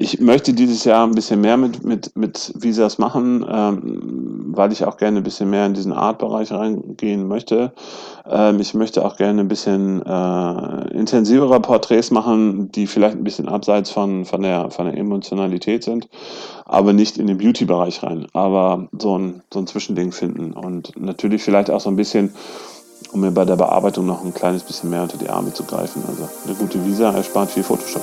Ich möchte dieses Jahr ein bisschen mehr mit, mit, mit Visas machen, ähm, weil ich auch gerne ein bisschen mehr in diesen Art-Bereich reingehen möchte. Ähm, ich möchte auch gerne ein bisschen äh, intensivere Porträts machen, die vielleicht ein bisschen abseits von, von, der, von der Emotionalität sind, aber nicht in den Beauty-Bereich rein. Aber so ein, so ein Zwischending finden und natürlich vielleicht auch so ein bisschen um mir bei der Bearbeitung noch ein kleines bisschen mehr unter die Arme zu greifen. Also eine gute Visa erspart viel Photoshop.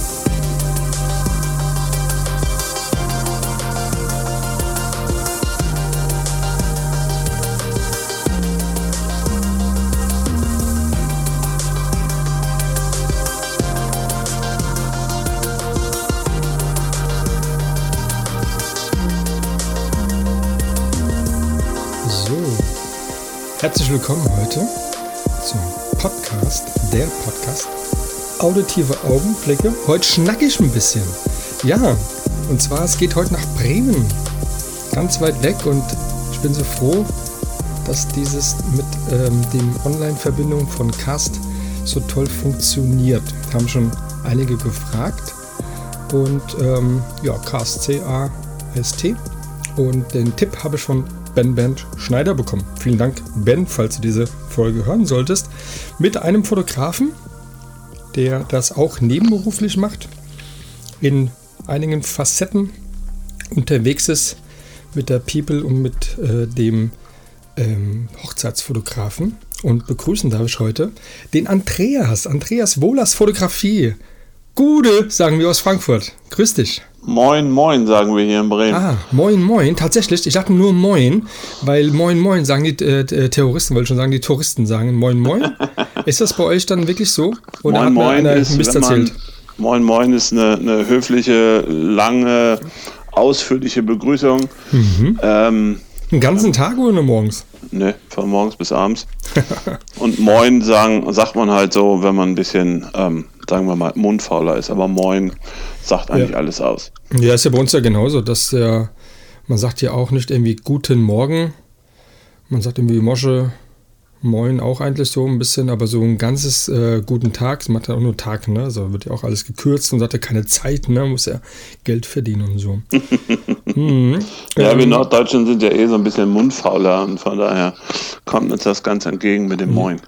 Herzlich willkommen heute zum Podcast, der Podcast Auditive Augenblicke. Heute schnack ich ein bisschen. Ja, und zwar es geht heute nach Bremen. Ganz weit weg und ich bin so froh, dass dieses mit ähm, dem Online-Verbindung von Cast so toll funktioniert. Haben schon einige gefragt und ähm, ja, Cast C-A-S-T. Und den Tipp habe ich von Ben Band Schneider bekommen. Vielen Dank, Ben, falls du diese Folge hören solltest. Mit einem Fotografen, der das auch nebenberuflich macht, in einigen Facetten unterwegs ist mit der People und mit äh, dem ähm, Hochzeitsfotografen. Und begrüßen darf ich heute den Andreas, Andreas Wohlers Fotografie. Gute, sagen wir aus Frankfurt. Grüß dich. Moin, moin, sagen wir hier in Bremen. Ah, moin, moin. Tatsächlich, ich dachte nur moin, weil moin, moin sagen die äh, äh Terroristen, wollte ich schon sagen, die Touristen sagen moin, moin. ist das bei euch dann wirklich so? Oder moin, hat mir moin einer ist, Mist erzählt? moin, moin ist eine, eine, höfliche, lange, ausführliche Begrüßung. Mhm. Ähm, einen ganzen Tag oder nur morgens? Ne, von morgens bis abends. Und Moin sagen, sagt man halt so, wenn man ein bisschen, ähm, sagen wir mal, mundfauler ist. Aber Moin sagt eigentlich ja. alles aus. Ja, ist ja bei uns ja genauso, dass der, man sagt ja auch nicht irgendwie Guten Morgen. Man sagt irgendwie Mosche, Moin auch eigentlich so ein bisschen, aber so ein ganzes äh, guten Tag, das macht ja auch nur Tag, ne? Also wird ja auch alles gekürzt und sagt ja keine Zeit, ne? Muss ja Geld verdienen und so. hm. Ja, ähm, wir Norddeutschen sind ja eh so ein bisschen mundfauler und von daher kommt uns das ganz entgegen mit dem mhm. Moin.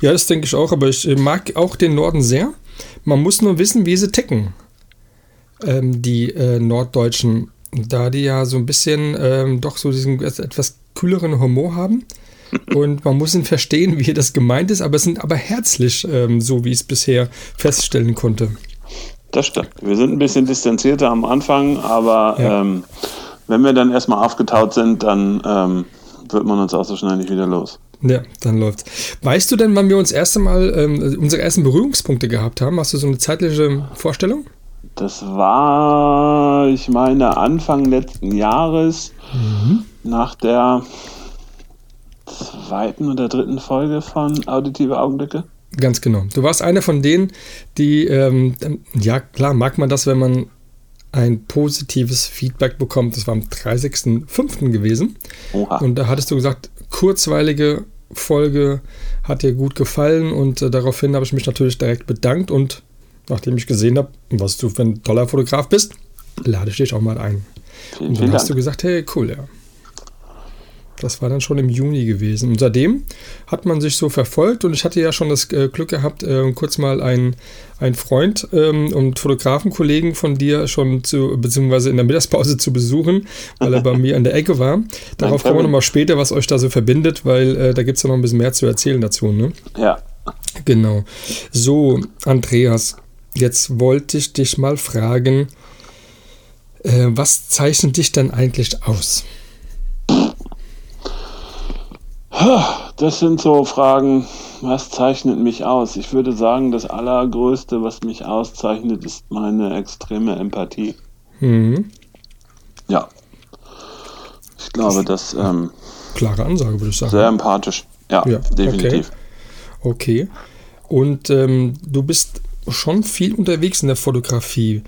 Ja, das denke ich auch, aber ich mag auch den Norden sehr. Man muss nur wissen, wie sie ticken. Ähm, die äh, Norddeutschen, da die ja so ein bisschen ähm, doch so diesen etwas kühleren Humor haben und man muss ihn verstehen, wie das gemeint ist, aber es sind aber herzlich, ähm, so wie ich es bisher feststellen konnte. Das stimmt. Wir sind ein bisschen distanzierter am Anfang, aber ja. ähm, wenn wir dann erstmal aufgetaut sind, dann ähm, wird man uns auch so schnell nicht wieder los. Ja, dann läuft's. Weißt du denn, wann wir uns erste Mal ähm, unsere ersten Berührungspunkte gehabt haben? Hast du so eine zeitliche Vorstellung? Das war, ich meine, Anfang letzten Jahres mhm. nach der zweiten oder dritten Folge von Auditive Augenblicke. Ganz genau. Du warst einer von denen, die, ähm, ja klar, mag man das, wenn man ein positives Feedback bekommt. Das war am 30.05. gewesen. Oha. Und da hattest du gesagt, kurzweilige Folge hat dir gut gefallen und äh, daraufhin habe ich mich natürlich direkt bedankt und nachdem ich gesehen habe, was du für ein toller Fotograf bist, lade ich dich auch mal ein. Vielen, und dann hast Dank. du gesagt, hey, cool, ja. Das war dann schon im Juni gewesen. Und seitdem hat man sich so verfolgt und ich hatte ja schon das äh, Glück gehabt, äh, kurz mal einen, einen Freund ähm, und Fotografenkollegen von dir schon zu, beziehungsweise in der Mittagspause zu besuchen, weil er bei mir an der Ecke war. Darauf kommen wir nochmal später, was euch da so verbindet, weil äh, da gibt es ja noch ein bisschen mehr zu erzählen dazu. Ne? Ja. Genau. So, Andreas, jetzt wollte ich dich mal fragen, äh, was zeichnet dich denn eigentlich aus? Das sind so Fragen, was zeichnet mich aus? Ich würde sagen, das Allergrößte, was mich auszeichnet, ist meine extreme Empathie. Mhm. Ja. Ich glaube, das. Ähm, Klare Ansage, würde ich sagen. Sehr empathisch. Ja, ja definitiv. Okay. okay. Und ähm, du bist schon viel unterwegs in der Fotografie.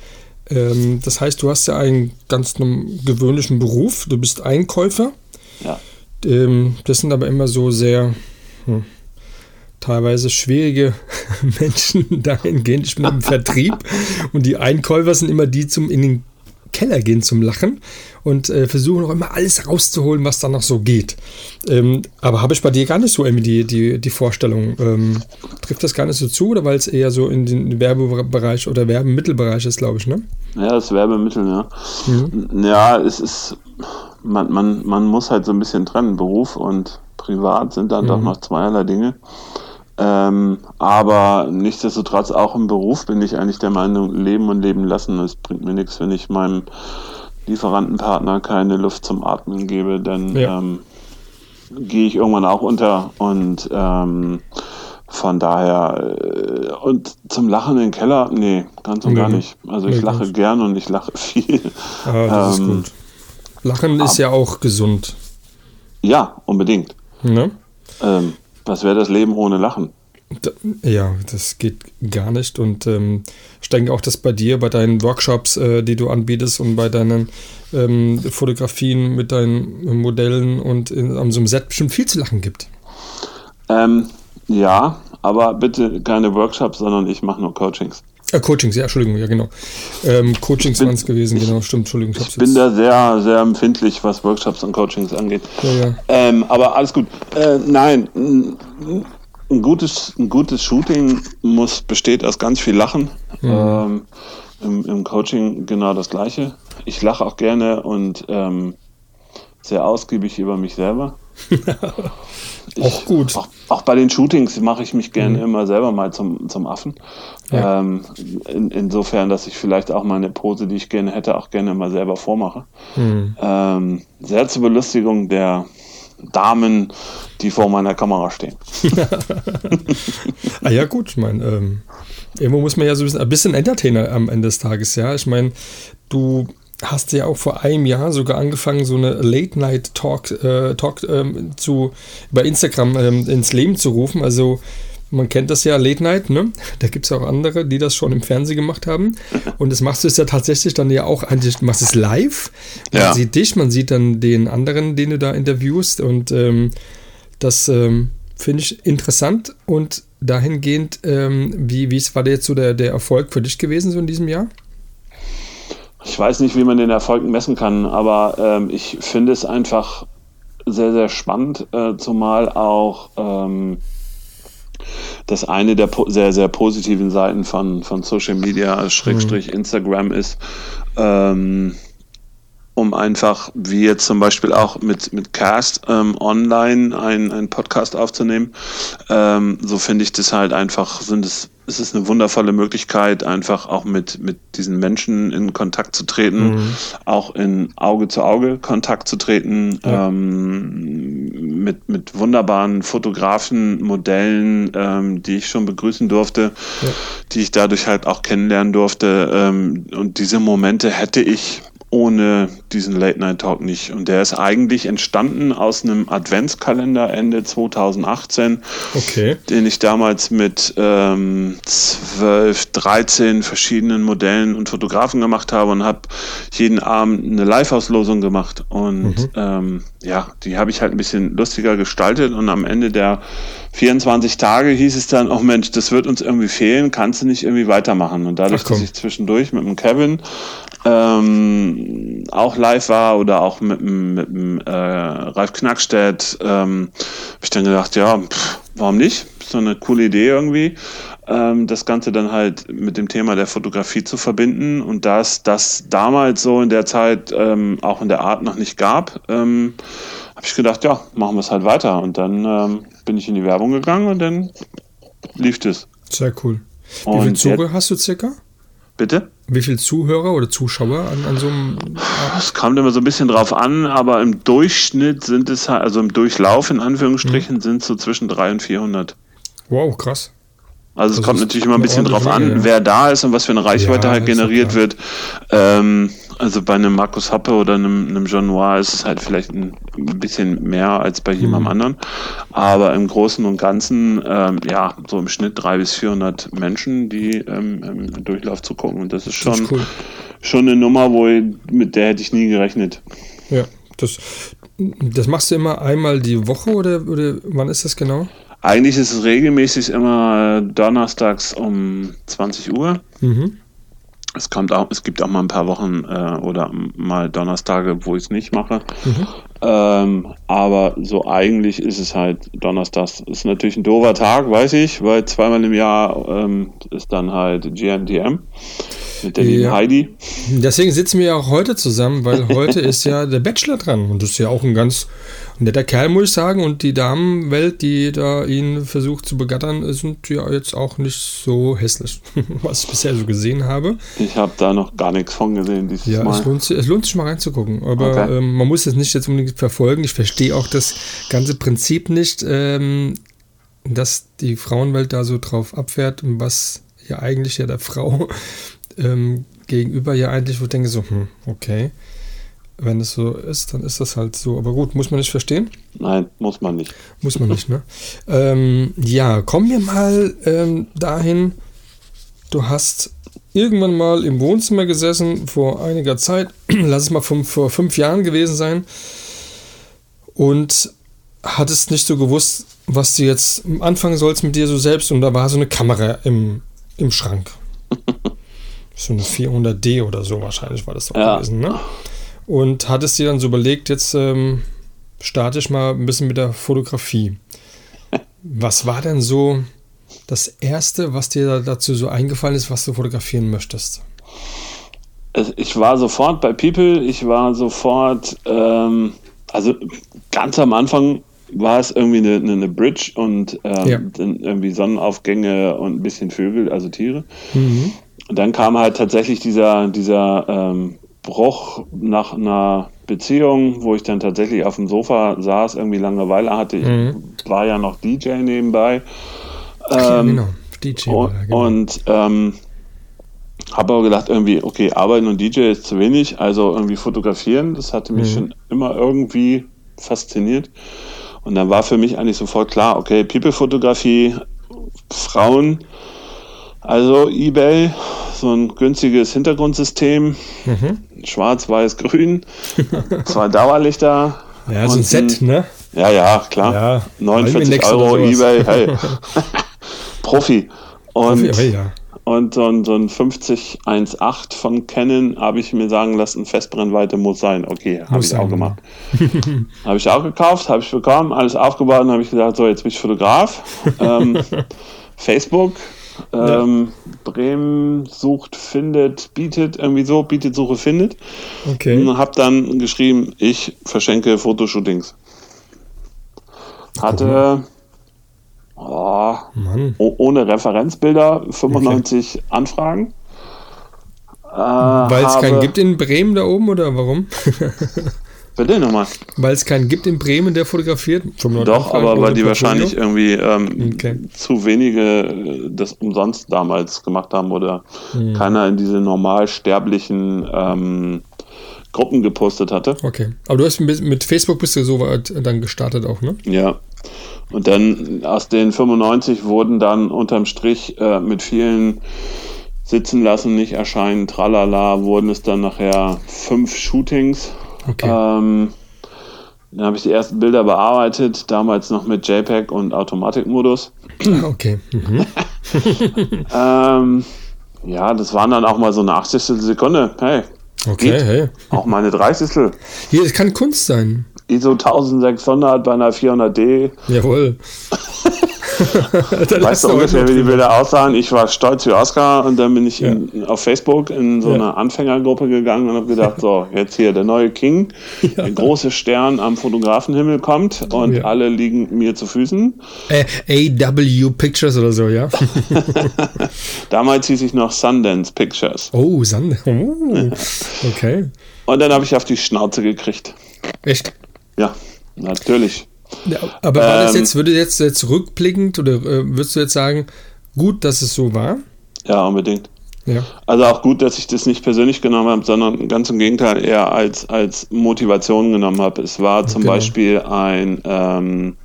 Ähm, das heißt, du hast ja einen ganz gewöhnlichen Beruf. Du bist Einkäufer. Ja. Ähm, das sind aber immer so sehr hm, teilweise schwierige Menschen dahingehend. Ich bin im Vertrieb und die Einkäufer sind immer die zum in den Keller gehen zum Lachen und äh, versuchen auch immer alles rauszuholen, was da noch so geht. Ähm, aber habe ich bei dir gar nicht so irgendwie die, die, die Vorstellung. Ähm, trifft das gar nicht so zu oder weil es eher so in den Werbebereich oder Werbemittelbereich ist, glaube ich, ne? Ja, das Werbemittel, ja. Mhm. Ja, es ist, man, man, man muss halt so ein bisschen trennen. Beruf und Privat sind dann mhm. doch noch zweierlei Dinge. Ähm, aber nichtsdestotrotz auch im Beruf bin ich eigentlich der Meinung, leben und leben lassen. Es bringt mir nichts, wenn ich meinem Lieferantenpartner keine Luft zum Atmen gebe, dann ja. ähm, gehe ich irgendwann auch unter und ähm, von daher äh, und zum Lachen in den Keller, nee, ganz und nee, gar nicht. Also ich nee, lache nicht. gern und ich lache viel. Ah, das ist ähm, gut. Lachen ist ja auch gesund. Ja, unbedingt. Ne? Ähm, was wäre das Leben ohne Lachen? Ja, das geht gar nicht. Und ähm, ich denke auch, dass bei dir, bei deinen Workshops, äh, die du anbietest und bei deinen ähm, Fotografien mit deinen Modellen und in, an so einem Set bestimmt viel zu lachen gibt. Ähm, ja, aber bitte keine Workshops, sondern ich mache nur Coachings. Äh, Coachings, ja, Entschuldigung, ja, genau. Ähm, Coachings waren es gewesen, genau, stimmt, Entschuldigung. Ich, ich bin da sehr, sehr empfindlich, was Workshops und Coachings angeht. Ja, ja. Ähm, aber alles gut. Äh, nein, ein gutes, ein gutes Shooting muss, besteht aus ganz viel Lachen. Mhm. Ähm, im, im, Coaching genau das Gleiche. Ich lache auch gerne und ähm, sehr ausgiebig über mich selber. auch gut. Auch, auch, bei den Shootings mache ich mich gerne mhm. immer selber mal zum, zum Affen. Ja. Ähm, in, insofern, dass ich vielleicht auch meine Pose, die ich gerne hätte, auch gerne mal selber vormache. Mhm. Ähm, sehr zur Belustigung der Damen, die vor meiner Kamera stehen. ah ja, gut, ich meine, ähm, irgendwo muss man ja so ein bisschen, ein bisschen Entertainer am Ende des Tages, ja. Ich meine, du hast ja auch vor einem Jahr sogar angefangen, so eine Late-Night-Talk äh, Talk, ähm, zu, über Instagram ähm, ins Leben zu rufen. Also man kennt das ja, Late Night, ne? Da gibt es auch andere, die das schon im Fernsehen gemacht haben. Und das machst du es ja tatsächlich dann ja auch eigentlich, du machst es live. Man ja. sieht dich, man sieht dann den anderen, den du da interviewst. Und ähm, das ähm, finde ich interessant. Und dahingehend, ähm, wie, wie war jetzt so der, der Erfolg für dich gewesen, so in diesem Jahr? Ich weiß nicht, wie man den Erfolg messen kann, aber ähm, ich finde es einfach sehr, sehr spannend, äh, zumal auch ähm, das eine der sehr, sehr positiven Seiten von, von Social Media, Schrägstrich mhm. Instagram ist, ähm, um einfach, wie jetzt zum Beispiel auch mit, mit Cast ähm, online einen Podcast aufzunehmen. Ähm, so finde ich das halt einfach, sind es, es ist eine wundervolle Möglichkeit, einfach auch mit, mit diesen Menschen in Kontakt zu treten, mhm. auch in Auge zu Auge Kontakt zu treten, ja. ähm, mit, mit wunderbaren Fotografen, Modellen, ähm, die ich schon begrüßen durfte, ja. die ich dadurch halt auch kennenlernen durfte. Ähm, und diese Momente hätte ich ohne diesen Late Night Talk nicht. Und der ist eigentlich entstanden aus einem Adventskalender Ende 2018, okay. den ich damals mit ähm, 12, 13 verschiedenen Modellen und Fotografen gemacht habe und habe jeden Abend eine Live-Auslosung gemacht. Und mhm. ähm, ja, die habe ich halt ein bisschen lustiger gestaltet und am Ende der 24 Tage hieß es dann, oh Mensch, das wird uns irgendwie fehlen, kannst du nicht irgendwie weitermachen? Und dadurch, dass ich zwischendurch mit dem Kevin ähm, auch live war oder auch mit, mit dem äh, Ralf Knackstedt, ähm, habe ich dann gedacht, ja, pff, warum nicht? So eine coole Idee irgendwie, ähm, das Ganze dann halt mit dem Thema der Fotografie zu verbinden und dass das damals so in der Zeit ähm, auch in der Art noch nicht gab, ähm, habe ich gedacht, ja, machen wir es halt weiter. Und dann ähm, bin ich in die Werbung gegangen und dann lief es. Sehr cool. Wie viele Zuge hast du circa? Bitte? Wie viele Zuhörer oder Zuschauer an, an so einem. Es kommt immer so ein bisschen drauf an, aber im Durchschnitt sind es halt, also im Durchlauf in Anführungsstrichen, mhm. sind es so zwischen 300 und 400. Wow, krass. Also es das kommt natürlich immer ein bisschen drauf an, ja. wer da ist und was für eine Reichweite ja, halt generiert wird. Ähm, also bei einem Markus Hoppe oder einem, einem Jean Noir ist es halt vielleicht ein bisschen mehr als bei jemandem mhm. anderen. Aber im Großen und Ganzen, ähm, ja, so im Schnitt 300 bis 400 Menschen, die ähm, im Durchlauf zugucken. Und das ist schon, das ist cool. schon eine Nummer, wo ich, mit der hätte ich nie gerechnet. Ja, das, das machst du immer einmal die Woche oder, oder wann ist das genau? Eigentlich ist es regelmäßig immer donnerstags um 20 Uhr. Mhm. Es, kommt auch, es gibt auch mal ein paar Wochen äh, oder mal Donnerstage, wo ich es nicht mache. Mhm. Ähm, aber so eigentlich ist es halt Donnerstags. Ist natürlich ein doofer Tag, weiß ich, weil zweimal im Jahr ähm, ist dann halt GNTM mit der lieben Ja. Heidi. Deswegen sitzen wir ja auch heute zusammen, weil heute ist ja der Bachelor dran. Und das ist ja auch ein ganz netter Kerl, muss ich sagen. Und die Damenwelt, die da ihn versucht zu begattern, sind ja jetzt auch nicht so hässlich, was ich bisher so gesehen habe. Ich habe da noch gar nichts von gesehen dieses Ja, Mal. es lohnt, sich, es lohnt sich mal reinzugucken. Aber Okay. ähm, man muss es nicht jetzt unbedingt verfolgen. Ich verstehe auch das ganze Prinzip nicht, ähm, dass die Frauenwelt da so drauf abfährt und was ja eigentlich ja der Frau ähm, gegenüber ja eigentlich, wo ich denke so, hm, okay. Wenn es so ist, dann ist das halt so. Aber gut, muss man nicht verstehen. Nein, muss man nicht. Muss man nicht, ne? ähm, ja, kommen wir mal ähm, dahin. Du hast irgendwann mal im Wohnzimmer gesessen vor einiger Zeit, lass es mal fünf, vor fünf Jahren gewesen sein, und hattest nicht so gewusst, was du jetzt anfangen sollst mit dir so selbst. Und da war so eine Kamera im, im Schrank. So eine 400D oder so wahrscheinlich war das doch Ja. gewesen, ne? Und hattest dir dann so überlegt, jetzt ähm, starte ich mal ein bisschen mit der Fotografie. Was war denn so das Erste, was dir da dazu so eingefallen ist, was du fotografieren möchtest? Es- Ich war sofort bei People, ich war sofort, ähm, also ganz am Anfang war es irgendwie eine, eine, eine Bridge und ähm, Ja. irgendwie Sonnenaufgänge und ein bisschen Vögel, also Tiere. Mhm. Und dann kam halt tatsächlich dieser, dieser ähm, Bruch nach einer Beziehung, wo ich dann tatsächlich auf dem Sofa saß, irgendwie Langeweile hatte. Ich Mhm. war ja noch DJ nebenbei. Ach Ähm, genau. DJ und, da, genau. und ähm, habe aber gedacht, irgendwie, okay, arbeiten und DJ ist zu wenig, also irgendwie fotografieren, das hatte mich Mhm. schon immer irgendwie fasziniert. Und dann war für mich eigentlich sofort klar, okay, People-Fotografie, Frauen, also Ebay, so ein günstiges Hintergrundsystem, Mhm. schwarz, weiß, grün, zwei Dauerlichter. ja, so ein Set, ne? Ja, ja, klar. Ja, 49 Alminex oder Euro. Ebay, hey. Profi. Und, Aber ja. und so ein, so ein 5018 von Canon habe ich mir sagen lassen, Festbrennweite muss sein. Okay, habe ich sein, auch gemacht. habe ich auch gekauft, habe ich bekommen, alles aufgebaut und habe ich gesagt, so jetzt bin ich Fotograf. ähm, Facebook, ähm, Bremen sucht, findet, bietet, irgendwie so, bietet, suche, findet. Okay. Und habe dann geschrieben, ich verschenke Fotoshootings. Hatte oh, oh- ohne Referenzbilder 95 Anfragen. Äh, Weil es keinen gibt in Bremen da oben oder warum? Bitte nochmal. Weil es keinen gibt in Bremen, der fotografiert? 95 Doch, aber weil die wahrscheinlich irgendwie ähm, Okay. zu wenige äh, das umsonst damals gemacht haben oder Hm. keiner in diese normal sterblichen ähm, Gruppen gepostet hatte. Okay. Aber du hast mit mit Facebook bist du so weit dann gestartet auch, ne? Ja. Und dann aus den 95 wurden dann unterm Strich äh, mit vielen sitzen lassen, nicht erscheinen, tralala, wurden es dann nachher fünf Shootings. Okay. Ähm, dann habe ich die ersten Bilder bearbeitet, damals noch mit JPEG und Automatikmodus. Okay. Mhm. Ähm, ja, das waren dann auch mal so eine 80. Sekunde. Hey, Okay, Geht. hey. auch mal eine 30. Hier, es kann Kunst sein. ISO 1600 bei einer 400D. Jawohl. Weißt du ungefähr, wie die Bilder aussahen? Ich war stolz wie Oscar und dann bin ich in, auf Facebook in so Ja. eine Anfängergruppe gegangen und habe gedacht, so, jetzt hier der neue King, der große Stern am Fotografenhimmel kommt und Ja. alle liegen mir zu Füßen. Äh, AW Pictures oder so, ja? Damals hieß ich noch Sundance Pictures. Oh, Sand. Oh, okay. Und dann habe ich auf die Schnauze gekriegt. Echt? Ja, natürlich. Ja, aber war das Ähm, jetzt, würde jetzt, jetzt rückblickend oder äh, würdest du jetzt sagen, gut, dass es so war? Ja, unbedingt. Ja. Also auch gut, dass ich das nicht persönlich genommen habe, sondern ganz im Gegenteil eher als, als Motivation genommen habe. Es war zum Genau. Beispiel ein ähm,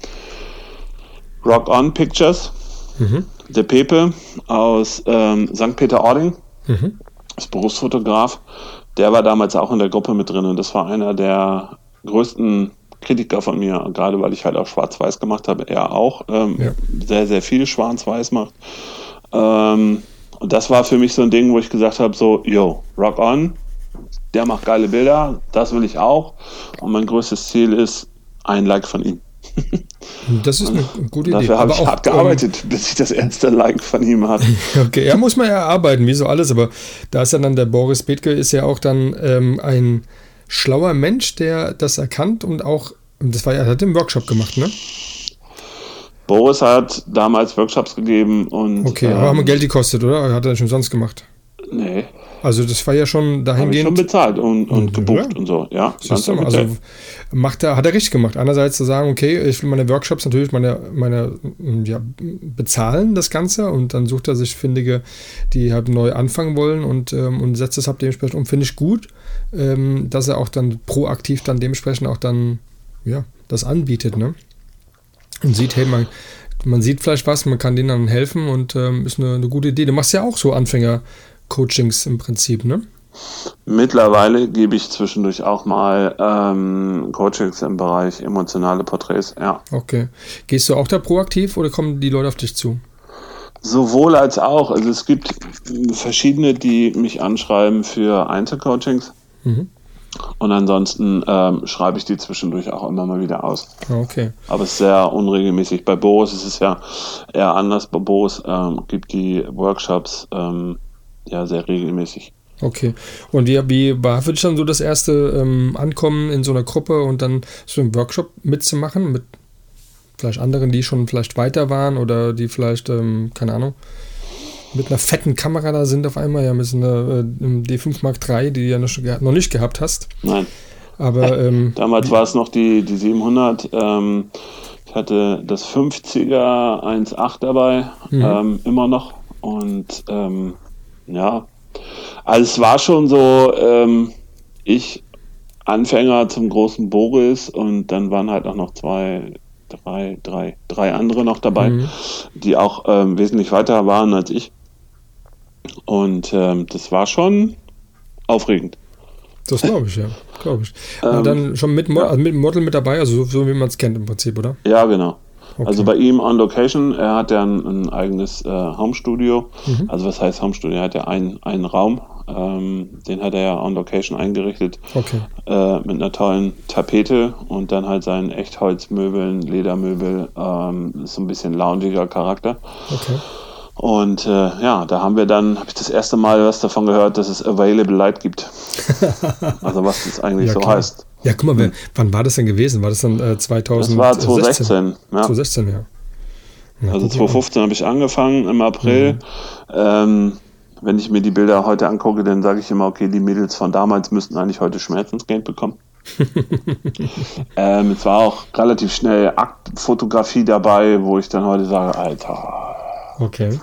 Rock On Pictures, Mhm. der Pepe aus ähm, St. Peter-Ording. Mhm. ist Berufsfotograf. Der war damals auch in der Gruppe mit drin und das war einer der größten Kritiker von mir, gerade weil ich halt auch Schwarz-Weiß gemacht habe. Er auch ähm, ja. sehr, sehr viel Schwarz-Weiß macht. Ähm, und das war für mich so ein Ding, wo ich gesagt habe: so, yo, rock on. Der macht geile Bilder, das will ich auch. Und mein größtes Ziel ist ein Like von ihm. Das ist eine gute Idee. Dafür habe ich auch, hart gearbeitet, ähm, bis ich das erste Like von ihm hatte. Okay, ja, muss man ja arbeiten, wie so alles, aber da ist ja dann der Boris Bethke ist ja auch dann ähm, ein schlauer Mensch, der das erkannt und auch, das war ja, hat im Workshop gemacht, ne? Boris hat damals Workshops gegeben und. Okay, aber ähm, haben Geld gekostet, oder? Hat er schon sonst gemacht? Nee. Also das war ja schon dahingehend. Habe ich schon bezahlt und, und gebucht ja. und so, ja. System, also macht er, hat er richtig gemacht. Einerseits zu sagen, okay, ich will meine Workshops natürlich meine, meine, ja, bezahlen das Ganze und dann sucht er sich Findige, die halt neu anfangen wollen und, ähm, und setzt das ab dementsprechend um. Finde ich gut, ähm, dass er auch dann proaktiv dann dementsprechend auch dann, ja, das anbietet, ne? Und sieht, hey, man, man sieht vielleicht was, man kann denen dann helfen und ähm, ist eine, eine gute Idee. Du machst ja auch so Anfänger- Coachings im Prinzip, ne? Mittlerweile gebe ich zwischendurch auch mal ähm, Coachings im Bereich emotionale Porträts, ja. Okay. Gehst du auch da proaktiv oder kommen die Leute auf dich zu? Sowohl als auch. Also es gibt verschiedene, die mich anschreiben für Einzelcoachings. Mhm. Und ansonsten ähm, schreibe ich die zwischendurch auch immer mal wieder aus. Okay. Aber es ist sehr unregelmäßig. Bei Boris ist es ja eher anders. Bei Boris ähm, gibt die Workshops ähm, ja sehr regelmäßig. Okay. Und wie, wie war für dich dann so das erste ähm, Ankommen in so einer Gruppe und dann so einen Workshop mitzumachen mit vielleicht anderen, die schon vielleicht weiter waren oder die vielleicht, ähm, keine Ahnung, mit einer fetten Kamera da sind auf einmal, ja, mit einer äh, D5 Mark III, die du ja noch, noch nicht gehabt hast. Nein. Aber ähm, damals war es noch die, die 700. Ähm, ich hatte das 50er 1.8 dabei, mhm. ähm, immer noch. Und ähm, ja, also es war schon so, ähm, ich Anfänger zum großen Boris und dann waren halt auch noch zwei, drei, drei, drei andere noch dabei, mhm. die auch ähm, wesentlich weiter waren als ich. Und ähm, das war schon aufregend. Das glaube ich, ja. Glaube ich. Und ähm, dann schon mit, Mo ja. also mit Model mit dabei, also so, so wie man es kennt im Prinzip, oder? Ja, genau. Okay. Also bei ihm on Location, er hat ja ein, ein eigenes äh, Home-Studio. Mhm. Also was heißt Home-Studio? Er hat ja einen, einen Raum, ähm, den hat er ja on Location eingerichtet. Okay. Äh, mit einer tollen Tapete und dann halt seinen Echtholzmöbeln, Ledermöbel, ähm, so ein bisschen loungiger Charakter. Okay. Und äh, ja, da haben wir dann, habe ich das erste Mal was davon gehört, dass es Available Light gibt. also was das eigentlich ja, so klar. heißt. Ja, guck mal, hm. wann war das denn gewesen? War das dann äh, 2016? Das war 2016, ja. 2016, ja. ja also 2015 habe ich angefangen im April. Mhm. Ähm, wenn ich mir die Bilder heute angucke, dann sage ich immer, okay, die Mädels von damals müssten eigentlich heute Schmerzensgeld bekommen. ähm, es war auch relativ schnell Aktfotografie dabei, wo ich dann heute sage, Alter, Okay.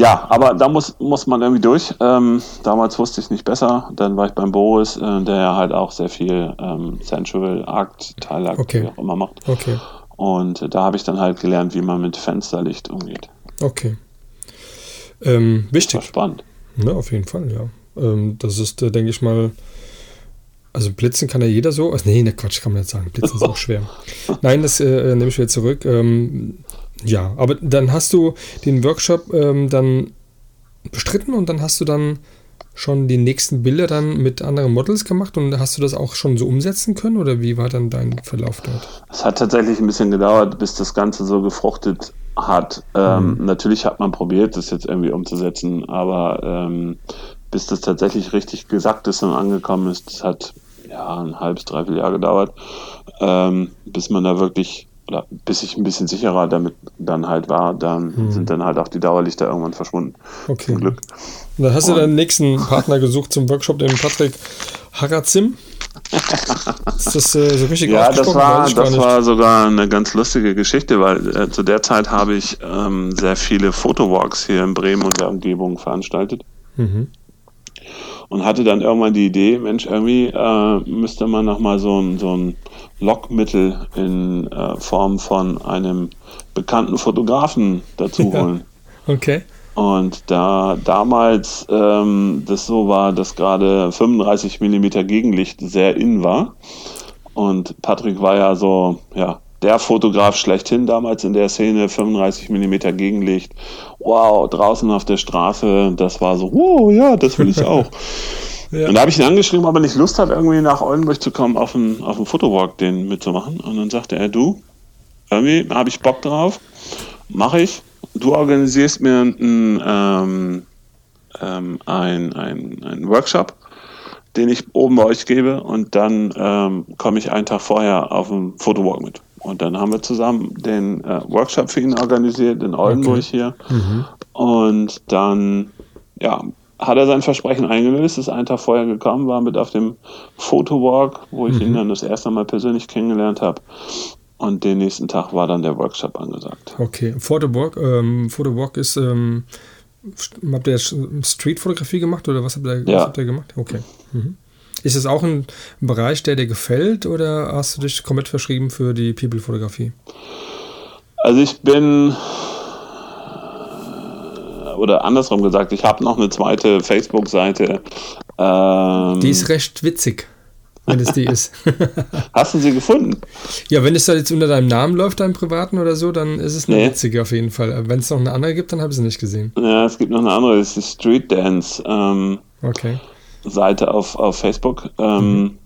Ja, aber da muss, muss man irgendwie durch. Ähm, damals wusste ich nicht besser. Dann war ich beim Boris, äh, der ja halt auch sehr viel ähm, Sensual Akt, Teilakt, okay. wie auch immer macht. Okay. Und äh, da habe ich dann halt gelernt, wie man mit Fensterlicht umgeht. Okay. Ähm, wichtig. Spannend. Ja, auf jeden Fall, ja. Ähm, das ist, äh, denke ich mal, also blitzen kann ja jeder so. Also, nee, ne Quatsch, kann man jetzt sagen. Blitzen ist auch schwer. Nein, das äh, nehme ich wieder zurück. Ähm, ja, aber dann hast du den Workshop ähm, dann bestritten und dann hast du dann schon die nächsten Bilder dann mit anderen Models gemacht und hast du das auch schon so umsetzen können oder wie war dann dein Verlauf dort? Es hat tatsächlich ein bisschen gedauert, bis das Ganze so gefruchtet hat. Ähm, mhm. Natürlich hat man probiert, das jetzt irgendwie umzusetzen, aber ähm, bis das tatsächlich richtig gesagt ist und angekommen ist, das hat ja ein halbes, dreiviertel Jahr gedauert, ähm, bis man da wirklich oder bis ich ein bisschen sicherer damit dann halt war, dann hm. sind dann halt auch die Dauerlichter irgendwann verschwunden. Okay. Zum Glück. Und dann hast du deinen nächsten Partner gesucht zum Workshop, den Patrick Harazim. Ist das äh, so richtig Ja, das war, das war sogar eine ganz lustige Geschichte, weil äh, zu der Zeit habe ich ähm, sehr viele Fotowalks hier in Bremen und der Umgebung veranstaltet. Mhm und hatte dann irgendwann die Idee, Mensch, irgendwie äh, müsste man nochmal so ein, so ein Lockmittel in äh, Form von einem bekannten Fotografen dazu holen. Ja. Okay. Und da damals ähm, das so war, dass gerade 35 mm Gegenlicht sehr in war. Und Patrick war ja so, ja, der Fotograf schlechthin damals in der Szene, 35 mm Gegenlicht. Wow, draußen auf der Straße, das war so, wow, ja, das will ich auch. ja. Und da habe ich ihn angeschrieben, ob er nicht Lust hat, irgendwie nach Oldenburg zu kommen, auf einen, auf einen Fotowalk den mitzumachen. Und dann sagte er, du, irgendwie habe ich Bock drauf, mache ich. Du organisierst mir einen, ähm, ähm, ein, ein, einen Workshop den ich oben bei euch gebe und dann ähm, komme ich einen Tag vorher auf einen Fotowalk mit. Und dann haben wir zusammen den äh, Workshop für ihn organisiert in Oldenburg okay. hier. Mhm. Und dann, ja, hat er sein Versprechen eingelöst, ist einen Tag vorher gekommen, war mit auf dem Fotowalk, wo ich mhm. ihn dann das erste Mal persönlich kennengelernt habe. Und den nächsten Tag war dann der Workshop angesagt. Okay, Fotowalk, ähm, Fotowalk ist, ähm, habt ihr Streetfotografie gemacht oder was habt ihr, ja. was habt ihr gemacht? Okay. Mhm. Ist es auch ein Bereich, der dir gefällt oder hast du dich komplett verschrieben für die People-Fotografie? Also ich bin, oder andersrum gesagt, ich habe noch eine zweite Facebook-Seite. Ähm, die ist recht witzig, wenn es die ist. Hast du sie gefunden? Ja, wenn es da jetzt unter deinem Namen läuft, deinem privaten oder so, dann ist es eine nee. witzige auf jeden Fall. Wenn es noch eine andere gibt, dann habe ich sie nicht gesehen. Ja, es gibt noch eine andere, das ist Street Dance. Ähm, okay. Seite auf, auf Facebook. Ähm, mhm.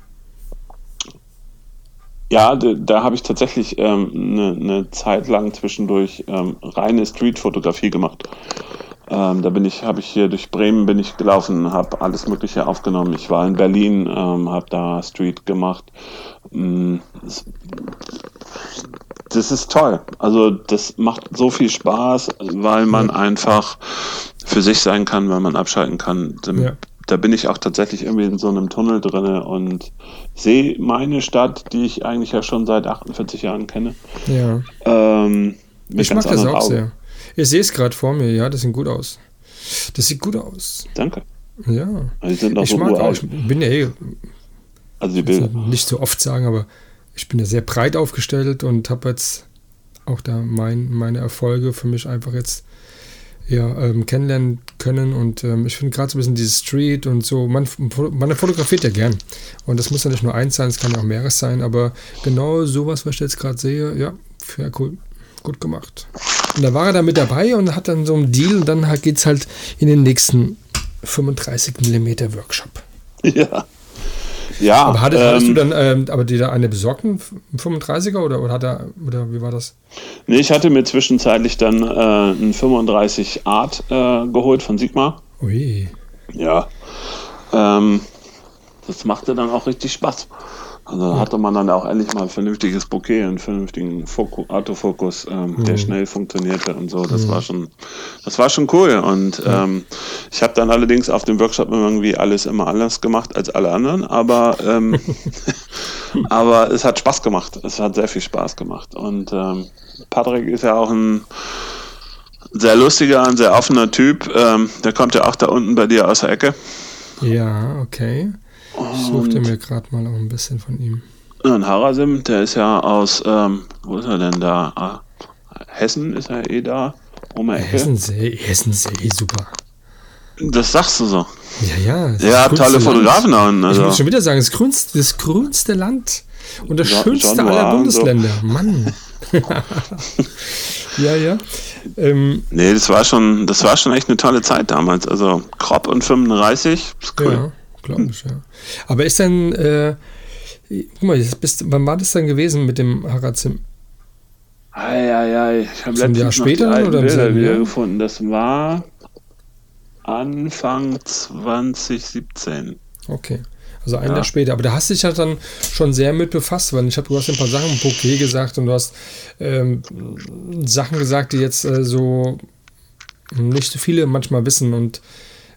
Ja, da, da habe ich tatsächlich eine ähm, ne, ne Zeit lang zwischendurch ähm, reine Street-Fotografie gemacht. Ähm, da bin ich, habe ich hier durch Bremen bin ich gelaufen, habe alles Mögliche aufgenommen. Ich war in Berlin, ähm, habe da Street gemacht. Mm, das, das ist toll. Also das macht so viel Spaß, weil man einfach für sich sein kann, weil man abschalten kann. Ja da bin ich auch tatsächlich irgendwie in so einem Tunnel drin und sehe meine Stadt, die ich eigentlich ja schon seit 48 Jahren kenne. Ja. Ähm, ich mag das auch Augen. sehr. Ich sehe es gerade vor mir, ja, das sieht gut aus. Das sieht gut aus. Danke. Ja. Also sind ich so mag auch, ich bin ja eh, also die Bilder. nicht so oft sagen, aber ich bin ja sehr breit aufgestellt und habe jetzt auch da mein, meine Erfolge für mich einfach jetzt ja, ähm, kennenlernen können. Und ähm, ich finde gerade so ein bisschen dieses Street und so, man, man fotografiert ja gern. Und das muss ja nicht nur eins sein, es kann ja auch mehreres sein, aber genau sowas, was ich jetzt gerade sehe, ja, ja, cool. Gut gemacht. Und da war er dann mit dabei und hat dann so einen Deal und dann geht es halt in den nächsten 35 mm Workshop. Ja. Ja. Aber hattest, ähm, hattest du ähm, dann, ähm, aber dir da eine besorgten 35er oder, oder hat er, oder wie war das? Nee, ich hatte mir zwischenzeitlich dann äh, einen 35 Art äh, geholt von Sigma. Ui. Ja. Ähm, das machte dann auch richtig Spaß. Also ja. hatte man dann auch endlich mal ein vernünftiges Bouquet, einen vernünftigen Foku, Autofokus, ähm, mhm. der schnell funktionierte und so. Das mhm. war schon, das war schon cool. Und ja. ähm, ich habe dann allerdings auf dem Workshop irgendwie alles immer anders gemacht als alle anderen, aber ähm, aber es hat Spaß gemacht. Es hat sehr viel Spaß gemacht. Und ähm, Patrick ist ja auch ein sehr lustiger, ein sehr offener Typ. Ähm, der kommt ja auch da unten bei dir aus der Ecke. Ja, okay. Ich suchte mir gerade mal auch ein bisschen von ihm. Und Harasim, der ist ja aus, ähm, wo ist er denn da? Ah, Hessen ist er eh da. Um Ecke. Hessensee, Hessensee, super. Das sagst du so. Ja, ja. Ja, tolle Fotografen da unten. Also. Ich muss schon wieder sagen, das grünste, das grünste Land und das Jean, schönste aller Bundesländer. So. Mann. ja, ja. Ähm, nee, das war schon, das war schon echt eine tolle Zeit damals. Also Kropp und 35, ist cool. Ja glaube ich, ja. Aber ist denn, äh, guck mal, bist, wann war das denn gewesen mit dem Harazim? Eieiei, ich habe letztens Jahr später noch die oder Bilder wieder gefunden. Das war Anfang 2017. Okay. Also ein ja. Jahr später. Aber da hast du dich ja dann schon sehr mit befasst, weil ich habe, du hast ein paar Sachen im Bouquet gesagt und du hast ähm, Sachen gesagt, die jetzt äh, so nicht so viele manchmal wissen und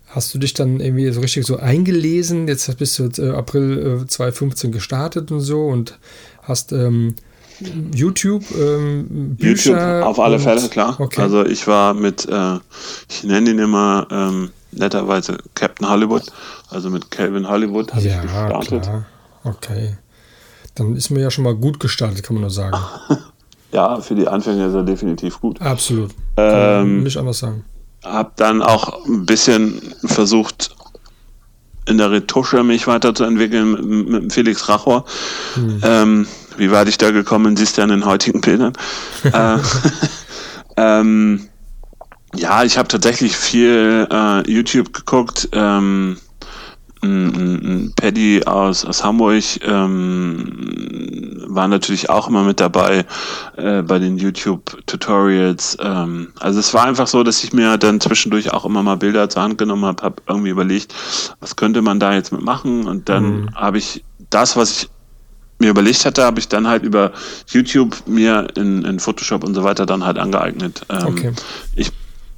Hast du dich dann irgendwie so richtig so eingelesen? Jetzt bist du äh, April äh, 2015 gestartet und so und hast ähm, YouTube, ähm, Bücher. YouTube auf alle Fälle, klar. Okay. Also ich war mit, äh, ich nenne ihn immer ähm, netterweise Captain Hollywood, also mit Calvin Hollywood habe ja, ich gestartet. Klar. Okay. Dann ist mir ja schon mal gut gestartet, kann man nur sagen. ja, für die Anfänger ist er definitiv gut. Absolut. Ähm, kann man nicht anders sagen. Habe dann auch ein bisschen versucht, in der Retusche mich weiterzuentwickeln mit, mit Felix Rachor. Hm. Ähm, wie weit ich da gekommen siehst du an den heutigen Bildern. äh, ähm, ja, ich habe tatsächlich viel äh, YouTube geguckt. Ähm, Paddy aus, aus Hamburg ähm, war natürlich auch immer mit dabei äh, bei den YouTube-Tutorials. Ähm, also es war einfach so, dass ich mir dann zwischendurch auch immer mal Bilder zur Hand genommen habe, habe irgendwie überlegt, was könnte man da jetzt mitmachen und dann mhm. habe ich das, was ich mir überlegt hatte, habe ich dann halt über YouTube mir in, in Photoshop und so weiter dann halt angeeignet. Ähm, okay. Ich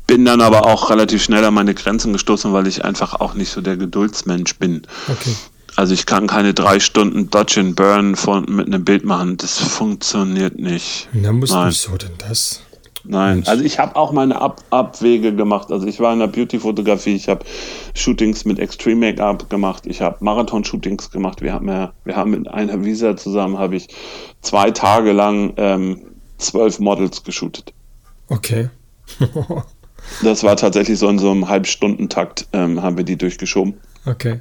bin dann aber auch relativ schnell an meine Grenzen gestoßen, weil ich einfach auch nicht so der Geduldsmensch bin. Okay. Also ich kann keine drei Stunden Dodge and Burn von, mit einem Bild machen. Das funktioniert nicht. Na, muss wieso denn das? Nein, Mensch. also ich habe auch meine Ab Abwege gemacht. Also ich war in der Beauty-Fotografie, ich habe Shootings mit Extreme Make-up gemacht, ich habe Marathon-Shootings gemacht. Wir haben ja, wir haben mit einer Visa zusammen, habe ich zwei Tage lang ähm, zwölf Models geshootet. Okay. Das war tatsächlich so in so einem Halbstundentakt, ähm, haben wir die durchgeschoben. Okay.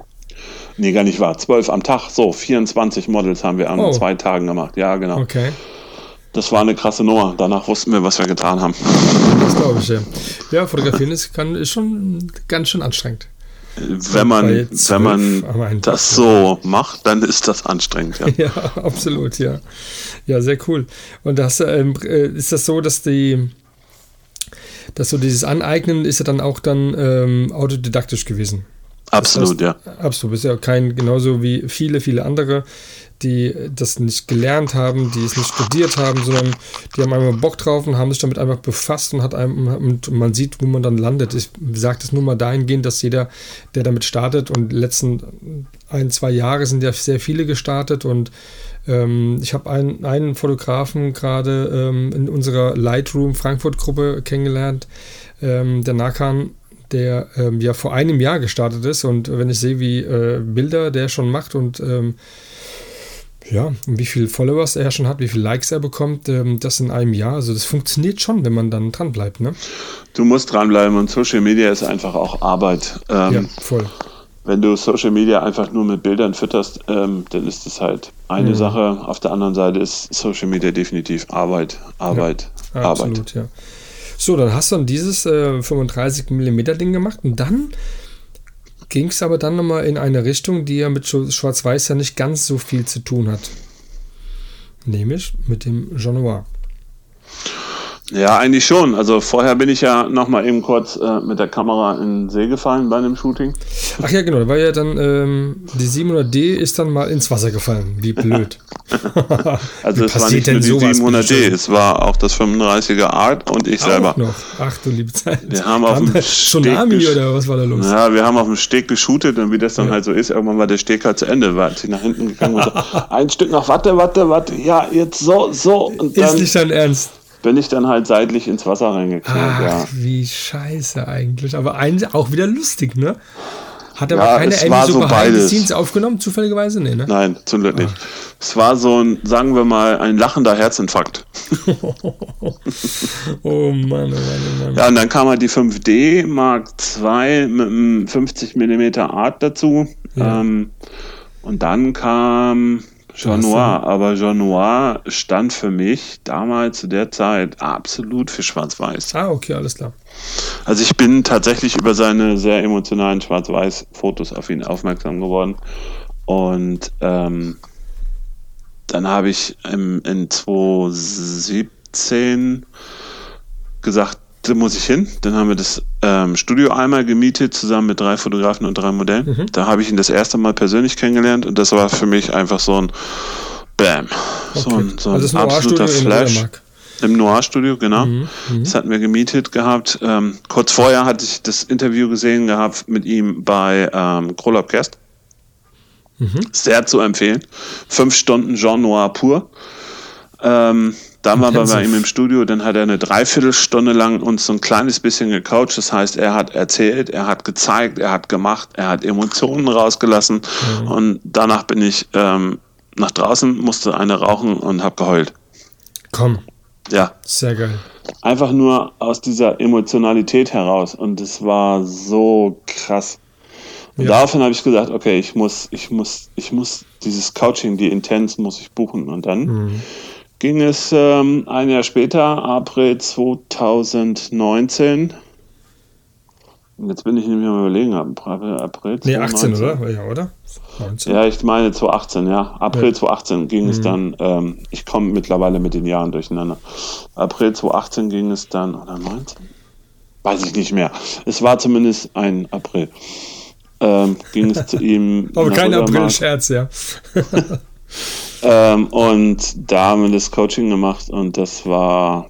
Nee, gar nicht wahr. Zwölf am Tag, so 24 Models haben wir an oh. zwei Tagen gemacht. Ja, genau. Okay. Das war eine krasse Nummer. Danach wussten wir, was wir getan haben. Das glaube ich, ja. Ja, fotografieren ist, kann, ist schon ganz schön anstrengend. Wenn man, wenn man das so macht, dann ist das anstrengend, ja. ja, absolut, ja. Ja, sehr cool. Und das, ähm, äh, ist das so, dass die, dass so dieses Aneignen ist ja dann auch dann ähm, autodidaktisch gewesen. Absolut, das heißt, ja. Absolut. Ist ja kein, genauso wie viele, viele andere, die das nicht gelernt haben, die es nicht studiert haben, sondern die haben einmal Bock drauf und haben sich damit einfach befasst und hat einem, und man sieht, wo man dann landet. Ich sage das nur mal dahingehend, dass jeder, der damit startet und letzten ein, zwei Jahre sind ja sehr viele gestartet und ähm, ich habe einen, einen Fotografen gerade ähm, in unserer Lightroom Frankfurt-Gruppe kennengelernt, ähm, der Nakan, der ähm, ja vor einem Jahr gestartet ist. Und wenn ich sehe, wie äh, Bilder der schon macht und ähm, ja, wie viele Followers er schon hat, wie viele Likes er bekommt, ähm, das in einem Jahr. Also das funktioniert schon, wenn man dann dran bleibt, ne? Du musst dranbleiben und Social Media ist einfach auch Arbeit. ja, voll wenn du Social Media einfach nur mit Bildern fütterst, ähm, dann ist es halt eine mhm. Sache. Auf der anderen Seite ist Social Media definitiv Arbeit, Arbeit, ja, Arbeit. Absolut, ja. So, dann hast du dann dieses äh, 35 mm Ding gemacht und dann ging es aber dann nochmal in eine Richtung, die ja mit Schwarz-Weiß ja nicht ganz so viel zu tun hat. Nämlich mit dem Jean Noir. Ja, eigentlich schon. Also vorher bin ich ja noch mal eben kurz äh, mit der Kamera in den See gefallen bei einem Shooting. Ach ja, genau. Da war ja dann ähm, die 700D ist dann mal ins Wasser gefallen. Wie blöd. also Wie es war nicht nur die 700D, es war auch das 35er Art und ich auch selber. Noch. Ach du liebe Zeit. Wir haben auf dem Tsunami oder was war da los? Ja, wir haben auf dem Steg geshootet und wie das dann ja. halt so ist, irgendwann war der Steg halt zu Ende, war ich nach hinten gegangen und so, ein Stück noch, warte, warte, warte, ja, jetzt so, so. Und dann, ist nicht dein Ernst bin ich dann halt seitlich ins Wasser reingeknallt. ja. wie scheiße eigentlich. Aber ein, auch wieder lustig, ne? Hat aber ja, keine Ellie so the scenes aufgenommen, zufälligerweise? Nee, ne? Nein, zum Glück nicht. Ah. Es war so ein, sagen wir mal, ein lachender Herzinfarkt. oh Mann, oh Mann, oh Mann. Ja, und dann kam halt die 5D Mark II mit einem 50 mm Art dazu. Ja. Ähm, und dann kam Jean Noir, aber Jean Noir stand für mich damals zu der Zeit absolut für Schwarz-Weiß. Ah, okay, alles klar. Also ich bin tatsächlich über seine sehr emotionalen Schwarz-Weiß-Fotos auf ihn aufmerksam geworden. Und ähm, dann habe ich im, in 2017 gesagt, da muss ich hin. Dann haben wir das ähm, Studio einmal gemietet, zusammen mit drei Fotografen und drei Modellen. Mhm. Da habe ich ihn das erste Mal persönlich kennengelernt und das war für mich einfach so ein Bam. Okay. So ein, so ein also absoluter Flash. Im Noir-Studio, genau. Mhm, mhm, das hatten wir gemietet gehabt. Ähm, kurz vorher hatte ich das Interview gesehen gehabt mit ihm bei ähm, Krolop Guest. Mhm. Sehr zu empfehlen. Fünf Stunden Jean Noir pur. Ähm, dann waren wir bei ihm im Studio, dann hat er eine Dreiviertelstunde lang uns so ein kleines bisschen gecoacht. Das heißt, er hat erzählt, er hat gezeigt, er hat gemacht, er hat Emotionen rausgelassen. Mhm. Und danach bin ich ähm, nach draußen, musste eine rauchen und habe geheult. Komm. Ja. Sehr geil. Einfach nur aus dieser Emotionalität heraus. Und es war so krass. Und Ja. daraufhin habe ich gesagt, okay, ich muss, ich muss, ich muss dieses Coaching, die Intens muss ich buchen. Und dann Mhm. Ging es ähm, ein Jahr später, April 2019. Und jetzt bin ich nämlich mal überlegen, April, April Nee, 18, 2019. oder? Ja, oder? 19. Ja, ich meine 2018, ja. April Ja. 2018 ging es Mhm. dann, ähm, ich komme mittlerweile mit den Jahren durcheinander. April 2018 ging es dann, oder 19? Weiß ich nicht mehr. Es war zumindest ein April. Ähm, ging es zu ihm. Aber kein. April-Scherz, ja. Ähm, und da haben wir das Coaching gemacht und das war,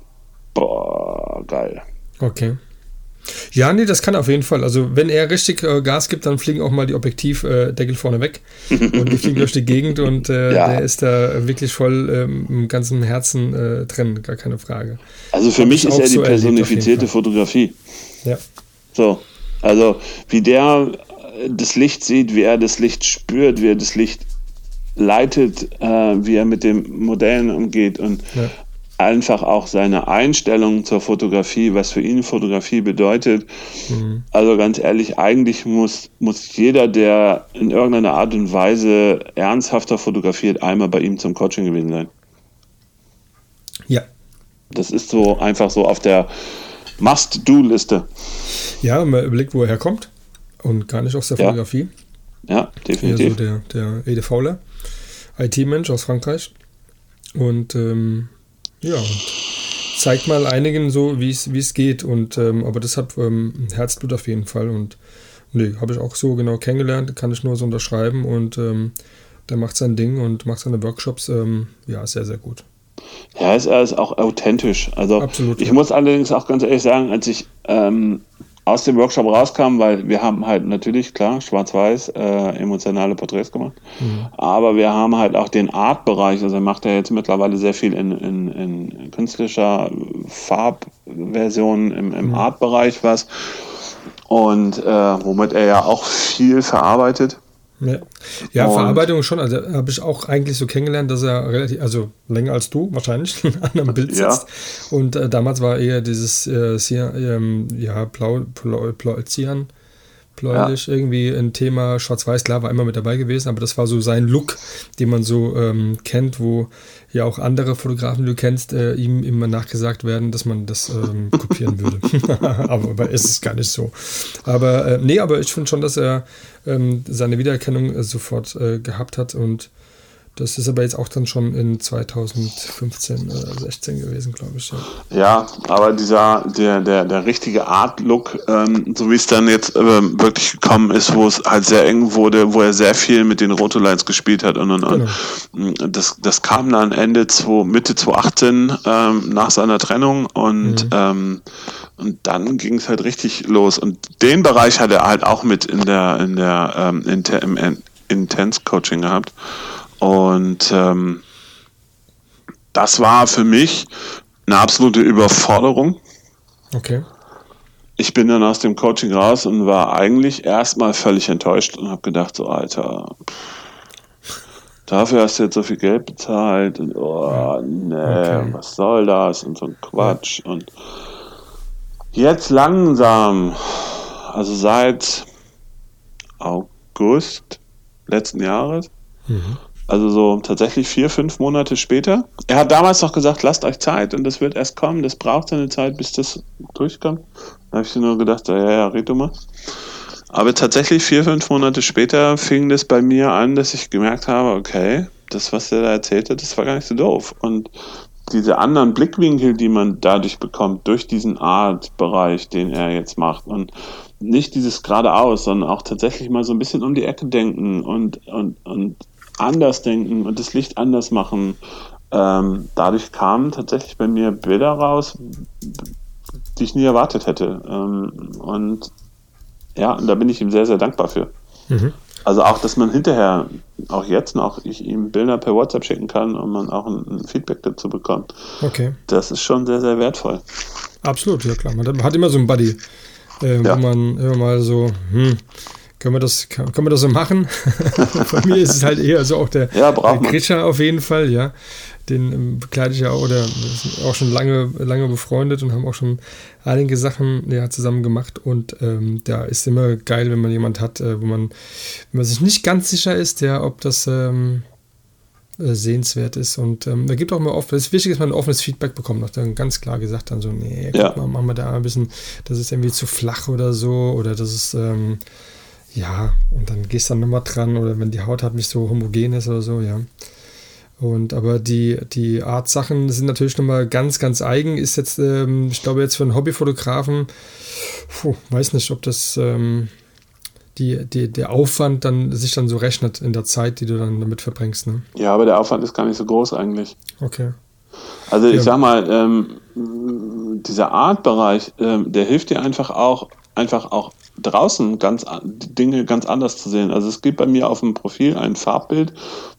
boah, geil. Okay. Ja, nee, das kann auf jeden Fall. Also, wenn er richtig äh, Gas gibt, dann fliegen auch mal die Objektivdeckel vorne weg und die fliegen durch die Gegend und äh, Ja. der ist da wirklich voll ähm, im ganzen Herzen äh, drin, gar keine Frage. Also für Hab mich ich ist er die so personifizierte. Fotografie. Ja. So, also wie der äh, das Licht sieht, wie er das Licht spürt, wie er das Licht leitet, äh, wie er mit den Modellen umgeht und Ja. einfach auch seine Einstellung zur Fotografie, was für ihn Fotografie bedeutet. Mhm. Also ganz ehrlich, eigentlich muss, muss jeder, der in irgendeiner Art und Weise ernsthafter fotografiert, einmal bei ihm zum Coaching gewesen sein. Ja. Das ist so einfach so auf der Must-Do-Liste. Ja, man überlegt, wo er herkommt und gar nicht aus der Ja. Fotografie. Ja, Eher so definitiv. der, der Ede Fauler, IT-Mensch aus Frankreich. Und ähm, ja, und zeigt mal einigen so, wie es geht. Und ähm, aber das hat ähm, Herzblut auf jeden Fall. Und nee, habe ich auch so genau kennengelernt, kann ich nur so unterschreiben. Und ähm, der macht sein Ding und macht seine Workshops. Ähm, ja, sehr, sehr gut. Ja, er ist auch authentisch. Also Absolut, ich ja. muss allerdings auch ganz ehrlich sagen, als ich ähm, aus dem Workshop rauskam, weil wir haben halt natürlich, klar, schwarz-weiß, äh, emotionale Porträts gemacht, Mhm. aber wir haben halt auch den Art-Bereich, also er macht ja jetzt mittlerweile sehr viel in, in, in künstlicher Farbversion im, Mhm. im Art-Bereich was und äh, womit er ja auch viel verarbeitet. Ja, ja Und- Verarbeitung schon. Also habe ich auch eigentlich so kennengelernt, dass er relativ, also länger als du wahrscheinlich, an einem Bild Ja. sitzt. Und äh, damals war eher dieses äh, Cyan, ähm, ja, blau, blau, blau Cyan, bläulich irgendwie ein Thema. Schwarz-Weiß, klar, war immer mit dabei gewesen, aber das war so sein Look, den man so ähm, kennt, wo ja auch andere Fotografen, die du kennst, äh, ihm immer nachgesagt werden, dass man das ähm, kopieren würde. aber, aber ist gar nicht so. Aber äh, nee, aber ich finde schon, dass er ähm, seine Wiedererkennung äh, sofort äh, gehabt hat und das ist aber jetzt auch dann schon in 2015 oder 16 gewesen, glaube ich. Ja. Ja, aber dieser, der, der, der richtige Art-Look, ähm, so wie es dann jetzt ähm, wirklich gekommen ist, wo es halt sehr eng wurde, wo er sehr viel mit den Rotolines gespielt hat und und und. Das, das kam dann Ende zwei, Mitte 2018 ähm, nach seiner Trennung und, ähm, und dann ging es halt richtig los. Und den Bereich hat er halt auch mit in der, in der ähm, Inter, im In- Intense-Coaching gehabt. Und ähm, das war für mich eine absolute Überforderung. Okay. Ich bin dann aus dem Coaching raus und war eigentlich erstmal völlig enttäuscht und habe gedacht, so Alter, pff, dafür hast du jetzt so viel Geld bezahlt und oh, nee, Okay. was soll das und so ein Quatsch. Und jetzt langsam, also seit August letzten Jahres, also so tatsächlich vier, fünf Monate später. Er hat damals noch gesagt, lasst euch Zeit und das wird erst kommen, das braucht seine Zeit, bis das durchkommt. Da habe ich nur gedacht, ja, ja, red du mal. Aber tatsächlich vier, fünf Monate später fing das bei mir an, dass ich gemerkt habe, okay, das, was er da erzählt hat, das war gar nicht so doof. Und diese anderen Blickwinkel, die man dadurch bekommt, durch diesen Art-Bereich, den er jetzt macht. Und nicht dieses geradeaus, sondern auch tatsächlich mal so ein bisschen um die Ecke denken und, und, und anders denken und das Licht anders machen. Ähm, dadurch kamen tatsächlich bei mir Bilder raus, die ich nie erwartet hätte. Ähm, und ja, und da bin ich ihm sehr, sehr dankbar für. Mhm. Also auch, dass man hinterher, auch jetzt noch, ich ihm Bilder per WhatsApp schicken kann und man auch ein, Feedback dazu bekommt. Okay. Das ist schon sehr, sehr wertvoll. Absolut, ja klar. Man hat- man hat immer so einen Buddy, äh, Ja. wo man immer mal so, hm, können wir das, können wir das so machen. Bei mir ist es halt eher so auch der, Ja, der. Grischer auf jeden Fall, ja. Den ähm, begleite ich ja auch, oder auch schon lange, lange befreundet und haben auch schon einige Sachen ja, zusammen gemacht. Und ähm, da ist immer geil, wenn man jemand hat, äh, wo man, wenn man sich nicht ganz sicher ist, ja, ob das ähm, äh, sehenswert ist. Und ähm, da gibt auch immer oft, es ist wichtig, dass man ein offenes Feedback bekommt. Auch dann ganz klar gesagt, dann so, nee, guck Ja. mal, machen wir da ein bisschen, das ist irgendwie zu flach oder so, oder das ist, ähm, ja, und dann gehst du dann nochmal dran, oder wenn die Haut halt nicht so homogen ist oder so, ja. Und aber die, die Art Sachen sind natürlich nochmal ganz, ganz eigen. Ist jetzt, ähm, ich glaube, jetzt für einen Hobbyfotografen, puh, weiß nicht, ob das ähm, die, die, der Aufwand dann sich dann so rechnet in der Zeit, die du dann damit verbringst. Ne? Ja, aber der Aufwand ist gar nicht so groß eigentlich. Okay. Also ich Ja. sag mal, ähm, dieser Artbereich, ähm, der hilft dir einfach auch, einfach auch draußen ganz Dinge ganz anders zu sehen. Also es gibt bei mir auf dem Profil ein Farbbild,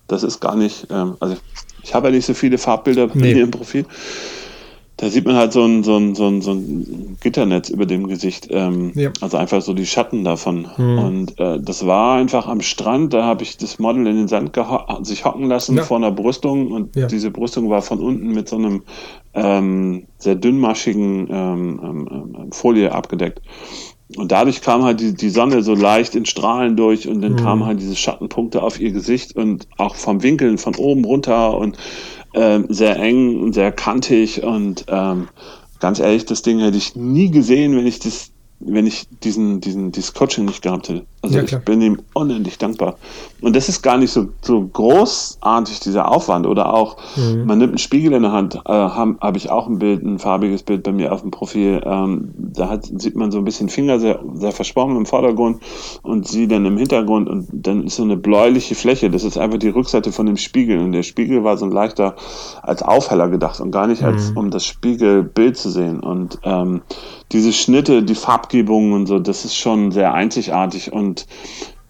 das ist gar nicht, ähm, also ich habe ja nicht so viele Farbbilder bei Nee. mir im Profil. Da sieht man halt so ein, so ein, so ein, so ein Gitternetz über dem Gesicht. Ähm, Ja. Also einfach so die Schatten davon. Mhm. Und äh, das war einfach am Strand, da habe ich das Model in den Sand sich hocken lassen Ja. vor einer Brüstung und Ja. diese Brüstung war von unten mit so einem ähm, sehr dünnmaschigen ähm, ähm, ähm, Folie abgedeckt. Und dadurch kam halt die, die Sonne so leicht in Strahlen durch und dann Mhm. kamen halt diese Schattenpunkte auf ihr Gesicht und auch vom Winkeln von oben runter und ähm, sehr eng und sehr kantig und ähm, ganz ehrlich, das Ding hätte ich nie gesehen, wenn ich das, wenn ich diesen, diesen, dieses Coaching nicht gehabt hätte. Also Ja, ich bin ihm unendlich dankbar. Und das ist gar nicht so, so großartig, dieser Aufwand. Oder auch, Mhm. man nimmt einen Spiegel in der Hand, äh, habe hab ich auch ein Bild, ein farbiges Bild bei mir auf dem Profil. Ähm, da hat, sieht man so ein bisschen Finger sehr, sehr verschwommen im Vordergrund und sie dann im Hintergrund und dann ist so eine bläuliche Fläche. Das ist einfach die Rückseite von dem Spiegel. Und der Spiegel war so ein leichter als Aufheller gedacht und gar nicht als um das Spiegelbild zu sehen. Und ähm, diese Schnitte, die Farbgebungen und so, das ist schon sehr einzigartig und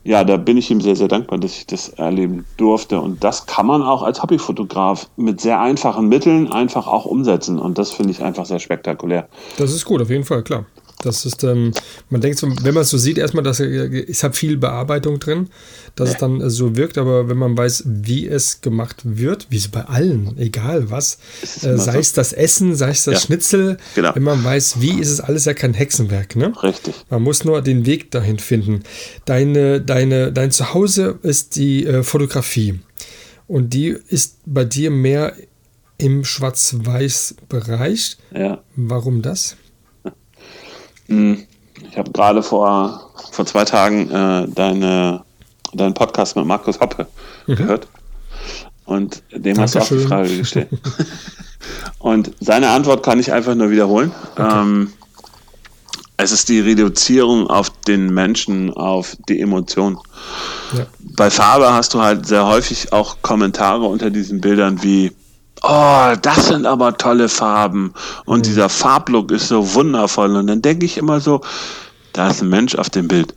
ja, da bin ich ihm sehr, sehr dankbar, dass ich das erleben durfte. Und das kann man auch als Hobbyfotograf mit sehr einfachen Mitteln einfach auch umsetzen. Und das finde ich einfach sehr spektakulär. Das ist gut, auf jeden Fall, klar. Das ist, ähm, man denkt so, wenn man es so sieht, erstmal, dass äh, es hat viel Bearbeitung drin, dass es dann äh, so wirkt, aber wenn man weiß, wie es gemacht wird, wie es bei allen, egal was, äh, sei so. es das Essen, sei es das Ja. Schnitzel, Genau. wenn man weiß, wie, ist es alles ja kein Hexenwerk, ne? Richtig. Man muss nur den Weg dahin finden. Deine, deine, dein Zuhause ist die äh, Fotografie. Und die ist bei dir mehr im Schwarz-Weiß-Bereich. Ja. Warum das? Ich habe gerade vor, vor zwei Tagen äh, deine, deinen Podcast mit Markus Hoppe gehört. Und dem hast du auch die Dankeschön. Frage gestellt. Und seine Antwort kann ich einfach nur wiederholen. Ähm, es ist die Reduzierung auf den Menschen, auf die Emotion. Ja. Bei Farbe hast du halt sehr häufig auch Kommentare unter diesen Bildern wie, oh, das sind aber tolle Farben und dieser Farblook ist so wundervoll. Und dann denke ich immer so, da ist ein Mensch auf dem Bild.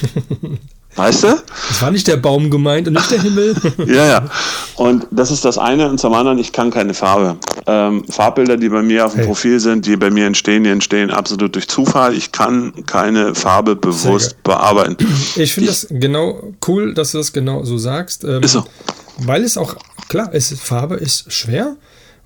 Weißt du? Es war nicht der Baum gemeint und nicht der Himmel. Ja, ja. Und das ist das eine. Und zum anderen, ich kann keine Farbe. Ähm, Farbbilder, die bei mir auf dem Hey. Profil sind, die bei mir entstehen, die entstehen absolut durch Zufall. Ich kann keine Farbe bewusst bearbeiten. Ich finde das genau cool, dass du das genau so sagst. Ähm, Ist so. Weil es auch, klar, es, Farbe ist schwer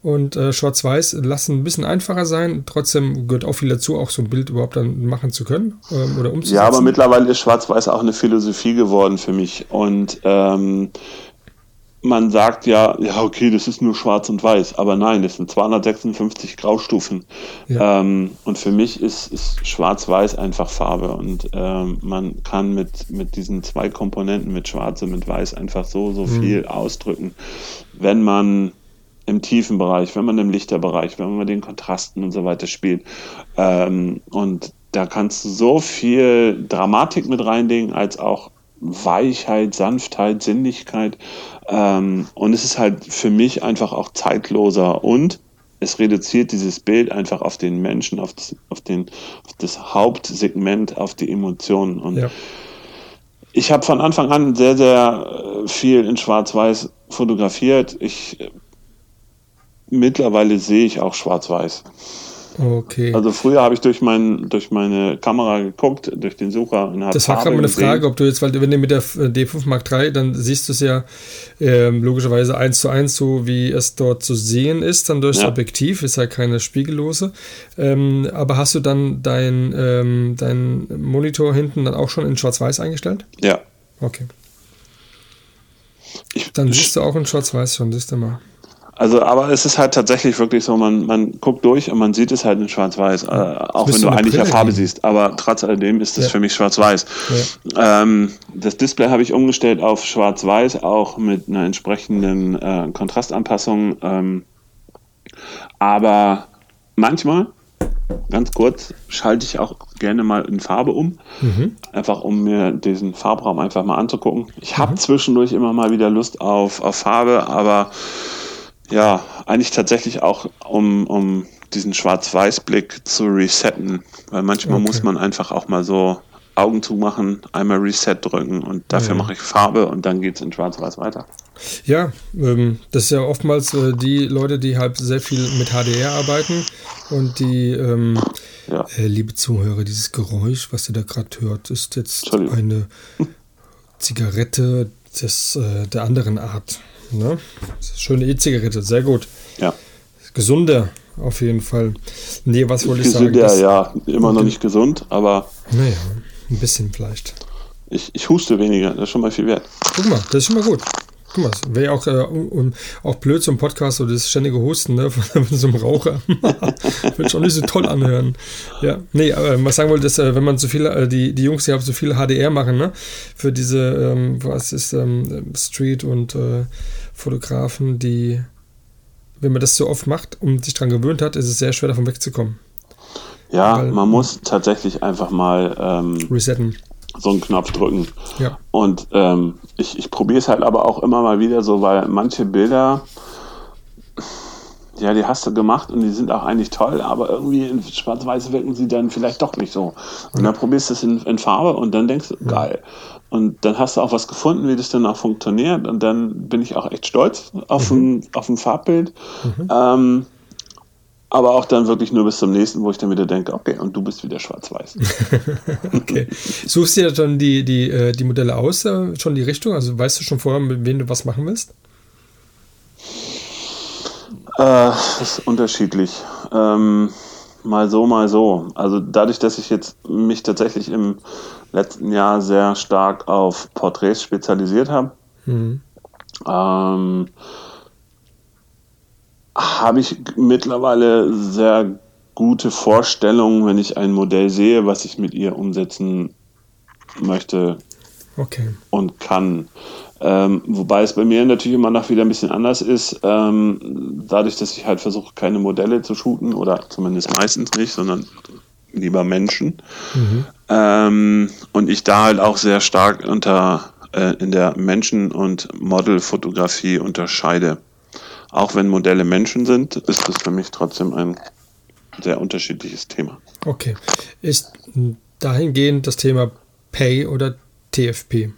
und äh, Schwarz-Weiß lassen ein bisschen einfacher sein. Trotzdem gehört auch viel dazu, auch so ein Bild überhaupt dann machen zu können ähm, oder umzusetzen. Ja, aber mittlerweile ist Schwarz-Weiß auch eine Philosophie geworden für mich. Und ähm, man sagt ja, ja, okay, das ist nur Schwarz und Weiß. Aber nein, das sind 256 Graustufen. Ja. Ähm, und für mich ist, ist Schwarz-Weiß einfach Farbe. Und ähm, man kann mit, mit diesen zwei Komponenten, mit Schwarz und mit Weiß, einfach so, so viel ausdrücken. Wenn man im tiefen Bereich, wenn man im Lichterbereich, wenn man mit den Kontrasten und so weiter spielt. Ähm, und da kannst du so viel Dramatik mit reinlegen, als auch Weichheit, Sanftheit, Sinnlichkeit. Ähm, und es ist halt für mich einfach auch zeitloser und es reduziert dieses Bild einfach auf den Menschen, auf das, auf den, auf das Hauptsegment, auf die Emotionen. Und Ja. ich habe von Anfang an sehr, sehr äh, viel in Schwarz-Weiß fotografiert. Ich äh, mittlerweile sehe ich auch Schwarz-Weiß. Okay. Also früher habe ich durch, mein, durch meine Kamera geguckt, durch den Sucher und habe Das war gerade meine Frage, ob du jetzt, weil wenn du mit der D5 Mark III, dann siehst du es ja ähm, logischerweise eins zu eins, so wie es dort zu sehen ist, dann durch Ja. Objektiv, ist ja keine spiegellose. Ähm, aber hast du dann dein, ähm, dein Monitor hinten dann auch schon in Schwarz-Weiß eingestellt? Ja. Okay. Ich, Dann siehst du auch in Schwarz-Weiß schon, siehst du mal. Also, aber es ist halt tatsächlich wirklich so, man, man guckt durch und man sieht es halt in Schwarz-Weiß, äh, auch wenn du eigentlich ja Brille Farbe geben. siehst. Aber trotz alledem ist es Ja. für mich Schwarz-Weiß. Ähm, das Display habe ich umgestellt auf Schwarz-Weiß, auch mit einer entsprechenden äh, Kontrastanpassung. Ähm, aber manchmal, ganz kurz, schalte ich auch gerne mal in Farbe um. Einfach um mir diesen Farbraum einfach mal anzugucken. Ich habe zwischendurch immer mal wieder Lust auf, auf Farbe, aber ja, eigentlich tatsächlich auch, um, um diesen Schwarz-Weiß-Blick zu resetten. Weil manchmal Okay. muss man einfach auch mal so Augen zumachen, einmal Reset drücken und dafür Ja. mache ich Farbe und dann geht es in Schwarz-Weiß weiter. Ja, ähm, das ist ja oftmals äh, die Leute, die halt sehr viel mit HDR arbeiten und die, ähm, Ja. äh, liebe Zuhörer, dieses Geräusch, was ihr da gerade hört, ist jetzt eine Zigarette des, äh, der anderen Art. Ne? Schöne E-Zigarette, sehr gut. Ja. Gesunder auf jeden Fall. Nee, was wollte ich sagen? Gesünder, Das- ja, immer noch nicht gesund, aber Naja, ein bisschen vielleicht. ich, ich huste weniger, das ist schon mal viel wert. Guck mal, das ist schon mal gut. Guck mal, wäre ja auch, äh, um, um, auch blöd zum Podcast, so das ständige Husten ne, von, so einem Raucher. Wird schon nicht so toll anhören. Ja, nee, aber was sagen wollte, ist, äh, wenn man so viele, äh, die, die Jungs, die haben so viel HDR machen, ne, für diese, ähm, was ist, ähm, Street- und äh, Fotografen, die, wenn man das so oft macht und sich dran gewöhnt hat, ist es sehr schwer davon wegzukommen. Ja, Weil- man muss tatsächlich einfach mal ähm, Resetten. so einen Knopf drücken. Ja. Und ähm, ich, ich probiere es halt aber auch immer mal wieder so, weil manche Bilder, ja, die hast du gemacht und die sind auch eigentlich toll, aber irgendwie in Schwarz-Weiß wirken sie dann vielleicht doch nicht so. Und dann probierst du es in, in Farbe und dann denkst du, geil. Und dann hast du auch was gefunden, wie das dann auch funktioniert. Und dann bin ich auch echt stolz auf, ein, auf ein Farbbild. Ähm, aber auch dann wirklich nur bis zum nächsten, wo ich dann wieder denke, okay, und du bist wieder schwarz-weiß. Okay. Suchst du dir dann die, die, äh, die Modelle aus, äh, schon die Richtung? Also weißt du schon vorher, mit wem du was machen willst? Äh, das ist unterschiedlich. Ähm, mal so, mal so. Also dadurch, dass ich jetzt mich tatsächlich im letzten Jahr sehr stark auf Porträts spezialisiert habe, Mhm. ähm, habe ich mittlerweile sehr gute Vorstellungen, wenn ich ein Modell sehe, was ich mit ihr umsetzen möchte, Okay. und kann. Ähm, wobei es bei mir natürlich immer noch wieder ein bisschen anders ist, ähm, dadurch, dass ich halt versuche, keine Modelle zu shooten oder zumindest meistens nicht, sondern lieber Menschen. Ähm, und ich da halt auch sehr stark unter äh, in der Menschen- und Modelfotografie unterscheide. Auch wenn Modelle Menschen sind, ist das für mich trotzdem ein sehr unterschiedliches Thema. Okay. Ist dahingehend das Thema Pay oder TFP?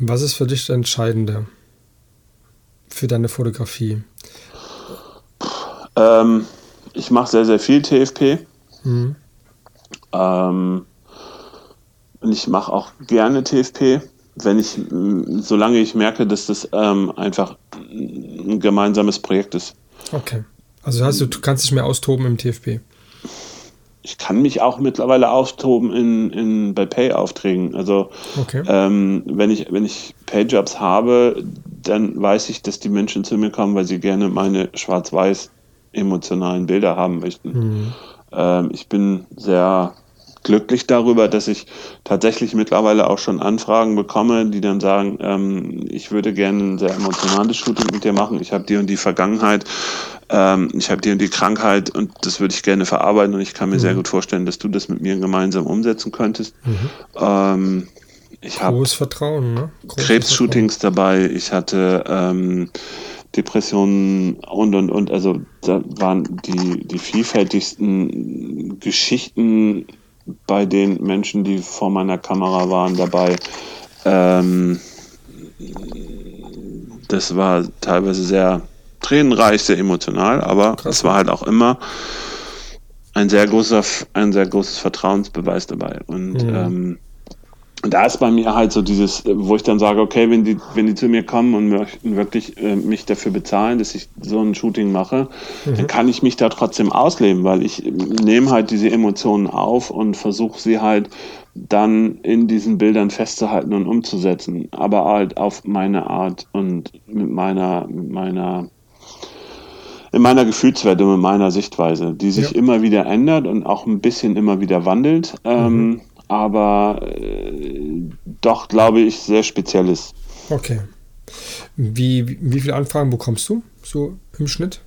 Was ist für dich das Entscheidende für deine Fotografie? Ähm, ich mache sehr, sehr viel TFP. Mhm. Ähm, und ich mache auch gerne TFP, wenn ich, solange ich merke, dass das ähm, einfach ein gemeinsames Projekt ist. Okay. Also heißt, du du kannst dich mehr austoben im TFP. Ich kann mich auch mittlerweile austoben in, in, bei Pay-Aufträgen. Also Okay. ähm, wenn ich, wenn ich Pay-Jobs habe, dann weiß ich, dass die Menschen zu mir kommen, weil sie gerne meine schwarz-weiß emotionalen Bilder haben möchten. Ähm, ich bin sehr glücklich darüber, dass ich tatsächlich mittlerweile auch schon Anfragen bekomme, die dann sagen, ähm, ich würde gerne ein sehr emotionales Shooting mit dir machen. Ich habe die und die Vergangenheit, ähm, ich habe die und die Krankheit und das würde ich gerne verarbeiten und ich kann mir sehr gut vorstellen, dass du das mit mir gemeinsam umsetzen könntest. Ähm, ich habe Großes Vertrauen, ne? Krebs-Shootings dabei, ich hatte ähm, Depressionen und und und. Also da waren die, die vielfältigsten Geschichten bei den Menschen, die vor meiner Kamera waren, dabei. Ähm, das war teilweise sehr tränenreich, sehr emotional, aber Krass. es war halt auch immer ein sehr großer, ein sehr großes Vertrauensbeweis dabei. Und Mhm. ähm, da ist bei mir halt so dieses, äh, wo ich dann sage, okay, wenn die, wenn die zu mir kommen und möchten wirklich äh, mich dafür bezahlen, dass ich so ein Shooting mache, dann kann ich mich da trotzdem ausleben, weil ich äh, nehme halt diese Emotionen auf und versuche sie halt dann in diesen Bildern festzuhalten und umzusetzen, aber halt auf meine Art und mit meiner, mit meiner in meiner Gefühlswelt und in meiner Sichtweise, die sich Ja. immer wieder ändert und auch ein bisschen immer wieder wandelt, ähm, aber äh, doch, glaube ich, sehr speziell ist. Okay. Wie, wie, viele Anfragen bekommst du so im Schnitt?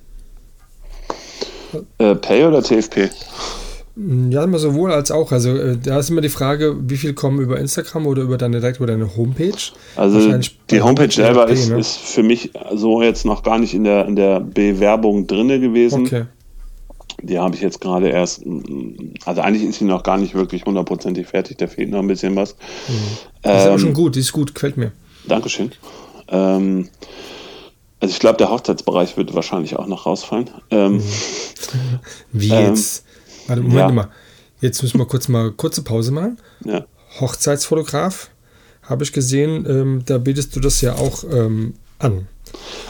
Äh, Pay oder TFP? Ja, immer sowohl als auch. Also äh, da ist immer die Frage, wie viel kommen über Instagram oder über deine direkt über deine Homepage? Also die Homepage selber ist, ne? ist für mich so jetzt noch gar nicht in der, in der Bewerbung drinne gewesen. Okay. Die habe ich jetzt gerade erst, mm, also eigentlich ist sie noch gar nicht wirklich hundertprozentig fertig, da fehlt noch ein bisschen was. Das ist aber Ähm, schon gut, die ist gut, gefällt mir. Dankeschön. Ähm, also ich glaube, der Hochzeitsbereich wird wahrscheinlich auch noch rausfallen. Ähm, Wie ähm, jetzt? Warte, Moment ja. mal. Jetzt müssen wir kurz mal kurze Pause machen. ja. Hochzeitsfotograf, habe ich gesehen, ähm, da bietest du das ja auch ähm, an.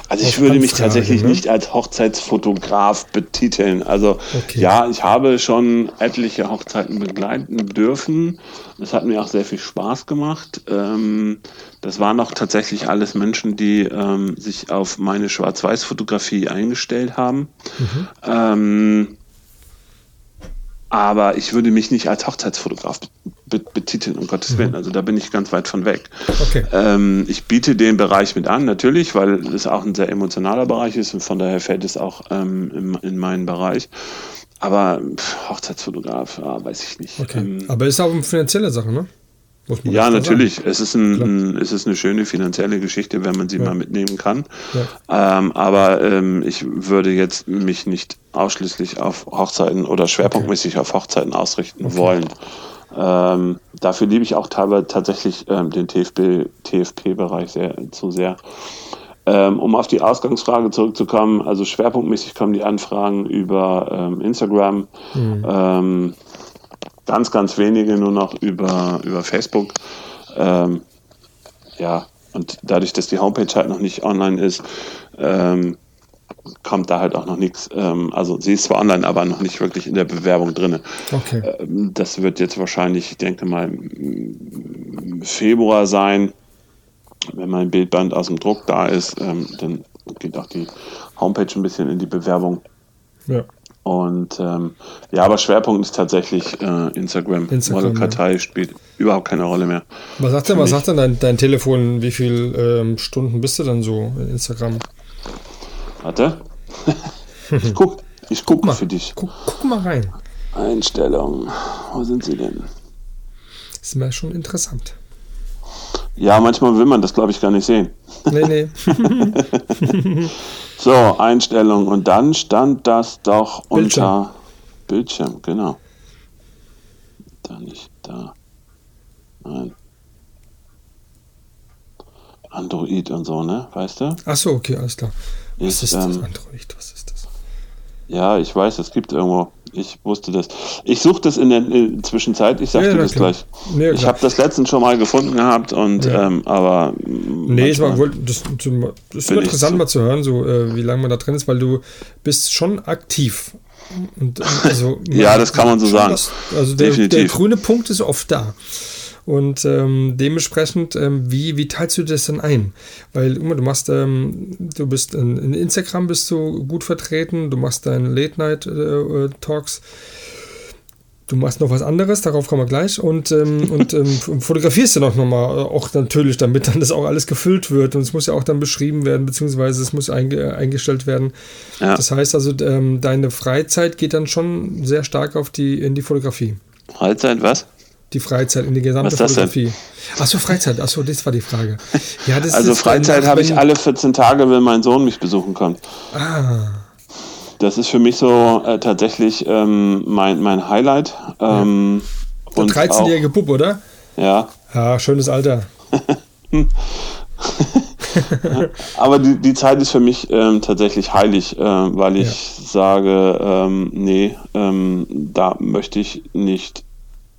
Also ich würde mich tatsächlich ne? nicht als Hochzeitsfotograf betiteln. Also Okay. ja, ich habe schon etliche Hochzeiten begleiten dürfen. Das hat mir auch sehr viel Spaß gemacht. Ähm, das waren auch tatsächlich alles Menschen, die ähm, sich auf meine Schwarz-Weiß-Fotografie eingestellt haben. Mhm. Ähm, aber ich würde mich nicht als Hochzeitsfotograf be betiteln, um Gottes Willen. Also da bin ich ganz weit von weg. Okay. Ähm, ich biete den Bereich mit an, natürlich, weil es auch ein sehr emotionaler Bereich ist und von daher fällt es auch ähm, in, in meinen Bereich. Aber pff, Hochzeitsfotograf, ja, weiß ich nicht. Okay. Ähm, Aber ist auch eine finanzielle Sache, ne? Ja, natürlich. Es ist, ein, ein, es ist eine schöne finanzielle Geschichte, wenn man sie Ja. mal mitnehmen kann. Ja. Ähm, aber ähm, ich würde jetzt mich nicht ausschließlich auf Hochzeiten oder schwerpunktmäßig auf Hochzeiten ausrichten wollen. Ähm, dafür liebe ich auch teilweise tatsächlich ähm, den TFP, TFP-Bereich sehr, zu sehr. Ähm, um auf die Ausgangsfrage zurückzukommen, also schwerpunktmäßig kommen die Anfragen über ähm, Instagram. Ähm, ganz, ganz wenige nur noch über, über Facebook. Ähm, ja, und dadurch, dass die Homepage halt noch nicht online ist, ähm, kommt da halt auch noch nichts. Ähm, also sie ist zwar online, aber noch nicht wirklich in der Bewerbung drin. Okay. Ähm, das wird jetzt wahrscheinlich, ich denke mal, Februar sein. Wenn mein Bildband aus dem Druck da ist, ähm, dann geht auch die Homepage ein bisschen in die Bewerbung. Ja. Und ähm, ja, aber Schwerpunkt ist tatsächlich äh, Instagram. Instagram, Modelkartei spielt überhaupt keine Rolle mehr. Was sagt denn, was sagt denn dein, dein Telefon? Wie viele ähm, Stunden bist du dann so in Instagram? Warte. ich guck, ich guck mal. für dich. Guck, guck mal rein. Einstellungen. Wo sind sie denn? Ist mir schon interessant. Ja, manchmal will man das, glaube ich, gar nicht sehen. Nee, nee. So, Einstellungen. Und dann stand das doch Bildschirm. unter Bildschirm, genau. Da nicht da. Nein. Android und so, ne? Weißt du? Ach so, okay, alles klar. Was Ich, ist das? ähm, Android, was ist das? Ja, ich weiß, es gibt irgendwo. Ich wusste das. Ich suche das in der äh, Zwischenzeit. Ich sag Ja, dir das klar. gleich. Ja, ich habe das letztens schon mal gefunden gehabt und Ja. ähm, aber Nee, es war, wohl- das, das ist immer ich interessant so. mal zu hören, so äh, wie lange man da drin ist, weil du bist schon aktiv. Und, äh, also, Ja, das kann man so sagen. das- also der, der grüne Punkt ist oft da. Und ähm, dementsprechend, ähm, wie, wie teilst du das denn ein? Weil du machst, ähm, du bist in, in Instagram bist du gut vertreten, du machst deine Late Night äh, äh, Talks, du machst noch was anderes, darauf kommen wir gleich und, ähm, und ähm, fotografierst du noch nochmal, auch natürlich, damit dann das auch alles gefüllt wird und es muss ja auch dann beschrieben werden, beziehungsweise es muss einge eingestellt werden. Ja. Das heißt also, ähm, deine Freizeit geht dann schon sehr stark auf die, in die Fotografie. Freizeit, was? Die Freizeit in die gesamte Was ist das? Fotografie. Achso, Freizeit, achso, das war die Frage. Ja, das Also ist, Freizeit habe ich alle 14 Tage, wenn mein Sohn mich besuchen kommt. Ah, Das ist für mich so äh, tatsächlich ähm, mein, mein Highlight. Ähm, der und 13-jährige Bub, oder? ja, Ja, schönes Alter. Aber die, die Zeit ist für mich ähm, tatsächlich heilig, äh, weil ich ja. sage, ähm, nee, ähm, da möchte ich nicht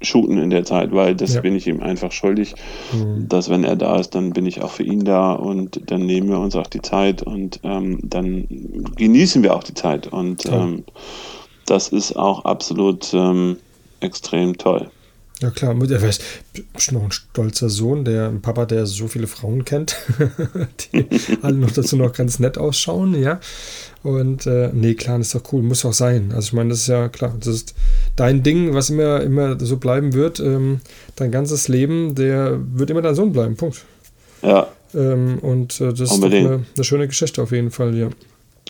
shooten in der Zeit, weil das ja. bin ich ihm einfach schuldig, mhm. dass wenn er da ist, dann bin ich auch für ihn da und dann nehmen wir uns auch die Zeit und ähm, dann genießen wir auch die Zeit und ähm, das ist auch absolut ähm, extrem toll. Ja klar, er ist noch ein stolzer Sohn, der ein Papa, der so viele Frauen kennt, die alle noch dazu noch ganz nett ausschauen, ja. Und äh, nee, klar, das ist doch cool, muss auch sein. Also ich meine, das ist ja klar, das ist dein Ding, was immer, immer so bleiben wird. Ähm, dein ganzes Leben, der wird immer dein Sohn bleiben, Punkt. Ja. Ähm, und äh, das Unbedingt. ist eine, eine schöne Geschichte auf jeden Fall, ja.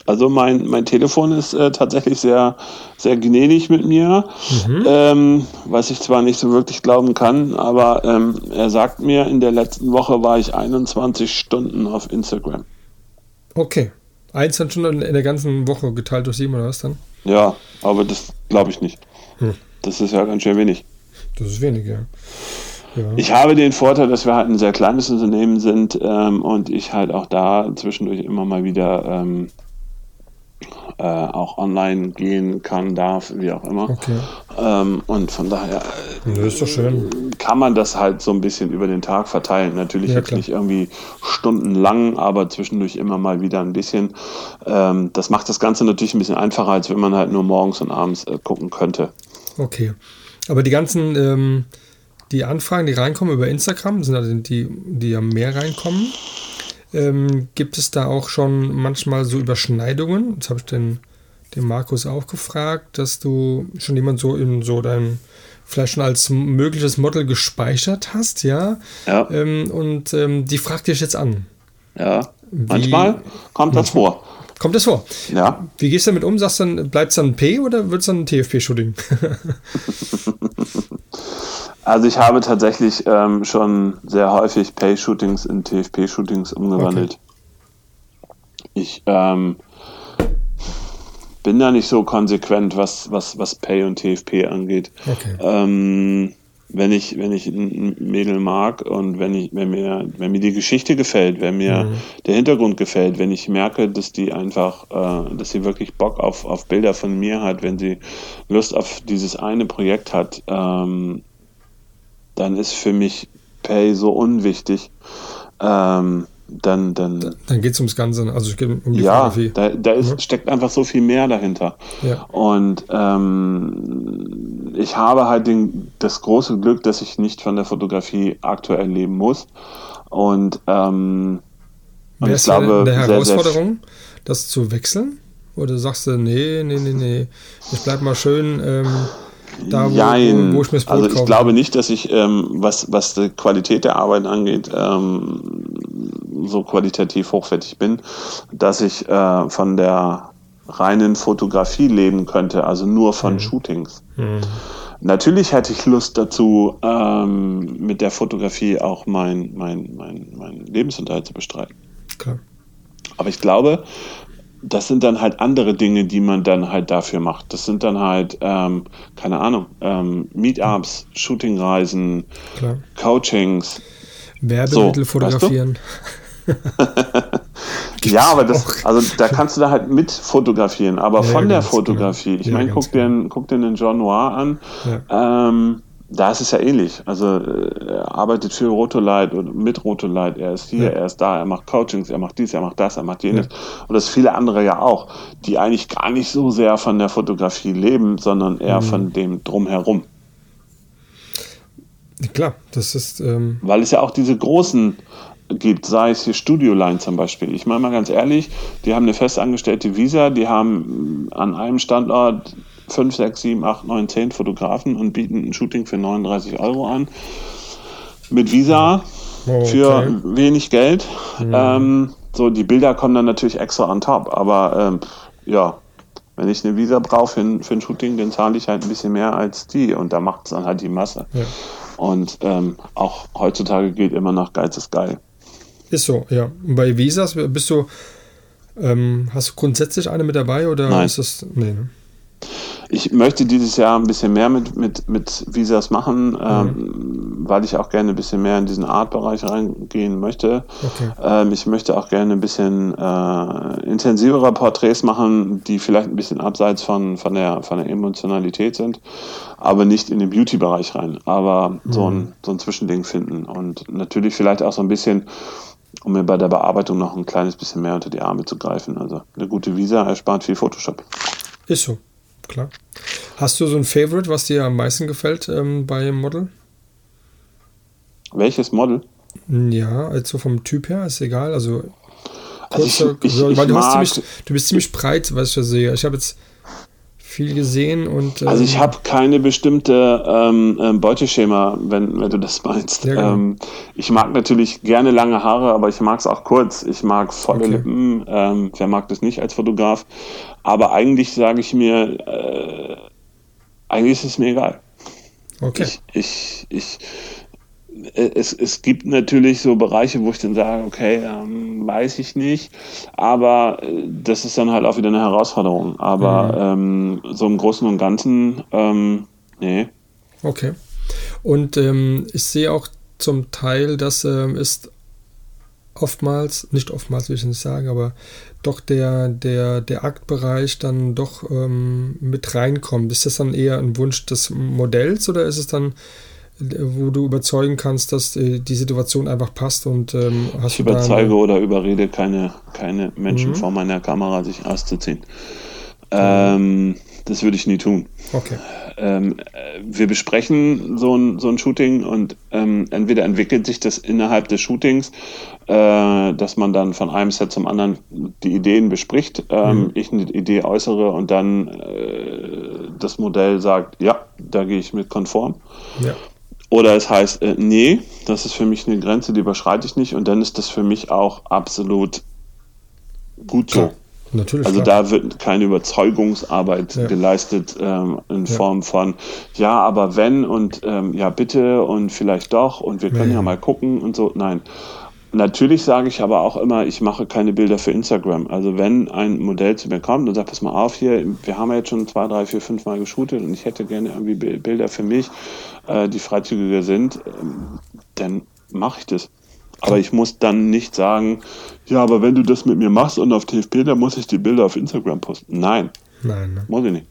Also mein, mein Telefon ist äh, tatsächlich sehr, sehr gnädig mit mir, mhm. ähm, was ich zwar nicht so wirklich glauben kann, aber ähm, er sagt mir, in der letzten Woche war ich 21 Stunden auf Instagram. Okay. 21 Stunden in der ganzen Woche geteilt durch sieben oder was dann? Ja, aber das glaube ich nicht. Hm. Das ist ja ganz schön wenig. Das ist wenig, ja. ja. Ich habe den Vorteil, dass wir halt ein sehr kleines Unternehmen sind ähm, und ich halt auch da zwischendurch immer mal wieder ähm, äh, auch online gehen kann, darf, wie auch immer. Okay. Ähm, und von daher kann man das halt so ein bisschen über den Tag verteilen. Natürlich ja, jetzt nicht irgendwie stundenlang, aber zwischendurch immer mal wieder ein bisschen. Ähm, das macht das Ganze natürlich ein bisschen einfacher, als wenn man halt nur morgens und abends äh, gucken könnte. Okay. Aber die ganzen ähm, die Anfragen, die reinkommen über Instagram, sind also die, die ja mehr reinkommen. Ähm, gibt es da auch schon manchmal so Überschneidungen? Das habe ich den, den Markus auch gefragt, dass du schon jemand so in so deinem vielleicht schon als mögliches Model gespeichert hast, ja? Ja. Ähm, und ähm, die fragt dich jetzt an. Ja. Wie, manchmal kommt das vor. Kommt das vor? Ja. Wie gehst du damit um? Sagst du dann, bleibt es dann ein P oder wird es dann ein TFP-Shooting? Also ich habe tatsächlich ähm, schon sehr häufig Pay-Shootings in TFP-Shootings umgewandelt. Okay. Ich ähm, bin da nicht so konsequent, was, was, was Pay und TFP angeht. Okay. Ähm, wenn ich, wenn ich ein Mädel mag und wenn ich, wenn mir, wenn mir die Geschichte gefällt, wenn mir mhm. der Hintergrund gefällt, wenn ich merke, dass die einfach, äh, dass sie wirklich Bock auf, auf Bilder von mir hat, wenn sie Lust auf dieses eine Projekt hat, ähm, dann ist für mich Pay so unwichtig. Ähm, dann, dann, dann geht es ums Ganze, also es geht um die ja, Fotografie. Da, da ist, mhm. steckt einfach so viel mehr dahinter. Ja. Und ähm, ich habe halt den, das große Glück, dass ich nicht von der Fotografie aktuell leben muss. Und, ähm, und ich glaube, eine Herausforderung, das zu wechseln? Oder sagst du, nee, nee, nee, nee, ich bleib mal schön ähm, da, wo, Jein. wo, wo ich mir das Brot Also ich kaufe. glaube nicht, dass ich, ähm, was, was die Qualität der Arbeit angeht, ähm, so qualitativ hochwertig bin, dass ich äh, von der reinen Fotografie leben könnte, also nur von mhm. Shootings. Mhm. Natürlich hätte ich Lust dazu, ähm, mit der Fotografie auch mein, mein, mein, mein Lebensunterhalt zu bestreiten. Klar. Aber ich glaube, das sind dann halt andere Dinge, die man dann halt dafür macht. Das sind dann halt, ähm, keine Ahnung, ähm, Meetups, Shootingreisen, Klar. Coachings. Werbemittel so, fotografieren. Weißt du? ja, aber das, also da kannst du da halt mit fotografieren, aber ja, von der Fotografie. Genau. Ich ja, meine, guck, genau. dir, guck dir den John Noir an. Ja. Ähm, da ist es ja ähnlich. Also äh, er arbeitet für Rotolight und mit Rotolight. Er ist hier, ja. er ist da, er macht Coachings, er macht dies, er macht das, er macht jenes. Ja. Und das viele andere ja auch, die eigentlich gar nicht so sehr von der Fotografie leben, sondern eher mhm. von dem drumherum. Klar, das ist. Ähm Weil es ja auch diese großen gibt, sei es hier Studio Line zum Beispiel. Ich meine mal ganz ehrlich, die haben eine festangestellte Visa, die haben an einem Standort 5, 6, 7, 8, 9, 10 Fotografen und bieten ein Shooting für 39 Euro an. Mit Visa okay. für wenig Geld. Mhm. Ähm, so, die Bilder kommen dann natürlich extra on top, aber ähm, ja, wenn ich eine Visa brauche für, für ein Shooting, dann zahle ich halt ein bisschen mehr als die und da macht es dann halt die Masse. Ja. Und ähm, auch heutzutage geht immer noch Geiz ist geil. Ist so, ja. Und bei Visas bist du, ähm, hast du grundsätzlich eine mit dabei oder Nein. ist das. Nee, ne? Ich möchte dieses Jahr ein bisschen mehr mit, mit, mit Visas machen, ähm, Mhm. weil ich auch gerne ein bisschen mehr in diesen Art-Bereich reingehen möchte. Okay. Ähm, ich möchte auch gerne ein bisschen äh, intensivere Porträts machen, die vielleicht ein bisschen abseits von, von, der, von der Emotionalität sind, aber nicht in den Beauty-Bereich rein. Aber so, ein, so ein Zwischending finden und natürlich vielleicht auch so ein bisschen, um mir bei der Bearbeitung noch ein kleines bisschen mehr unter die Arme zu greifen. Also eine gute Visa erspart viel Photoshop. Ist so, klar. Hast du so ein Favorite, was dir am meisten gefällt ähm, bei Model? Welches Model? Ja, also vom Typ her, ist egal. Also, Also ich- kurzer- ich- weil ich du, mag- ziemlich, du bist ziemlich breit, was ich da sehe. Ich habe jetzt viel gesehen und. Also ich ähm, habe keine bestimmte ähm, ähm, Beuteschema, wenn, wenn du das meinst. Ähm, ich mag natürlich gerne lange Haare, aber ich mag es auch kurz. Ich mag volle Okay. Lippen. Ähm, wer mag das nicht als Fotograf? Aber eigentlich sage ich mir, äh, eigentlich ist es mir egal. Okay. Ich, ich, ich, es, es gibt natürlich so Bereiche, wo ich dann sage, okay, ähm, weiß ich nicht, aber äh, das ist dann halt auch wieder eine Herausforderung. Aber ähm, so im Großen und Ganzen, ähm, nee. Okay. Und ähm, ich sehe auch zum Teil, dass ähm, ist oftmals, nicht oftmals will ich nicht sagen, aber doch der, der, der Aktbereich dann doch ähm, mit reinkommt. Ist das dann eher ein Wunsch des Modells oder ist es dann, wo du überzeugen kannst, dass äh, die Situation einfach passt und ähm, hast Ich überzeuge oder überrede keine, keine Menschen Mhm. vor meiner Kamera, sich auszuziehen. Ähm, das würde ich nie tun. Okay. ähm, äh, wir besprechen so ein, so ein Shooting und ähm, entweder entwickelt sich das innerhalb des Shootings, äh, dass man dann von einem Set zum anderen die Ideen bespricht, ähm, Mhm. ich eine Idee äußere und dann äh, das Modell sagt, ja, da gehe ich mit konform. Ja. Oder es heißt, äh, nee, das ist für mich eine Grenze, die überschreite ich nicht und dann ist das für mich auch absolut gut so. Natürlich. Also klar. da wird keine Überzeugungsarbeit Ja. geleistet ähm, in Ja. Form von ja, aber wenn und ähm, ja bitte und vielleicht doch und wir können ja, ja. mal gucken und so. Nein. Natürlich sage ich aber auch immer, ich mache keine Bilder für Instagram. Also wenn ein Modell zu mir kommt und sagt, pass mal auf hier, wir haben ja jetzt schon zwei, drei, vier, fünf Mal geshootet und ich hätte gerne irgendwie Bi- Bilder für mich, äh, die freizügiger sind, ähm, dann mache ich das. Aber ich muss dann nicht sagen, ja, aber wenn du das mit mir machst und auf TFP, dann muss ich die Bilder auf Instagram posten. Nein, Nein. Ne? muss ich nicht.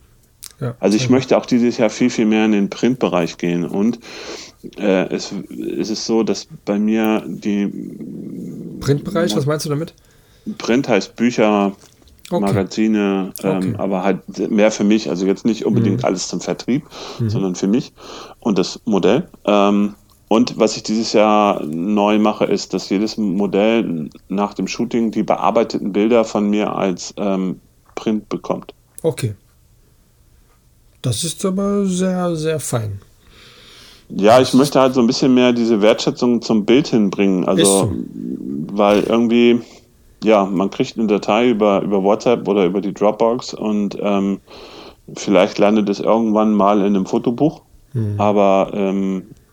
Ja. Also ich möchte auch dieses Jahr viel, viel mehr in den Printbereich gehen. Und äh, es, es ist so, dass bei mir die Printbereich, was meinst du damit? Print heißt Bücher, Okay. Magazine, ähm, Okay. aber halt mehr für mich, also jetzt nicht unbedingt Mhm. alles zum Vertrieb, sondern für mich und das Modell. Ähm, und was ich dieses Jahr neu mache, ist, dass jedes Modell nach dem Shooting die bearbeiteten Bilder von mir als ähm, Print bekommt. Okay. Das ist aber sehr, sehr fein. Ja, ich möchte halt so ein bisschen mehr diese Wertschätzung zum Bild hinbringen. Also, so. weil irgendwie, ja, man kriegt eine Datei über, über WhatsApp oder über die Dropbox und ähm, vielleicht landet es irgendwann mal in einem Fotobuch. Aber ähm, Mhm.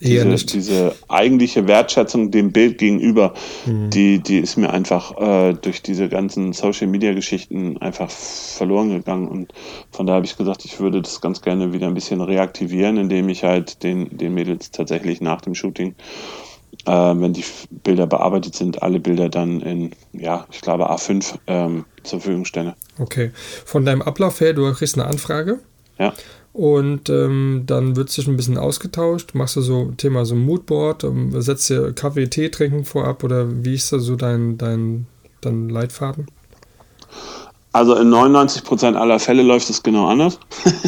Eher diese, nicht. diese eigentliche Wertschätzung dem Bild gegenüber, Mhm. die, die ist mir einfach äh, durch diese ganzen Social Media Geschichten einfach verloren gegangen. Und von daher habe ich gesagt, ich würde das ganz gerne wieder ein bisschen reaktivieren, indem ich halt den, den Mädels tatsächlich nach dem Shooting, äh, wenn die Bilder bearbeitet sind, alle Bilder dann in, ja, ich glaube A5 ähm, zur Verfügung stelle. Okay. Von deinem Ablauf her, du kriegst eine Anfrage Ja. Und ähm, dann wird sich ein bisschen ausgetauscht. Machst du so Thema so ein Moodboard, ähm, setzt dir Kaffee, Tee trinken vorab oder wie ist da so dein, dein, dein Leitfaden? Also in 99% aller Fälle läuft es genau anders.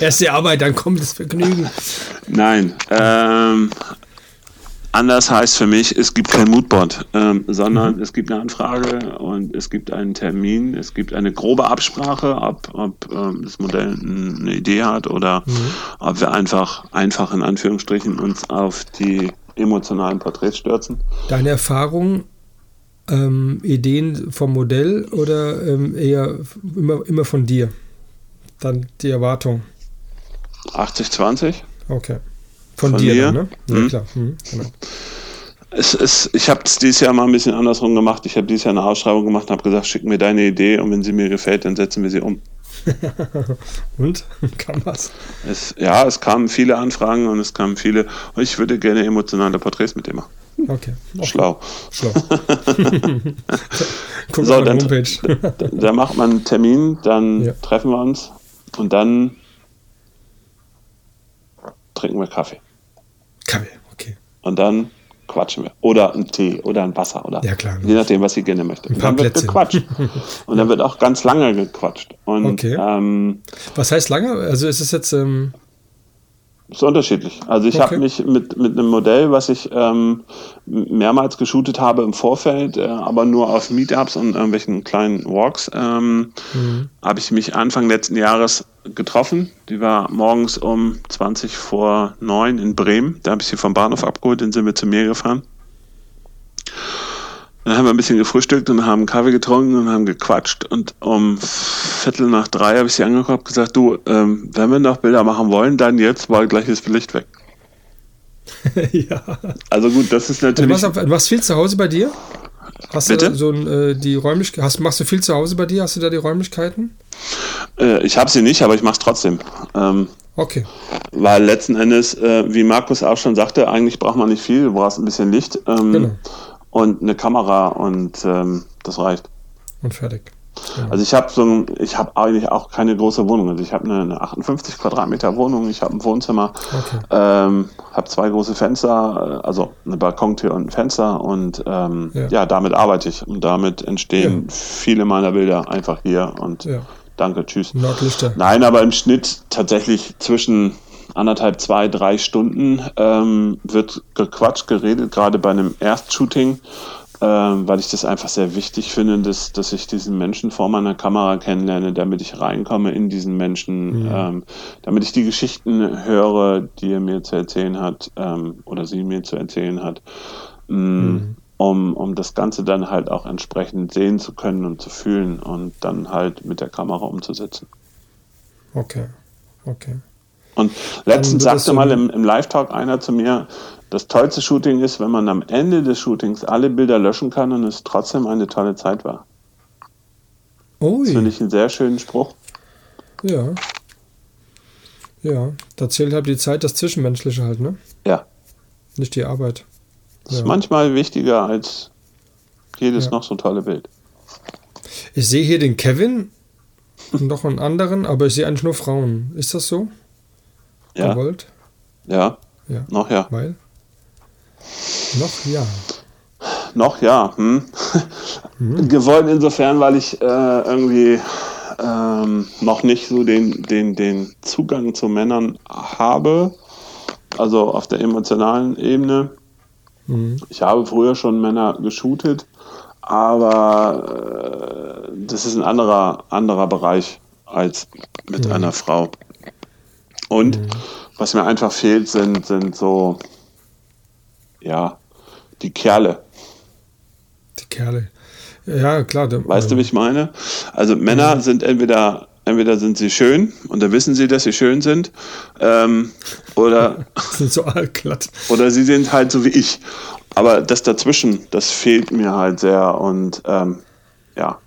Erst die Arbeit, dann kommt das Vergnügen. Nein. Ähm, anders heißt für mich, es gibt kein Moodboard, ähm, sondern es gibt eine Anfrage und es gibt einen Termin, es gibt eine grobe Absprache, ob, ob ähm, das Modell eine Idee hat oder ob wir einfach, einfach in Anführungsstrichen uns auf die emotionalen Porträts stürzen. Deine Erfahrung, ähm, Ideen vom Modell oder ähm, eher immer, immer von dir? Dann die Erwartung. 80-20. Okay. Von, Von dir, dann, ne? Ja, Mhm. klar. Mhm, genau. Es ist, ich habe es dieses Jahr mal ein bisschen andersrum gemacht. Ich habe dieses Jahr eine Ausschreibung gemacht und habe gesagt, schick mir deine Idee und wenn sie mir gefällt, dann setzen wir sie um. Und? Kam was? Es, ja, es kamen viele Anfragen und es kamen viele. Ich würde gerne emotionale Porträts mit dir machen. Okay. okay. Schlau. Schlau. Guck So, dann- Homepage. Da macht man einen Termin, dann Ja. treffen wir uns und dann trinken wir Kaffee. Kaffee, okay. Und dann quatschen wir. Oder einen Tee oder ein Wasser oder Ja, klar. je nachdem, was sie gerne möchte. Und paar dann wird Plätzchen. gequatscht. Und dann wird auch ganz lange gequatscht. Und Okay. ähm, Was heißt lange? Also ist es jetzt, ähm, ist unterschiedlich. Also ich Okay. habe mich mit, mit einem Modell, was ich ähm, mehrmals geshootet habe im Vorfeld, äh, aber nur auf Meetups und irgendwelchen kleinen Walks, ähm, Mhm. habe ich mich Anfang letzten Jahres getroffen. Die war morgens um 20 vor 9 in Bremen. Da habe ich sie vom Bahnhof abgeholt, dann sind wir zu mir gefahren. Dann haben wir ein bisschen gefrühstückt und haben Kaffee getrunken und haben gequatscht. Und um Viertel nach drei habe ich sie angeguckt und gesagt, du, ähm, wenn wir noch Bilder machen wollen, dann jetzt, weil gleich ist Licht weg. ja. Also gut, das ist Du natürlich. machst, auf- du machst viel zu Hause bei dir? Hast Bitte? du so ein, äh, die Räumlichkeiten, hast, machst du viel zu Hause bei dir? Hast du da die Räumlichkeiten? Äh, ich habe sie nicht, aber ich mache es trotzdem. Ähm, Okay. weil letzten Endes, äh, wie Markus auch schon sagte, eigentlich braucht man nicht viel, du brauchst ein bisschen Licht ähm, Genau. Und eine Kamera und ähm, das reicht. Und fertig. Also ich habe so ein, ich habe eigentlich auch keine große Wohnung. Also ich habe eine, eine 58 Quadratmeter Wohnung, ich habe ein Wohnzimmer, Okay. ähm, habe zwei große Fenster, äh, also eine Balkontür und ein Fenster und ähm, Ja. ja. damit arbeite ich und damit entstehen Ja. viele meiner Bilder einfach hier und Ja. danke, tschüss. Nordlichter. Nein, aber im Schnitt tatsächlich zwischen anderthalb, zwei, drei Stunden ähm, wird gequatscht, geredet, gerade bei einem Erstshooting, ähm, weil ich das einfach sehr wichtig finde, dass, dass ich diesen Menschen vor meiner Kamera kennenlerne, damit ich reinkomme in diesen Menschen, ähm, damit ich die Geschichten höre, die er mir zu erzählen hat ähm, oder sie mir zu erzählen hat. Mm, Um, um das Ganze dann halt auch entsprechend sehen zu können und zu fühlen und dann halt mit der Kamera umzusetzen. Okay. Okay. Und letztens sagte mal im, im Live-Talk einer zu mir, das tollste Shooting ist, wenn man am Ende des Shootings alle Bilder löschen kann und es trotzdem eine tolle Zeit war. Das finde Ui. ich einen sehr schönen Spruch. Ja. Ja. Da zählt halt die Zeit, das Zwischenmenschliche halt, ne? Ja, Nicht die Arbeit. das ist Ja. manchmal wichtiger als jedes Ja. noch so tolle Bild. Ich sehe hier den Kevin und noch einen anderen, aber ich sehe eigentlich nur Frauen. Ist das so? Ja, Gewollt? ja, Ja. noch ja. Weil? Noch ja. Noch ja. Hm. Gewollt insofern, weil ich äh, irgendwie ähm, noch nicht so den, den, den Zugang zu Männern habe. Also auf der emotionalen Ebene. Mhm. Ich habe früher schon Männer geshootet, aber äh, das ist ein anderer, anderer Bereich als mit einer Frau. Und was mir einfach fehlt, sind, sind so, ja, die Kerle. Die Kerle. Ja, klar. Der, Weißt du, wie ich meine? Also Männer sind entweder entweder sind sie schön und dann wissen sie, dass sie schön sind, ähm, oder sind so allglatt. oder sie sind halt so wie ich. Aber das dazwischen, das fehlt mir halt sehr und ähm, ja.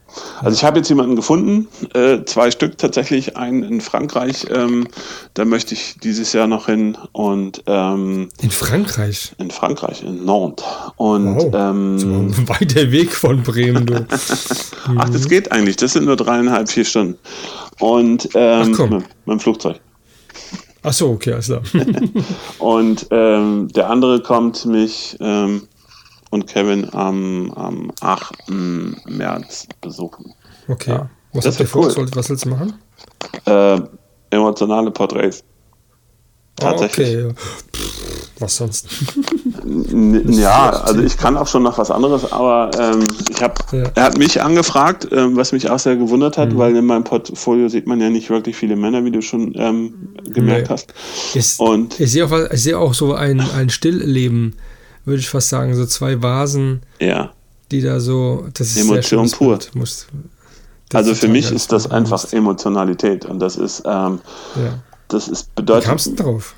Also ich habe jetzt jemanden gefunden, äh, zwei Stück tatsächlich, einen in Frankreich, ähm, da möchte ich dieses Jahr noch hin und ähm, In Frankreich. in Frankreich, in Nantes. Und Wow. ähm, So ein weiter Weg von Bremen, du. Ach, das geht eigentlich. Das sind nur dreieinhalb, vier Stunden. Und ähm, Ach, komm. Mit, mit dem Flugzeug. Ach so, okay, alles klar. Und ähm, der andere kommt mich ähm, und Kevin am, am 8. März besuchen. Okay. Ja. Was Das habt ihr wär vor? cool. Was wollt- Was willst du machen? Äh, emotionale Porträts. Ah, Tatsächlich. okay. Pff, Was sonst? Ja, also ich kann auch schon noch was anderes, aber ähm, ich habe, Ja. Mhm. er hat mich angefragt, ähm, was mich auch sehr gewundert hat, weil in meinem Portfolio sieht man ja nicht wirklich viele Männer, wie du schon ähm, gemerkt Nee. hast. Ist, Und ich sehe auch, ich sehe auch so ein, ein Stillleben, würde ich fast sagen. So zwei Vasen, ja, die da so. Das ist Emotion sehr pur. Muss, also für mich ist das einfach Emotionalität und das ist, ähm, Ja. das ist Wie bedeutet. kamst du denn drauf?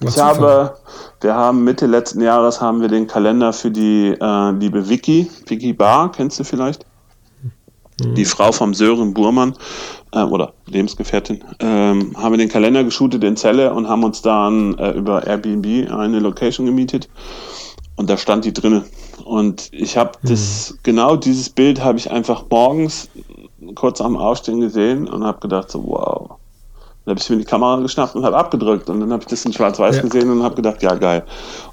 War Ich habe, wir haben Mitte letzten Jahres haben wir den Kalender für die äh, liebe Vicky, Vicky Bar, kennst du vielleicht? Die Frau vom Sören Burmann äh, oder Lebensgefährtin ähm, haben wir den Kalender geshootet in Celle und haben uns dann äh, über Airbnb eine Location gemietet und da stand die drinne. Und ich habe das genau dieses Bild habe ich einfach morgens kurz am Aufstehen gesehen und habe gedacht so wow. Dann habe ich mir die Kamera geschnappt und habe abgedrückt und dann habe ich das in Schwarz-Weiß Ja. gesehen und habe gedacht, ja geil.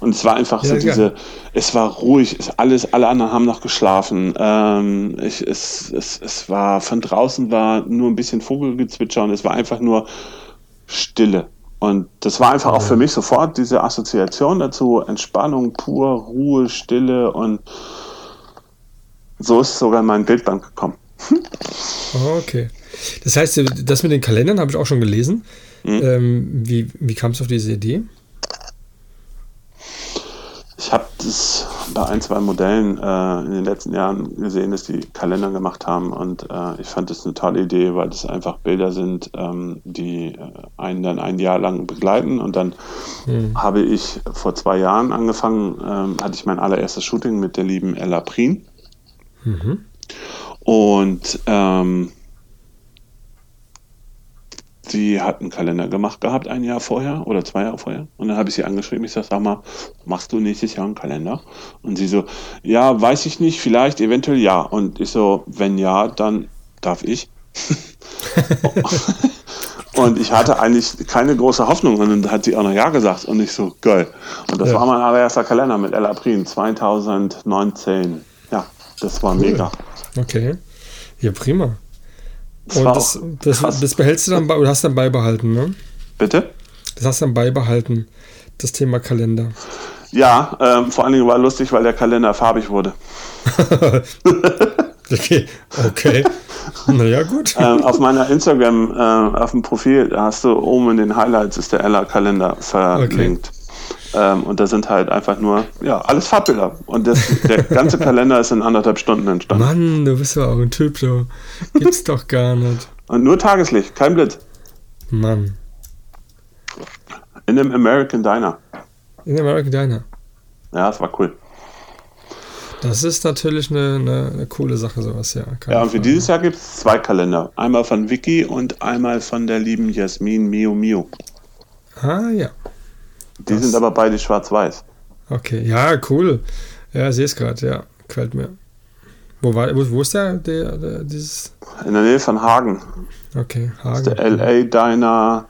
Und es war einfach Ja, so geil. diese, es war ruhig, es alles, alle anderen haben noch geschlafen. Ähm, ich, es, es, es war von draußen war nur ein bisschen Vogelgezwitscher und es war einfach nur Stille. Und das war einfach auch für mich sofort diese Assoziation dazu, Entspannung pur, Ruhe, Stille und so ist sogar in mein Bildband gekommen. Okay. Das heißt, das mit den Kalendern habe ich auch schon gelesen. Mhm. Ähm, wie wie kam es auf diese Idee? Ich habe das bei ein, zwei Modellen äh, in den letzten Jahren gesehen, dass die Kalender gemacht haben und äh, ich fand das eine tolle Idee, weil das einfach Bilder sind, ähm, die äh, einen dann ein Jahr lang begleiten und dann habe ich vor zwei Jahren angefangen, ähm, hatte ich mein allererstes Shooting mit der lieben Ella Prien und ähm, sie hat einen Kalender gemacht gehabt, ein Jahr vorher oder zwei Jahre vorher. Und dann habe ich sie angeschrieben. Ich sage, sag mal, machst du nächstes Jahr einen Kalender? Und sie so, ja, weiß ich nicht, vielleicht, eventuell ja. Und ich so, wenn ja, dann darf ich. und ich hatte eigentlich keine große Hoffnung. Und dann hat sie auch noch Ja gesagt. Und ich so, geil. Und das Ja. war mein allererster Kalender mit Ella Prien 2019. Ja, das war mega. Okay. Ja, prima. Das Und das, das, das behältst du dann bei, oder hast dann beibehalten, ne? Bitte? Das hast du dann beibehalten, das Thema Kalender. Ja, ähm, vor allen Dingen war lustig, weil der Kalender farbig wurde. Okay, okay. naja, gut. ähm, auf meiner Instagram, äh, auf dem Profil, da hast du oben in den Highlights ist der Ella-Kalender verlinkt. Ähm, und da sind halt einfach nur, ja, alles Farbbilder. Und das, der ganze Kalender ist in anderthalb Stunden entstanden. Mann, du bist ja auch ein Typ, du. Gibt's doch gar nicht. Und nur Tageslicht, kein Blitz. Mann. In einem American Diner. In American Diner. Ja, das war cool. Das ist natürlich eine, eine, eine coole Sache, sowas, ja. keine Ja, und für Frage. dieses Jahr gibt es zwei Kalender. Einmal von Vicky und einmal von der lieben Jasmin Mio Mio. Ah, ja. Die Das- sind aber beide schwarz-weiß. Okay, ja, cool. Ja, sehe es gerade, ja. Gefällt mir. Wo, war, wo, wo ist der, der, der, dieses. In der Nähe von Hagen. Okay, Hagen. Der LA Diner.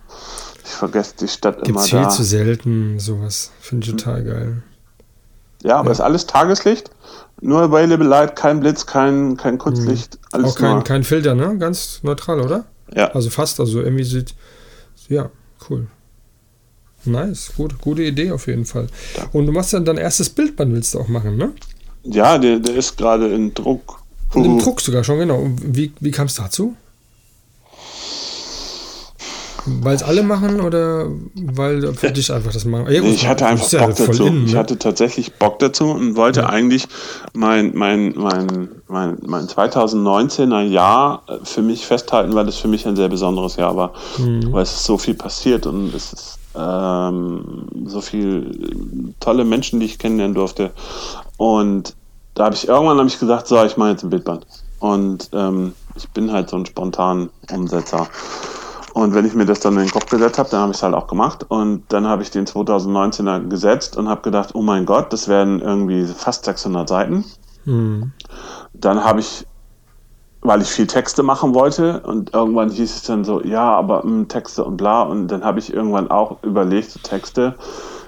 Ich vergesse die Stadt Gibt immer es viel da. zu selten, sowas. Finde ich total geil. Ja, aber Ja. ist alles Tageslicht. Nur Available Light, kein Blitz, kein, kein Kurzlicht. Alles Mhm. Auch kein, nur. kein Filter, ne? Ganz neutral, oder? Ja. Also fast, also irgendwie sieht. Ja, cool. Nice, gut, gute Idee auf jeden Fall. Und du machst dann dein erstes Bildband, willst du auch machen, ne? ja, der, der ist gerade in Druck. Und im. Druck sogar schon, genau. Und wie, wie kam es dazu? Weil es alle machen oder weil für dich einfach das machen? Ja, gut, Ich hatte einfach ja Bock voll dazu. in, Ich ne? hatte tatsächlich Bock dazu und wollte eigentlich mein, mein, mein, mein, mein 2019er Jahr äh, für mich festhalten, weil das für mich ein sehr besonderes Jahr war. Mhm. Weil es ist so viel passiert und es ist ähm, so viel tolle Menschen, die ich kennenlernen durfte. Und da habe ich irgendwann hab ich gesagt, so, ich mache jetzt ein Bildband. Und ähm, ich bin halt so ein spontan Umsetzer. Und wenn ich mir das dann in den Kopf gesetzt habe, dann habe ich es halt auch gemacht. Und dann habe ich den 2019er gesetzt und habe gedacht, oh mein Gott, das werden irgendwie fast 600 Seiten. Hm. Dann habe ich, weil ich viel Texte machen wollte und irgendwann hieß es dann so, ja, aber mh, Texte und bla. Und dann habe ich irgendwann auch überlegt, so Texte.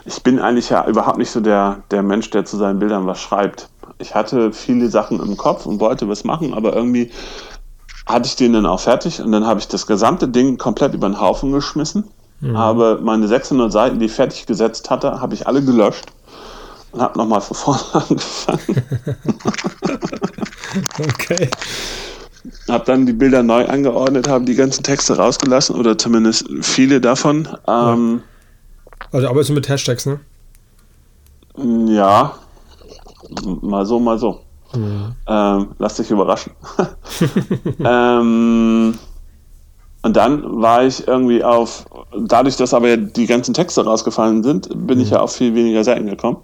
Ich bin eigentlich ja überhaupt nicht so der, der Mensch, der zu seinen Bildern was schreibt. Ich hatte viele Sachen im Kopf und wollte was machen, aber irgendwie hatte ich den dann auch fertig und dann habe ich das gesamte Ding komplett über den Haufen geschmissen. Habe meine 600 Seiten, die ich fertig gesetzt hatte, habe ich alle gelöscht und habe nochmal von vorne angefangen. Okay. Habe dann die Bilder neu angeordnet, habe die ganzen Texte rausgelassen oder zumindest viele davon. Ähm, Also arbeitest du mit Hashtags, ne? ja. mal so, mal so. Ähm, lass dich überraschen. ähm, und dann war ich irgendwie auf, dadurch, dass aber die ganzen Texte rausgefallen sind, bin ich ja auf viel weniger Seiten gekommen.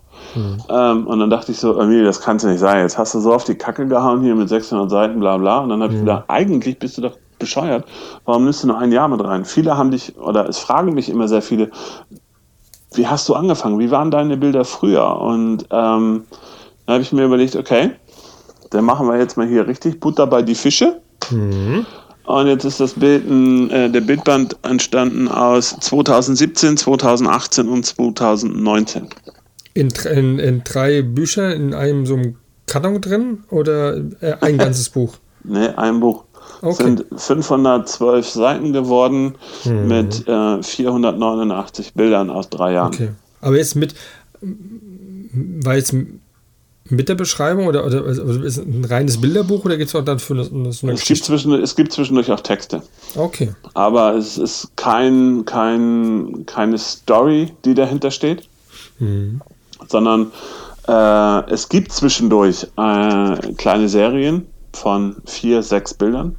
Ähm, und dann dachte ich so, irgendwie, das kann es nicht sein. Jetzt hast du so auf die Kacke gehauen hier mit 600 Seiten, bla bla. Und dann habe ich gedacht, eigentlich bist du doch bescheuert. Warum nimmst du nur ein Jahr mit rein? Viele haben dich, oder es fragen mich immer sehr viele, wie hast du angefangen? Wie waren deine Bilder früher? Und ähm, dann habe ich mir überlegt, okay, dann machen wir jetzt mal hier richtig Butter bei die Fische. Und jetzt ist das Bild, äh, der Bildband entstanden aus 2017, 2018 und 2019. In, in, in drei Büchern in einem so einem Karton drin oder äh, ein ganzes Buch? Ne, ein Buch. Okay. Sind 512 Seiten geworden mit äh, 489 Bildern aus drei Jahren. Okay. Aber jetzt mit, war jetzt mit der Beschreibung oder, oder also ist es ein reines Bilderbuch oder geht es auch dann für das eine Es gibt, zwischen, es gibt zwischendurch auch Texte. Okay. Aber es ist kein, kein, keine Story, die dahinter steht, sondern äh, es gibt zwischendurch äh, kleine Serien von vier, sechs Bildern.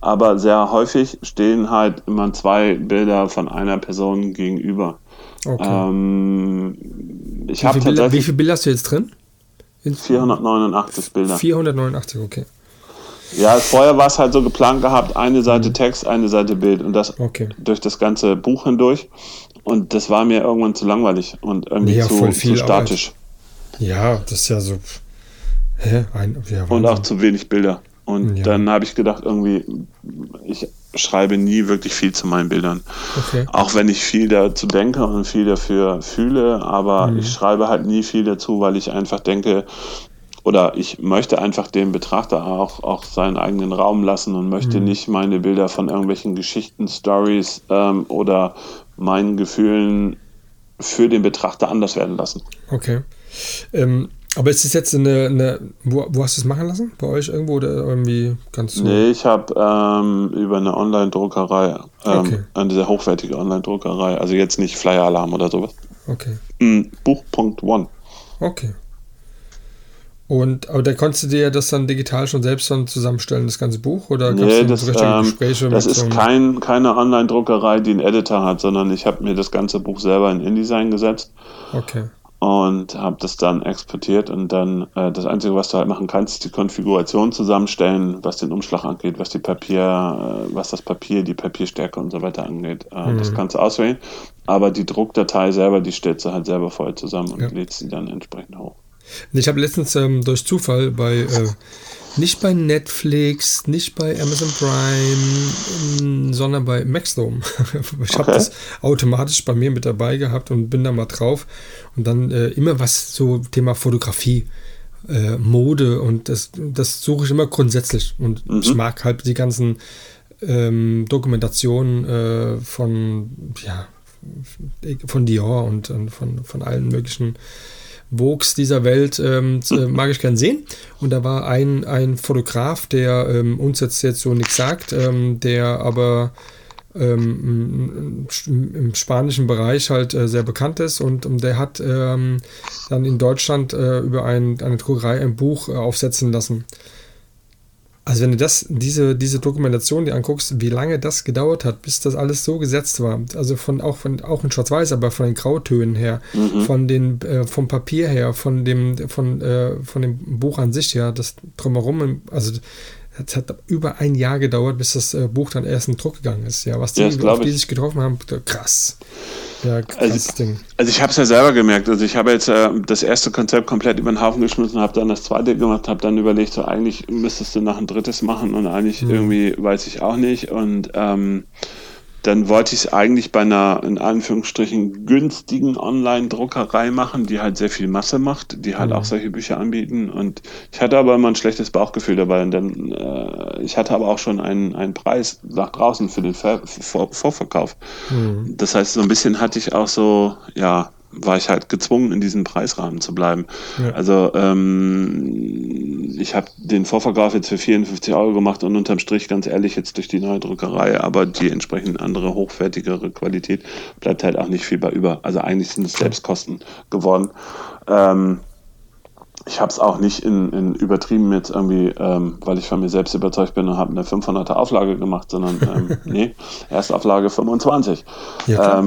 Aber sehr häufig stehen halt immer zwei Bilder von einer Person gegenüber. okay. Ähm, ich wie, habe viele Bilder, wie tatsächlich viele Bilder hast du jetzt drin? In 489 Bilder. 489, okay. Ja, vorher war es halt so geplant gehabt, eine Seite Text, eine Seite Bild und das Okay. durch das ganze Buch hindurch. Und das war mir irgendwann zu langweilig und irgendwie Ja, zu, zu statisch. Ja, das ist ja so. Hä? Ein, ja, Und auch zu wenig Bilder. Und Ja. dann habe ich gedacht, irgendwie, ich schreibe nie wirklich viel zu meinen Bildern. Okay. Auch wenn ich viel dazu denke und viel dafür fühle, aber Mhm. ich schreibe halt nie viel dazu, weil ich einfach denke, oder ich möchte einfach dem Betrachter auch, auch seinen eigenen Raum lassen und Mhm. möchte nicht meine Bilder von irgendwelchen Geschichten, Stories ähm, oder meinen Gefühlen für den Betrachter anders werden lassen. Okay. Ähm, aber ist das jetzt eine, eine wo, wo hast du es machen lassen? Bei euch irgendwo oder irgendwie ganz so? Nee, ich habe ähm, über eine Online-Druckerei, ähm, Okay. eine sehr hochwertige Online-Druckerei, also jetzt nicht Flyer-Alarm oder sowas. Okay. Mm, Buch.one. Okay. Und, aber da konntest du dir das dann digital schon selbst dann zusammenstellen, das ganze Buch? Oder gab es Nee, richtige ähm, Gespräche das ist so kein, keine Online-Druckerei, die einen Editor hat, sondern ich habe mir das ganze Buch selber in InDesign gesetzt Okay. und habe das dann exportiert und dann äh, das Einzige, was du halt machen kannst, ist die Konfiguration zusammenstellen, was den Umschlag angeht, was die Papier, äh, was das Papier, die Papierstärke und so weiter angeht. Äh, Das kannst du auswählen, aber die Druckdatei selber, die stellst du halt selber vorher zusammen und Ja. lädst sie dann entsprechend hoch. Ich habe letztens ähm, durch Zufall bei, äh, nicht bei Netflix, nicht bei Amazon Prime, ähm, sondern bei Maxdome. ich habe Okay. das automatisch bei mir mit dabei gehabt und bin da mal drauf. Und dann äh, immer was so Thema Fotografie, äh, Mode und das, das suche ich immer grundsätzlich. Und ich mag halt die ganzen ähm, Dokumentationen äh, von, ja, von Dior und, und von, von allen möglichen Vogues dieser Welt ähm, äh, mag ich gern sehen. Und da war ein, ein Fotograf, der ähm, uns jetzt, jetzt so nichts sagt, ähm, der aber ähm, im, im spanischen Bereich halt äh, sehr bekannt ist und, und der hat ähm, dann in Deutschland äh, über ein, eine Druckerei ein Buch äh, aufsetzen lassen. Also wenn du das, diese, diese Dokumentation dir anguckst, wie lange das gedauert hat, bis das alles so gesetzt war, also von auch von auch in Schwarz-Weiß, aber von den Grautönen her, von den äh, vom Papier her, von dem von äh, von dem Buch an sich her, das drumherum, also es hat über ein Jahr gedauert, bis das äh, Buch dann erst in Druck gegangen ist. Ja, was die, Ja, auf die ich. sich getroffen haben, krass. Ja, krasses Also- Ding. Also ich habe es ja selber gemerkt. Also ich habe jetzt äh, das erste Konzept komplett über den Haufen geschmissen, habe dann das zweite gemacht, habe dann überlegt, so eigentlich müsstest du noch ein drittes machen und eigentlich irgendwie weiß ich auch nicht. Und ähm, dann wollte ich es eigentlich bei einer in Anführungsstrichen günstigen Online-Druckerei machen, die halt sehr viel Masse macht, die halt auch solche Bücher anbieten. Und ich hatte aber immer ein schlechtes Bauchgefühl dabei. Und dann, äh, ich hatte aber auch schon einen, einen Preis nach draußen für den Ver Vor Vorverkauf. Das heißt, so ein bisschen hatte ich auch so, ja, war ich halt gezwungen, in diesem Preisrahmen zu bleiben. Ja. Also ähm, ich habe den Vorverkauf jetzt für 54 Euro gemacht und unterm Strich, ganz ehrlich, jetzt durch die neue Druckerei, aber die entsprechend andere, hochwertigere Qualität bleibt halt auch nicht viel bei über. Also eigentlich sind es Selbstkosten geworden. Ähm, ich habe es auch nicht in, in übertrieben jetzt irgendwie, ähm, weil ich von mir selbst überzeugt bin und habe eine 500er Auflage gemacht, sondern ähm, nee, Erstauflage 25. Ja,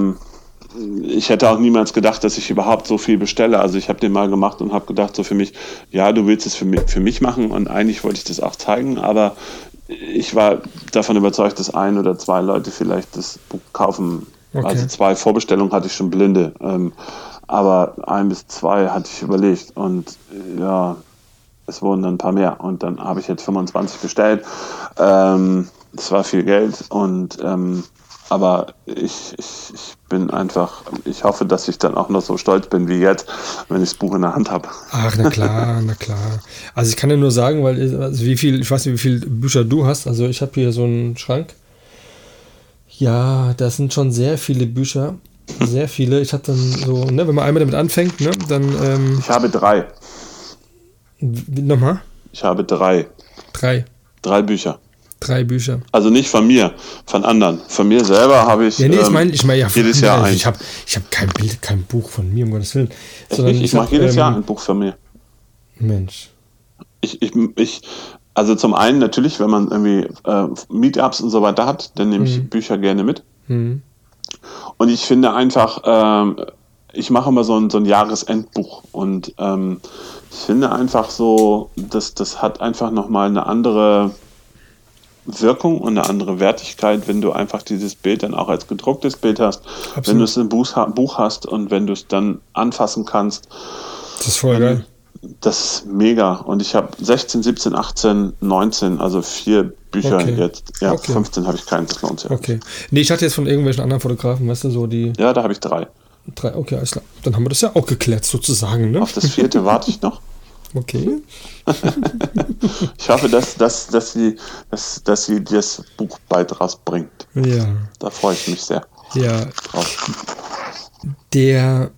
ich hätte auch niemals gedacht, dass ich überhaupt so viel bestelle. Also ich habe den mal gemacht und habe gedacht, so für mich, ja, du willst es für mich, für mich machen und eigentlich wollte ich das auch zeigen, aber ich war davon überzeugt, dass ein oder zwei Leute vielleicht das Buch kaufen. Okay. Also zwei Vorbestellungen hatte ich schon blinde, ähm, aber ein bis zwei hatte ich überlegt und ja, es wurden dann ein paar mehr und dann habe ich jetzt 25 bestellt. Ähm, das war viel Geld und ähm, aber ich, ich, ich bin einfach, ich hoffe, dass ich dann auch noch so stolz bin wie jetzt, wenn ich das Buch in der Hand habe. Ach, na klar, na klar. Also ich kann ja nur sagen, weil also wie viel, ich weiß nicht, wie viele Bücher du hast. Also ich habe hier so einen Schrank. Ja, das sind schon sehr viele Bücher. Sehr viele. Ich hatte dann so, ne, wenn man einmal damit anfängt, ne, dann. Ähm, ich habe drei. Nochmal? Ich habe drei. Drei. Drei Bücher. Drei Bücher. Also nicht von mir, von anderen. Von mir selber habe ich. Ja, nee, ich ähm, meine, ich meine, ja, jedes Jahr ein. Ich habe ich hab kein Bild, kein Buch von mir, um Gottes Willen. Sondern ich, ich mache jedes ähm, Jahr ein Buch von mir. Mensch. Ich, ich, ich, also zum einen natürlich, wenn man irgendwie äh, Meetups und so weiter hat, dann nehme ich mhm. Bücher gerne mit. Mhm. Und ich finde einfach, ähm, ich mache immer so ein, so ein Jahresendbuch und ähm, ich finde einfach so, das, das hat einfach nochmal eine andere Wirkung und eine andere Wertigkeit, wenn du einfach dieses Bild dann auch als gedrucktes Bild hast, Absolut. wenn du es im Buch hast und wenn du es dann anfassen kannst. Das ist voll geil. Das ist mega. Und ich habe 16, 17, 18, 19, also vier Bücher okay. jetzt. Ja, okay. 15 habe ich keins, das lohnt sich. Okay. Nee, ich hatte jetzt von irgendwelchen anderen Fotografen, weißt du, so die. Ja, da habe ich drei. Drei, okay, alles klar. Dann haben wir das ja auch geklärt, sozusagen. Ne? Auf das vierte warte ich noch. Okay. ich hoffe, dass, dass, dass, sie, dass, dass sie das Buch bald rausbringt. Ja. Da freue ich mich sehr. Ja. Drauf. Der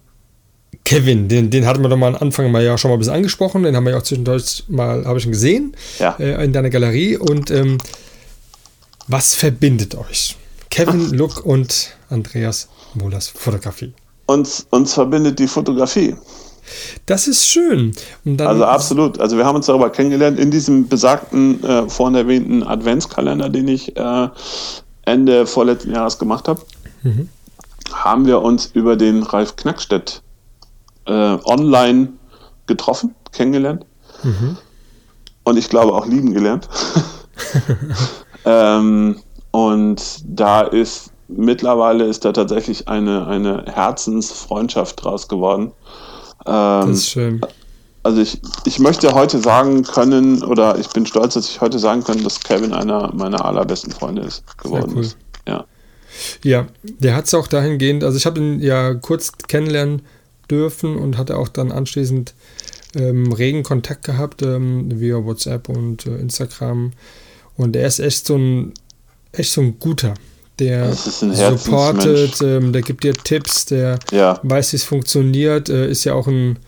Kevin, den, den hatten wir doch mal am Anfang mal ja schon mal ein bisschen angesprochen. Den haben wir ja auch zwischendurch mal, habe ich ihn gesehen, ja. äh, in deiner Galerie. Und ähm, was verbindet euch? Kevin Look und Andreas Mohlers Fotografie. Uns, uns verbindet die Fotografie. Das ist schön. also absolut. Also wir haben uns darüber kennengelernt in diesem besagten, äh, vorhin erwähnten Adventskalender, den ich äh, Ende vorletzten Jahres gemacht habe. Mhm. Haben wir uns über den Ralf Knackstedt äh, online getroffen, kennengelernt. Mhm. Und ich glaube auch lieben gelernt. ähm, und da ist mittlerweile ist da tatsächlich eine, eine Herzensfreundschaft draus geworden. Ähm, das ist schön. Also ich, ich möchte heute sagen können, oder ich bin stolz, dass ich heute sagen kann, dass Kevin einer meiner allerbesten Freunde ist, geworden cool. ist. Ja. Ja, der hat es auch dahingehend, also ich habe ihn ja kurz kennenlernen dürfen und hatte auch dann anschließend ähm, regen Kontakt gehabt ähm, via WhatsApp und äh, Instagram. Und er ist echt so ein, echt so ein guter der supportet, ähm, der gibt dir Tipps, der ja. weiß, wie es funktioniert, äh, ist ja auch ein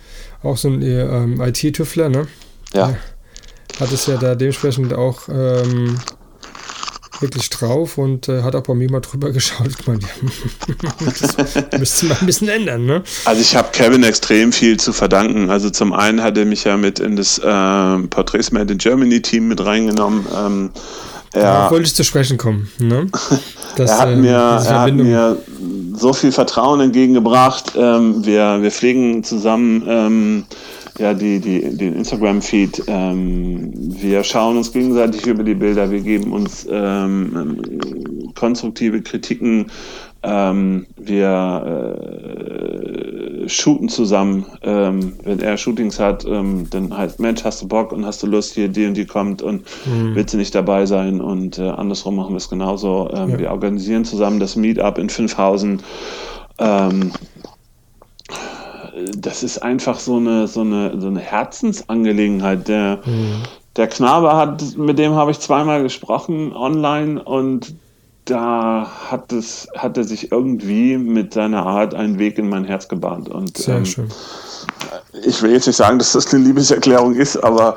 auch so ein äh, ähm, IT-Tüffler, ne? Ja. Der hat es ja da dementsprechend auch ähm, wirklich drauf und äh, hat auch bei mir mal drüber geschaut. Ich meine, das müsste man ein bisschen ändern, ne? Also ich habe Kevin extrem viel zu verdanken. Also zum einen hat er mich ja mit in das äh, Portraits Made in Germany Team mit reingenommen. Ähm, ja. wollte ich zu sprechen kommen. Ne? Das, er, hat äh, mir, er hat mir so viel Vertrauen entgegengebracht. Ähm, wir, wir pflegen zusammen ähm, ja, die, die, den Instagram-Feed. Ähm, wir schauen uns gegenseitig über die Bilder. Wir geben uns ähm, konstruktive Kritiken. Ähm, wir äh, shooten zusammen. Ähm, wenn er Shootings hat, ähm, dann heißt, Mensch, hast du Bock und hast du Lust, hier die und die kommt und mhm. willst du nicht dabei sein? Und äh, andersrum machen wir es genauso. Ähm, ja. Wir organisieren zusammen das Meetup in Fünfhausen. Ähm, das ist einfach so eine, so eine, so eine Herzensangelegenheit. Der, mhm. der Knabe hat, mit dem habe ich zweimal gesprochen online und da hat, es, hat er sich irgendwie mit seiner Art einen Weg in mein Herz gebahnt. Und, Sehr ähm, schön. Ich will jetzt nicht sagen, dass das eine Liebeserklärung ist, aber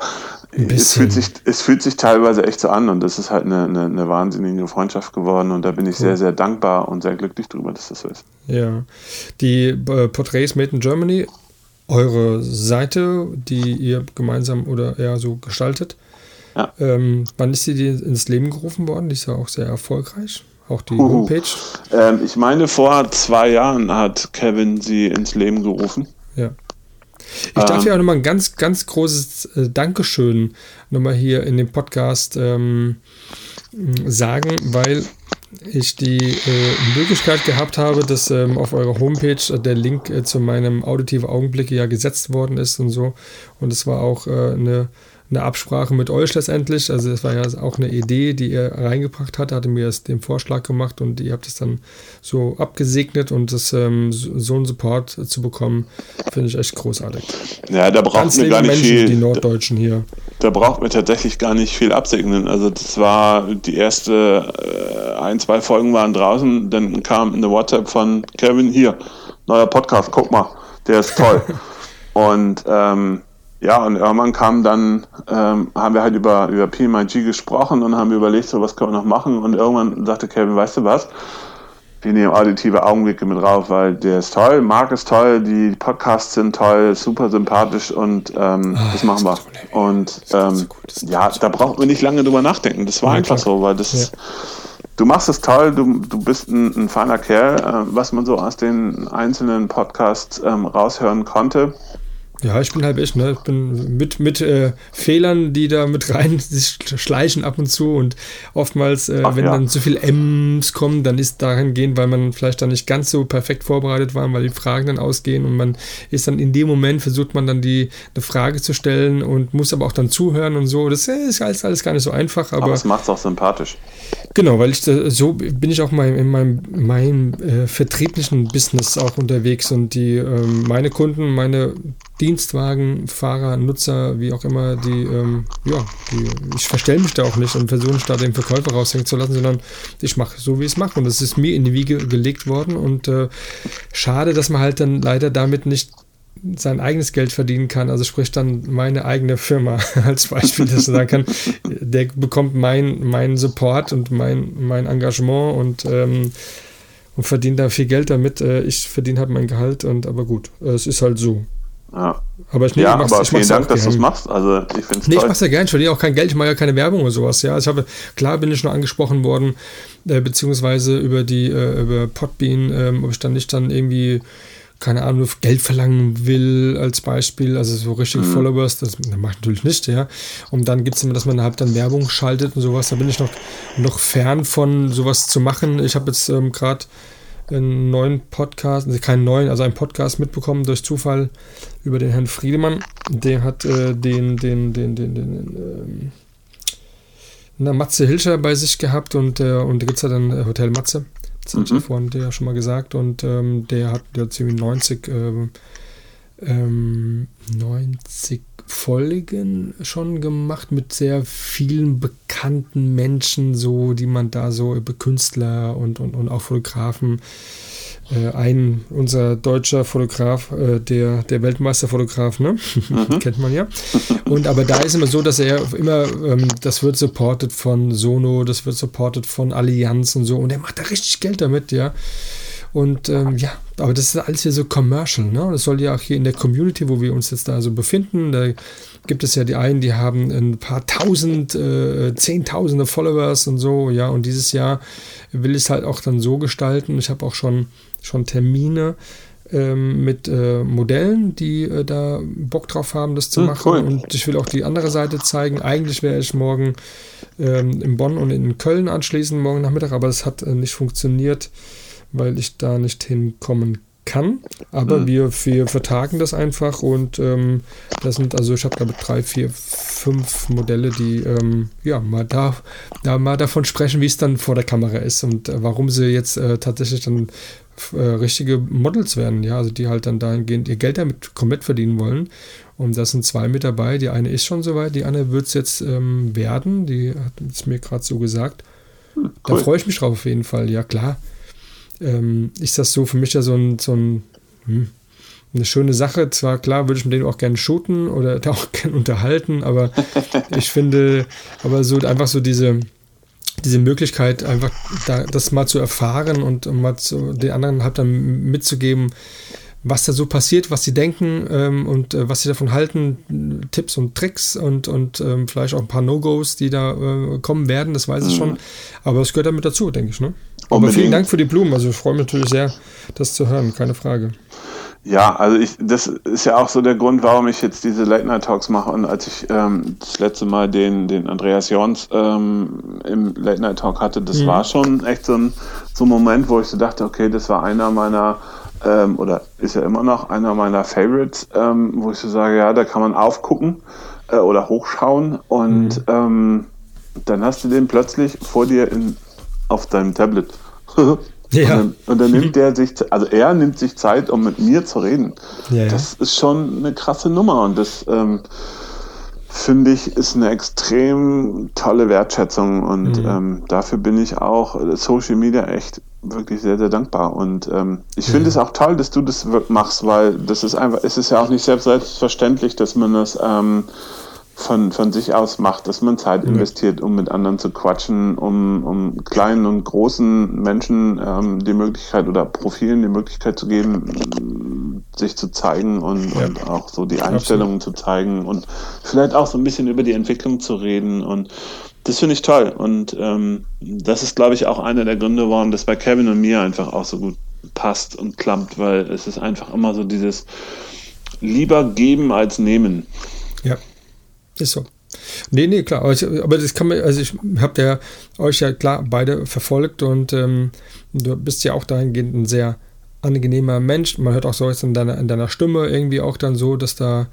es fühlt, sich, es fühlt sich teilweise echt so an und das ist halt eine, eine, eine wahnsinnige Freundschaft geworden und da bin ich cool. sehr, sehr dankbar und sehr glücklich drüber, dass das so ist. Ja, die äh, Portraits Made in Germany, eure Seite, die ihr gemeinsam oder eher so gestaltet, ja. Ähm, wann ist sie ins Leben gerufen worden? Die ist ja auch sehr erfolgreich. auch die Uhu. Homepage. Ähm, ich meine, vor zwei Jahren hat Kevin sie ins Leben gerufen. Ja. Ich darf ähm, ja auch nochmal ein ganz, ganz großes äh, Dankeschön nochmal hier in dem Podcast ähm, sagen, weil ich die äh, Möglichkeit gehabt habe, dass ähm, auf eurer Homepage äh, der Link äh, zu meinem auditive Augenblicke ja gesetzt worden ist und so. Und es war auch äh, eine eine Absprache mit euch letztendlich. Also es war ja auch eine Idee, die ihr reingebracht hat, hatte mir das, den Vorschlag gemacht und ihr habt es dann so abgesegnet und das, ähm, so einen Support zu bekommen, finde ich echt großartig. Ja, da braucht mir gar nicht Menschen, viel. Die Norddeutschen hier. Da braucht mir tatsächlich gar nicht viel absegnen. Also das war die erste äh, ein, zwei Folgen waren draußen, dann kam eine WhatsApp von Kevin hier, neuer Podcast, guck mal, der ist toll. und ähm, ja, und irgendwann kam dann, ähm, haben wir halt über, über PMIG gesprochen und haben überlegt, so was können wir noch machen. Und irgendwann sagte Kevin, weißt du was? Wir nehmen auditive Augenblicke mit drauf, weil der ist toll, Marc ist toll, die Podcasts sind toll, super sympathisch und ähm, oh, das machen wir. Und ähm, so ja, da braucht man nicht lange drüber nachdenken. Das war ja, einfach klar. so, weil das ja. Du machst es toll, du, du bist ein, ein feiner Kerl, äh, was man so aus den einzelnen Podcasts ähm, raushören konnte. Ja, ich bin halb echt, ne? Ich bin mit, mit äh, Fehlern, die da mit rein sich schleichen ab und zu und oftmals, äh, Ach, wenn ja. dann zu viel M's kommen, dann ist dahin gehen, weil man vielleicht dann nicht ganz so perfekt vorbereitet war, weil die Fragen dann ausgehen und man ist dann in dem Moment, versucht man dann die eine Frage zu stellen und muss aber auch dann zuhören und so. Das ist alles, alles gar nicht so einfach, aber. Aber es macht es auch sympathisch. Genau, weil ich so bin ich auch mal in meinem, meinem äh, vertrieblichen Business auch unterwegs und die ähm, meine Kunden, meine Dienstwagenfahrer, Nutzer, wie auch immer, die, ähm, ja, die, ich verstelle mich da auch nicht und versuche nicht da den Verkäufer raushängen zu lassen, sondern ich mache so, wie ich es mache. Und das ist mir in die Wiege gelegt worden und äh, schade, dass man halt dann leider damit nicht sein eigenes Geld verdienen kann, also sprich dann meine eigene Firma als Beispiel, dass man sagen kann, der bekommt meinen mein Support und mein, mein Engagement und, ähm, und verdient da viel Geld damit. Äh, ich verdiene halt mein Gehalt und aber gut, es ist halt so. Ja. Aber ich, nee, ja, aber vielen Dank, dass du es machst. Also ich finde nee, ich mache es ja gerne. Ich verdiene auch kein Geld. Ich mache ja keine Werbung oder sowas. Ja, ich habe klar bin ich nur angesprochen worden, äh, beziehungsweise über die äh, über Podbean, äh, ob ich dann nicht dann irgendwie keine Ahnung, Geld verlangen will als Beispiel, also so richtig mhm. Followers, das, das mache ich natürlich nicht, ja. Und dann gibt es immer, dass man halt dann Werbung schaltet und sowas. Da bin ich noch, noch fern von sowas zu machen. Ich habe jetzt ähm, gerade einen neuen Podcast, also keinen neuen, also einen Podcast mitbekommen durch Zufall über den Herrn Friedemann. Der hat äh, den, den, den, den, den, ähm, na, Matze Hilscher bei sich gehabt und, äh, und da gibt es ja dann äh, Hotel Matze. Das mhm. hatte ich vorhin ja schon mal gesagt und ähm, der hat ja ziemlich 90, ähm, 90 Folgen schon gemacht mit sehr vielen bekannten Menschen, so die man da so über Künstler und, und, und auch Fotografen. Äh, ein unser deutscher Fotograf, äh, der, der Weltmeisterfotograf, ne? Mhm. Kennt man ja. Und aber da ist immer so, dass er immer, ähm, das wird supported von Sono, das wird supported von Allianz und so. Und er macht da richtig Geld damit, ja. Und ähm, ja, aber das ist alles hier so commercial, ne? Das soll ja auch hier in der Community, wo wir uns jetzt da so befinden, da gibt es ja die einen, die haben ein paar tausend, äh, zehntausende Followers und so, ja, und dieses Jahr will ich es halt auch dann so gestalten. Ich habe auch schon, schon Termine ähm, mit äh, Modellen, die äh, da Bock drauf haben, das zu hm, machen. Cool. Und ich will auch die andere Seite zeigen. Eigentlich wäre ich morgen ähm, in Bonn und in Köln anschließend, morgen Nachmittag, aber es hat äh, nicht funktioniert weil ich da nicht hinkommen kann. Aber mhm. wir, wir vertagen das einfach und ähm, das sind, also ich habe glaube drei, vier, fünf Modelle, die ähm, ja mal da, da mal davon sprechen, wie es dann vor der Kamera ist und äh, warum sie jetzt äh, tatsächlich dann äh, richtige Models werden, ja, also die halt dann dahingehend ihr Geld damit komplett verdienen wollen. Und da sind zwei mit dabei. Die eine ist schon soweit, die andere wird es jetzt ähm, werden. Die hat es mir gerade so gesagt. Hm, cool. Da freue ich mich drauf auf jeden Fall. Ja, klar ähm, ist das so für mich ja so ein, so ein hm, eine schöne Sache. Zwar klar würde ich mit denen auch gerne shooten oder auch gerne unterhalten, aber ich finde, aber so einfach so diese, diese Möglichkeit, einfach da, das mal zu erfahren und mal zu, den anderen halt dann mitzugeben, was da so passiert, was sie denken ähm, und äh, was sie davon halten, Tipps und Tricks und, und ähm, vielleicht auch ein paar No-Gos, die da äh, kommen werden, das weiß ich mhm. schon. Aber es gehört damit dazu, denke ich. Ne? Aber vielen Dank für die Blumen. Also ich freue mich natürlich sehr, das zu hören, keine Frage. Ja, also ich, das ist ja auch so der Grund, warum ich jetzt diese Late Night Talks mache. Und als ich ähm, das letzte Mal den, den Andreas Jons ähm, im Late Night Talk hatte, das war schon echt so ein, so ein Moment, wo ich so dachte, okay, das war einer meiner ähm, oder ist ja immer noch einer meiner Favorites, ähm, wo ich so sage, ja, da kann man aufgucken äh, oder hochschauen und ähm, dann hast du den plötzlich vor dir in, auf deinem Tablet. Ja. Und dann, und dann nimmt der sich, also er nimmt sich Zeit, um mit mir zu reden. Ja, ja. Das ist schon eine krasse Nummer und das ähm, finde ich ist eine extrem tolle Wertschätzung und Mhm. ähm, dafür bin ich auch äh, Social Media echt wirklich sehr, sehr dankbar und ähm, ich finde es auch toll, dass du das machst, weil das ist einfach, es ist ja auch nicht selbst- selbstverständlich, dass man das ähm, von, von sich aus macht, dass man Zeit investiert, um mit anderen zu quatschen, um, um kleinen und großen Menschen ähm, die Möglichkeit oder Profilen die Möglichkeit zu geben, sich zu zeigen und, Ja. und auch so die Einstellungen zu zeigen und vielleicht auch so ein bisschen über die Entwicklung zu reden und das finde ich toll und ähm, das ist, glaube ich, auch einer der Gründe, warum das bei Kevin und mir einfach auch so gut passt und klappt, weil es ist einfach immer so dieses lieber geben als nehmen. Ja, ist so. Nee, nee, klar. Aber, ich, aber das kann man, also ich habe ja euch ja klar beide verfolgt und ähm, du bist ja auch dahingehend ein sehr angenehmer Mensch. Man hört auch so jetzt in deiner, in deiner Stimme irgendwie auch dann so, dass da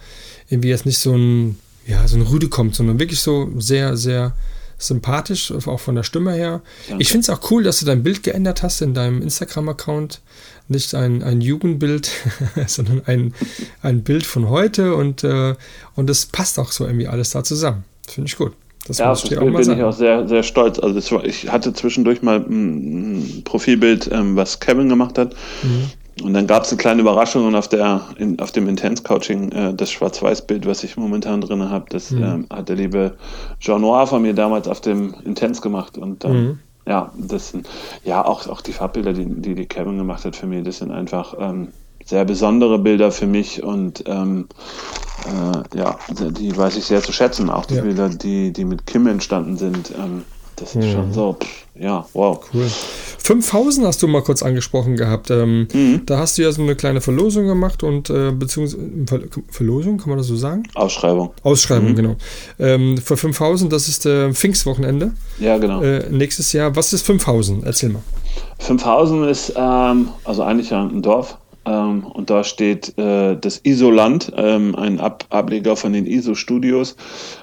irgendwie jetzt nicht so ein, ja, so ein Rüde kommt, sondern wirklich so sehr, sehr sympathisch, auch von der Stimme her. Danke. Ich finde es auch cool, dass du dein Bild geändert hast in deinem Instagram-Account. Nicht ein, ein Jugendbild, sondern ein, ein Bild von heute und, äh, und das passt auch so irgendwie alles da zusammen. Finde ich gut. Das Ja, auf ich das Bild bin sagen. ich auch sehr, sehr stolz. Also war, ich hatte zwischendurch mal ein Profilbild, ähm, was Kevin gemacht hat. Mhm. Und dann gab es eine kleine Überraschung und auf, der, in, auf dem Intense-Coaching, äh, das Schwarz-Weiß-Bild, was ich momentan drin habe, das Mhm. ähm, hat der liebe Jean Noir von mir damals auf dem Intense gemacht. Und ähm, Mhm. ja, das sind, ja, auch, auch die Farbbilder, die, die, die Kevin gemacht hat für mich, das sind einfach ähm, sehr besondere Bilder für mich und ähm, äh, ja, die weiß ich sehr zu schätzen. Auch die Ja. Bilder, die, die mit Kim entstanden sind, ähm, das ist schon so, pff, ja, wow. Cool. 5000 hast du mal kurz angesprochen gehabt. Ähm, Mhm. Da hast du ja so eine kleine Verlosung gemacht und äh, beziehungsweise Ver Verlosung, kann man das so sagen? Ausschreibung. Ausschreibung, Mhm. genau. Ähm, für 5000, das ist äh, Pfingstwochenende Ja, genau. äh, nächstes Jahr. Was ist 5000? Erzähl mal. 5000 ist ähm, also eigentlich ein Dorf. Ähm, und da steht äh, das Isoland, ähm, ein Ab Ableger von den ISO-Studios.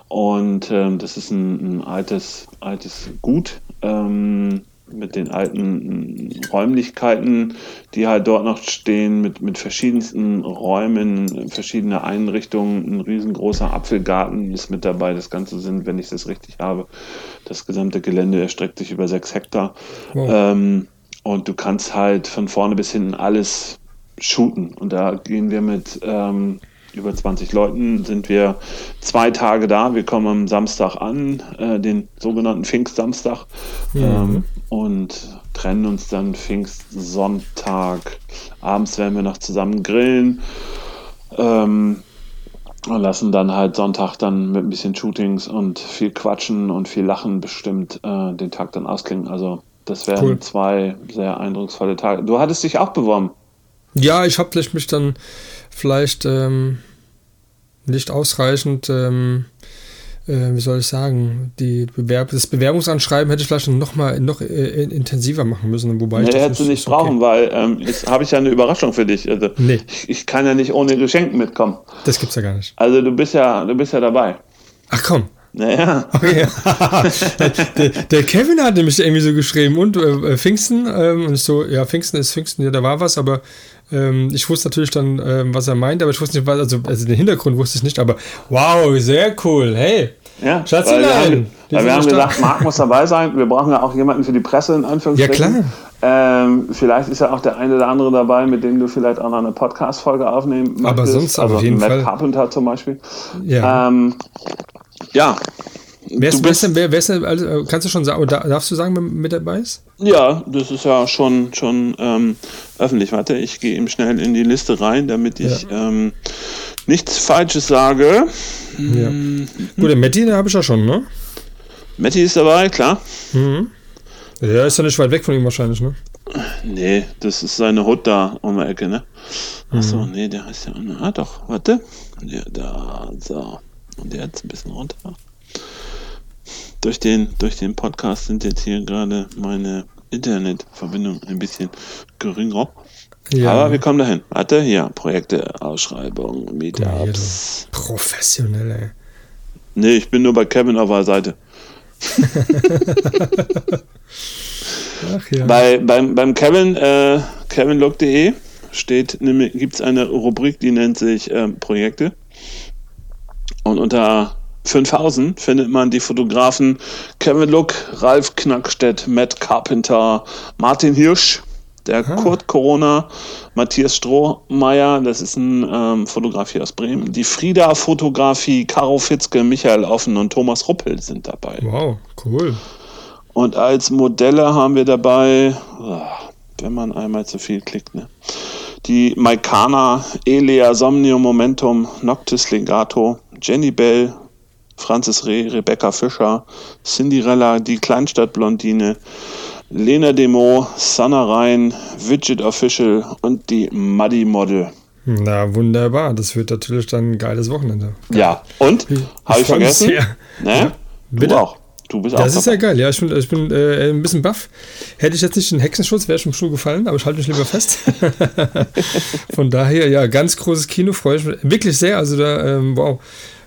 Und ähm, das ist ein, ein altes, altes Gut ähm, mit den alten Räumlichkeiten, die halt dort noch stehen, mit, mit verschiedensten Räumen, verschiedene Einrichtungen. Ein riesengroßer Apfelgarten ist mit dabei. Das Ganze sind, wenn ich das richtig habe, das gesamte Gelände erstreckt sich über sechs Hektar. Wow. Ähm, und du kannst halt von vorne bis hinten alles shooten. Und da gehen wir mit ähm, über 20 Leuten, sind wir zwei Tage da. Wir kommen am Samstag an, äh, den sogenannten Pfingstsamstag, ähm, und trennen uns dann Pfingstsonntag. Abends werden wir noch zusammen grillen. Ähm, und lassen dann halt Sonntag dann mit ein bisschen Shootings und viel Quatschen und viel Lachen bestimmt äh, den Tag dann ausklingen. Also das wären Cool. zwei sehr eindrucksvolle Tage. Du hattest dich auch beworben. Ja, ich habe vielleicht mich dann vielleicht ähm, nicht ausreichend, ähm, äh, wie soll ich sagen, die Bewerb das Bewerbungsanschreiben hätte ich vielleicht noch mal noch äh, intensiver machen müssen, wobei ich Nee, das hättest du nicht ist okay. brauchen, weil ähm, jetzt habe ich ja eine Überraschung für dich. Also, Nee. ich, ich kann ja nicht ohne Geschenk mitkommen. Das gibt's ja gar nicht. Also du bist ja, du bist ja dabei. Ach komm. Naja. Okay. der, der Kevin hat nämlich irgendwie so geschrieben und äh, Pfingsten ähm, und ich so, ja, Pfingsten ist Pfingsten, ja, da war was, aber ähm, ich wusste natürlich dann, ähm, was er meinte, aber ich wusste nicht, was, also, also den Hintergrund wusste ich nicht, aber wow, sehr cool, hey. Ja, Schatzelein, weil wir haben, wir haben gesagt, Marc muss dabei sein. Wir brauchen ja auch jemanden für die Presse, in Anführungsstrichen. Ja, klar. Ähm, vielleicht ist ja auch der eine oder andere dabei, mit dem du vielleicht auch noch eine Podcast-Folge aufnehmen möchtest. Aber sonst also auf jeden Matt Fall. Carpenter zum Beispiel. Ja. Ähm, ja. Wer, ist, du bist, denn, wer, wer ist denn, also, äh, kannst du schon sagen, darfst du sagen, wer mit dabei ist? ja, das ist ja schon, schon ähm, öffentlich. Warte, ich gehe eben schnell in die Liste rein, damit ich ähm, nichts Falsches sage. Ja. Gut, der Matti, den habe ich ja schon, ne? Matti ist dabei, klar. Mhm. Ja, ist ja nicht weit weg von ihm wahrscheinlich, ne? Nee, das ist seine Hut da um die Ecke, ne? Achso, mhm. nee, der heißt ja. Ah, doch, warte. Der da, so. Und jetzt ein bisschen runter. Durch den, durch den Podcast sind jetzt hier gerade meine Internetverbindung ein bisschen geringer. Ja. Aber wir kommen dahin. Warte, hier, Projekte, Ausschreibung, Meetups. Professionell, ey. Nee, ich bin nur bei Kevin auf der Seite. Ach, ja. Bei, beim, beim Kevin, äh, kevinlog.de steht, gibt es eine Rubrik, die nennt sich äh, Projekte. Und unter 5000 findet man die Fotografen Kevin Look, Ralf Knackstedt, Matt Carpenter, Martin Hirsch, der ah. Kurt Corona, Matthias Strohmeier, das ist ein ähm, Fotograf hier aus Bremen, die Frieda Fotografie, Caro Fitzke, Michael Offen und Thomas Ruppel sind dabei. Wow, cool. Und als Modelle haben wir dabei, oh, wenn man einmal zu viel klickt, ne? die Maikana, Elea, Somnium Momentum, Noctis Legato, Jenny Bell, Francis Reh, Rebecca Fischer, Cinderella, die Kleinstadtblondine, Lena Demo, Sanna Rhein, Widget Official und die Muddy Model. Na, wunderbar. Das wird natürlich dann ein geiles Wochenende. Geil. Ja, und? Habe ich vergessen? Ne? Ja. Du Bitte? auch. Du bist das auch ist dabei. ja geil, ja. Ich bin, ich bin äh, ein bisschen baff. Hätte ich jetzt nicht den Hexenschutz, wäre ich im Schuh gefallen, aber ich halte mich lieber fest. Von daher, ja, ganz großes Kino, freue ich mich wirklich sehr. Also da, ähm, wow.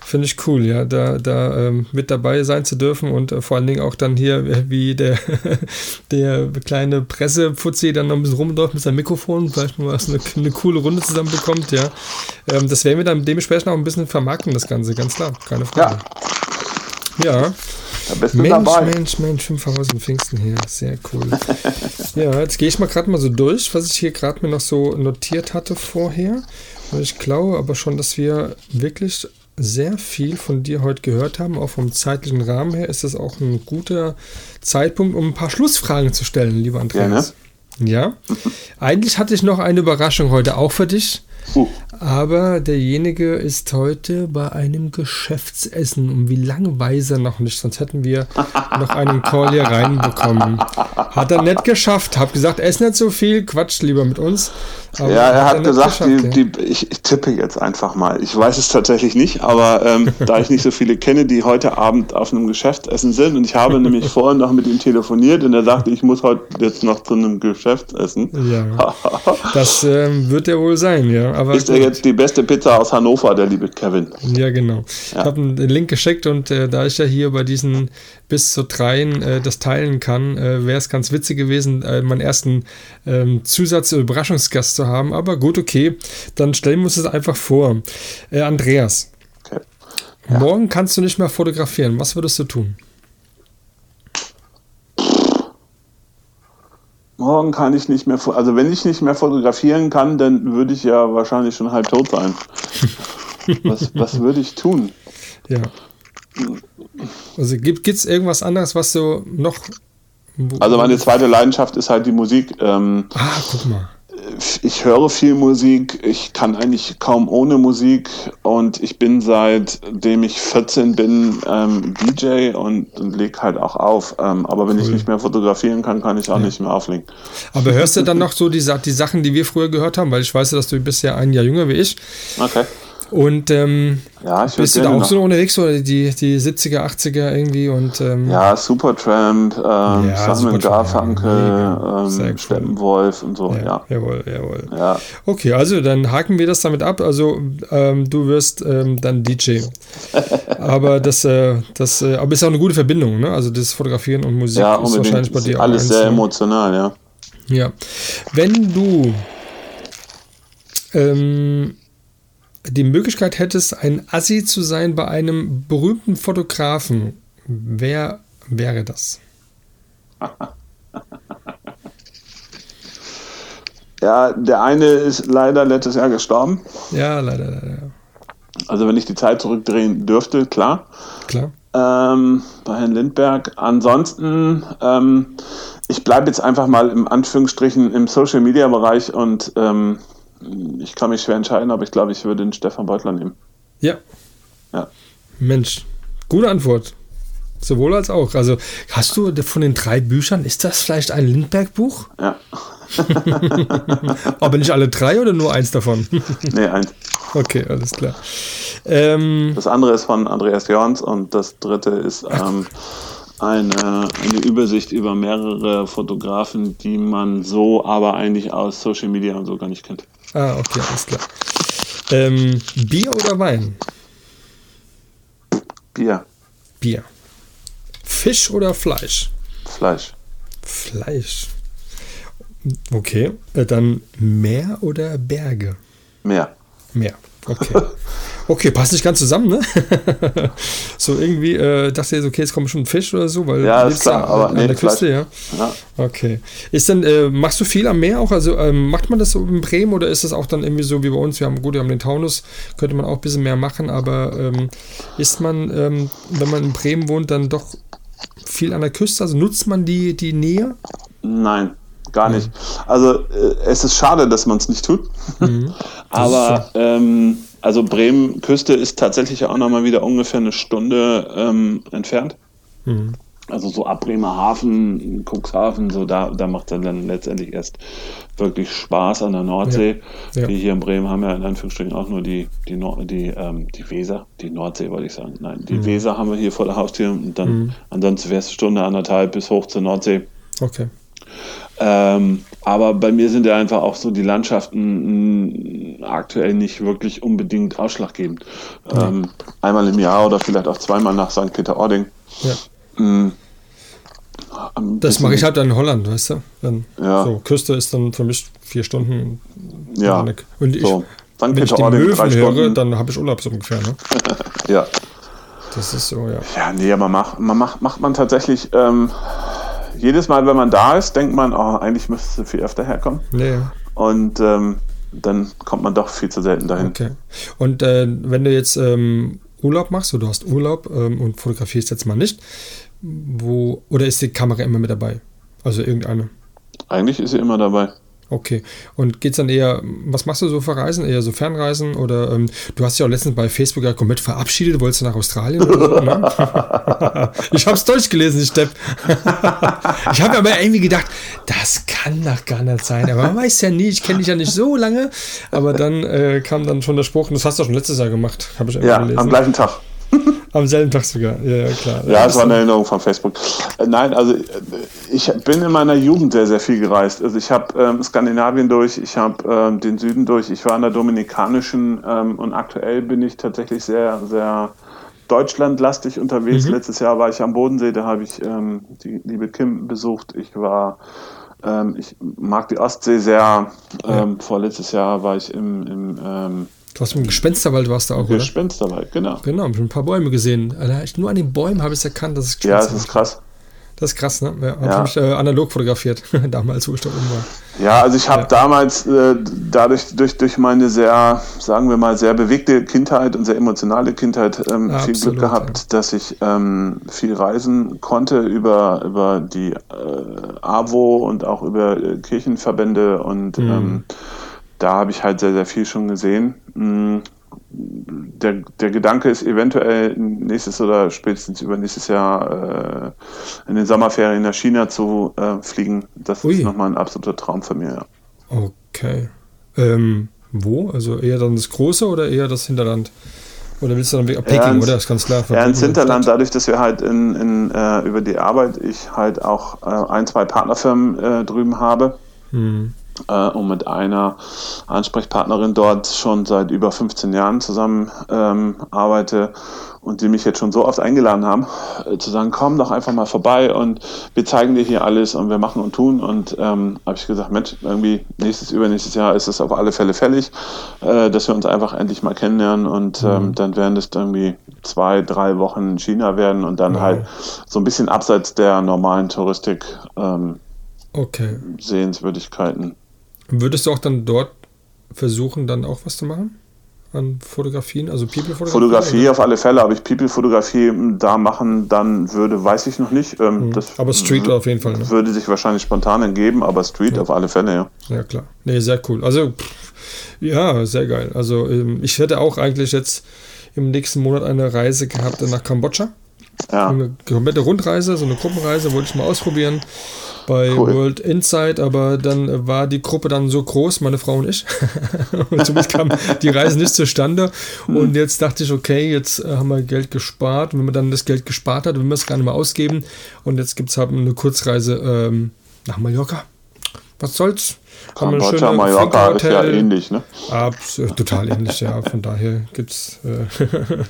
Finde ich cool, ja, da, da ähm, mit dabei sein zu dürfen und äh, vor allen Dingen auch dann hier, äh, wie der, der kleine Pressefuzzi dann noch ein bisschen rumläuft mit seinem Mikrofon, vielleicht mal eine, eine coole Runde zusammenbekommt, ja. Ähm, das werden wir dann dementsprechend auch ein bisschen vermarkten, das Ganze, ganz klar, keine Frage. Ja. ja. Da bist du Mensch, dabei. Mensch, Mensch, 5000 Pfingsten hier. Sehr cool. ja, jetzt gehe ich mal gerade mal so durch, was ich hier gerade mir noch so notiert hatte vorher. Ich glaube aber schon, dass wir wirklich sehr viel von dir heute gehört haben. Auch vom zeitlichen Rahmen her ist es auch ein guter Zeitpunkt, um ein paar Schlussfragen zu stellen, lieber Andreas. Gerne. Ja. Eigentlich hatte ich noch eine Überraschung heute auch für dich. Aber derjenige ist heute bei einem Geschäftsessen und wie lange weiß er noch nicht, sonst hätten wir noch einen Call hier reinbekommen. Hat er nicht geschafft. Hab gesagt, ess nicht so viel, quatscht lieber mit uns. Aber ja, er hat, hat er gesagt, die, die, ich, ich, tippe jetzt einfach mal. Ich weiß es tatsächlich nicht, aber ähm, da ich nicht so viele kenne, die heute Abend auf einem Geschäftsessen sind und ich habe nämlich vorhin noch mit ihm telefoniert und er sagte, ich muss heute jetzt noch zu einem Geschäftsessen. Ja, das ähm, wird er wohl sein, ja. Aber ist er jetzt die beste Pizza aus Hannover, der liebe Kevin? Ja, genau. Ja. Ich habe einen Link geschickt und äh, da ich ja hier bei diesen bis zu dreien äh, das teilen kann, äh, wäre es ganz witzig gewesen, äh, meinen ersten ähm, Zusatz-Überraschungsgast zu haben. Aber gut, okay, dann stellen wir uns das einfach vor. Äh, Andreas, okay. ja. morgen kannst du nicht mehr fotografieren. Was würdest du tun? Morgen kann ich nicht mehr, also wenn ich nicht mehr fotografieren kann, dann würde ich ja wahrscheinlich schon halb tot sein. was, was würde ich tun? Ja. Also gibt es irgendwas anderes, was du noch. Also meine zweite Leidenschaft ist halt die Musik. Ähm, ah, guck mal. Ich höre viel Musik, ich kann eigentlich kaum ohne Musik und ich bin seitdem ich 14 bin ähm, DJ und, und leg halt auch auf. Ähm, aber wenn cool. ich nicht mehr fotografieren kann, kann ich auch ja. nicht mehr auflegen. Aber hörst du dann noch so die, die Sachen, die wir früher gehört haben? Weil ich weiß, dass du bist ja ein Jahr jünger wie ich. Okay. Und ähm, ja, bist du da auch noch. so unterwegs oder die, die 70er, 80er irgendwie? Und, ähm, ja, Supertramp, ähm, ja, Simon Garfunkel, ähm, Steppenwolf und so, ja, ja. Jawohl, jawohl. Ja. Okay, also dann haken wir das damit ab. Also ähm, du wirst ähm, dann DJ. aber das, äh, das äh, aber ist auch eine gute Verbindung, ne? Also das Fotografieren und Musik ja, ist wahrscheinlich bei dir auch. Alles sehr emotional, ja. Ja. Wenn du ähm, die Möglichkeit hättest, ein Assi zu sein bei einem berühmten Fotografen, wer wäre das? Ja, der eine ist leider letztes Jahr gestorben. Ja, leider, leider. Also wenn ich die Zeit zurückdrehen dürfte, klar. Klar. Ähm, bei Herrn Lindberg. Ansonsten, ähm, ich bleibe jetzt einfach mal im Anführungsstrichen im Social Media Bereich und ähm, ich kann mich schwer entscheiden, aber ich glaube, ich würde den Stefan Beutler nehmen. Ja. Ja. Mensch, gute Antwort. Sowohl als auch. Also hast du von den drei Büchern, ist das vielleicht ein Lindbergh-Buch? Ja. Aber nicht alle drei oder nur eins davon? nee, eins. Okay, alles klar. Ähm, das andere ist von Andreas Jorns und das dritte ist ähm, eine, eine Übersicht über mehrere Fotografen, die man so aber eigentlich aus Social Media und so gar nicht kennt. Ah, okay, alles klar. Ähm, Bier oder Wein? Bier. Bier. Fisch oder Fleisch? Fleisch. Fleisch. Okay, äh, dann Meer oder Berge? Meer. Meer. Okay. Okay, passt nicht ganz zusammen, ne? so irgendwie äh, dachte ich, okay, jetzt kommt schon ein Fisch oder so, weil ja, ist klar, aber an nee, der Küste, ja? ja. Okay. Ist denn, äh, machst du viel am Meer auch? Also ähm, macht man das so in Bremen oder ist das auch dann irgendwie so wie bei uns? Wir haben gut, wir haben den Taunus, könnte man auch ein bisschen mehr machen, aber ähm, ist man, ähm, wenn man in Bremen wohnt, dann doch viel an der Küste? Also nutzt man die, die Nähe? Nein, gar nicht. Also äh, es ist schade, dass man es nicht tut. Mhm. Aber ähm, also Bremen Küste ist tatsächlich auch nochmal wieder ungefähr eine Stunde ähm, entfernt. Mhm. Also so ab Bremerhaven, Cuxhaven, so da, da macht es dann letztendlich erst wirklich Spaß an der Nordsee. Ja. Ja. Wir hier in Bremen haben ja in Anführungsstrichen auch nur die, die, Nord die, ähm, die Weser, die Nordsee wollte ich sagen. Nein, die mhm. Weser haben wir hier vor der Haustür und dann mhm. ansonsten wäre es Stunde, anderthalb bis hoch zur Nordsee. Okay. Ähm, aber bei mir sind ja einfach auch so die Landschaften mh, aktuell nicht wirklich unbedingt ausschlaggebend. Mhm. Ähm, einmal im Jahr oder vielleicht auch zweimal nach St. Peter-Ording. Ja. Mhm. Das mache ich halt in Holland, weißt du? Dann, ja. So, Küste ist dann für mich vier Stunden. Ja. Und ich, so. wenn ich die Möwen höre, dann habe ich Urlaub so ungefähr. Ne? ja. Das ist so, ja. Ja, nee, aber macht man, macht, macht man tatsächlich. Ähm, jedes Mal, wenn man da ist, denkt man, oh, eigentlich müsste viel öfter herkommen. Nee. Und ähm, dann kommt man doch viel zu selten dahin. Okay. Und äh, wenn du jetzt ähm, Urlaub machst, oder du hast Urlaub ähm, und fotografierst jetzt mal nicht, wo oder ist die Kamera immer mit dabei? Also irgendeine? Eigentlich ist sie immer dabei. Okay. Und geht es dann eher, was machst du so für Reisen? Eher so Fernreisen? Oder ähm, du hast ja auch letztens bei Facebook ja komplett verabschiedet, du wolltest nach Australien so, ne? ich habe es durchgelesen, ich Depp. ich habe aber irgendwie gedacht, das kann doch gar nicht sein. Aber man weiß ja nie, ich kenne dich ja nicht so lange. Aber dann äh, kam dann schon der Spruch, und das hast du schon letztes Jahr gemacht, habe ich ja, gelesen. am gleichen Tag. Am selben Tag sogar, ja, ja klar. Ja, es war eine Erinnerung von Facebook. Äh, nein, also äh, ich bin in meiner Jugend sehr, sehr viel gereist. Also ich habe ähm, Skandinavien durch, ich habe ähm, den Süden durch, ich war in der Dominikanischen ähm, und aktuell bin ich tatsächlich sehr, sehr deutschlandlastig unterwegs. Mhm. Letztes Jahr war ich am Bodensee, da habe ich ähm, die liebe Kim besucht. Ich war ähm, ich mag die Ostsee sehr. Ja. Ähm, vorletztes Jahr war ich im, im ähm, Du hast im Gespensterwald warst du auch, oder? Gespensterwald, genau. Genau, ich habe ein paar Bäume gesehen. Nur an den Bäumen habe ich es erkannt, dass es Ja, das ist krass. Das ist krass, ne? Ja, ja. ich äh, analog fotografiert, damals, wo ich da oben war. Ja, also ich habe ja. damals äh, dadurch durch, durch meine sehr, sagen wir mal, sehr bewegte Kindheit und sehr emotionale Kindheit ähm, ja, viel absolut, Glück gehabt, dass ich ähm, viel reisen konnte über, über die äh, AWO und auch über äh, Kirchenverbände und mhm. ähm, da habe ich halt sehr, sehr viel schon gesehen. Mm, der, der Gedanke ist eventuell nächstes oder spätestens übernächstes Jahr äh, in den Sommerferien nach China zu äh, fliegen. Das Ui. ist nochmal ein absoluter Traum von mir. Ja. Okay. Ähm, wo? Also eher dann das Große oder eher das Hinterland? Oder willst du dann weg Peking, ins, oder? Das ist ganz klar. Ja, ins Hinterland, dadurch, dass wir halt in, in, äh, über die Arbeit ich halt auch äh, ein, zwei Partnerfirmen äh, drüben habe. Hm äh, und mit einer Ansprechpartnerin dort schon seit über 15 Jahren zusammen ähm, arbeite und die mich jetzt schon so oft eingeladen haben, äh, zu sagen, komm doch einfach mal vorbei und wir zeigen dir hier alles und wir machen und tun. Und ähm, habe ich gesagt, Mensch, irgendwie nächstes, übernächstes Jahr ist es auf alle Fälle fällig, äh, dass wir uns einfach endlich mal kennenlernen und ähm, mhm. dann werden es irgendwie zwei, drei Wochen in China werden und dann mhm. halt so ein bisschen abseits der normalen Touristik ähm, okay. Sehenswürdigkeiten. Würdest du auch dann dort versuchen, dann auch was zu machen? An Fotografien, also People-Fotografie? Fotografie auf alle Fälle, ob ich People-Fotografie da machen dann würde, weiß ich noch nicht. Ähm, mhm. aber Street auf jeden Fall. Ne? Würde sich wahrscheinlich spontan entgeben, aber Street ja. auf alle Fälle, ja. Ja, klar. Nee, sehr cool. Also, ja, sehr geil. Also, ähm, ich hätte auch eigentlich jetzt im nächsten Monat eine Reise gehabt nach Kambodscha. Ja. Eine komplette Rundreise, so eine Gruppenreise, wollte ich mal ausprobieren bei cool. World Insight, aber dann war die Gruppe dann so groß, meine Frau und ich. und somit kam die Reise nicht zustande. Und jetzt dachte ich, okay, jetzt äh, haben wir Geld gespart. Und wenn man dann das Geld gespart hat, will man es gar nicht mehr ausgeben. Und jetzt gibt es halt eine Kurzreise ähm, nach Mallorca. Was soll's? Kambodscha, Mallorca ist ja ähnlich, ne? Absolut, total ähnlich, ja. Von daher gibt es äh,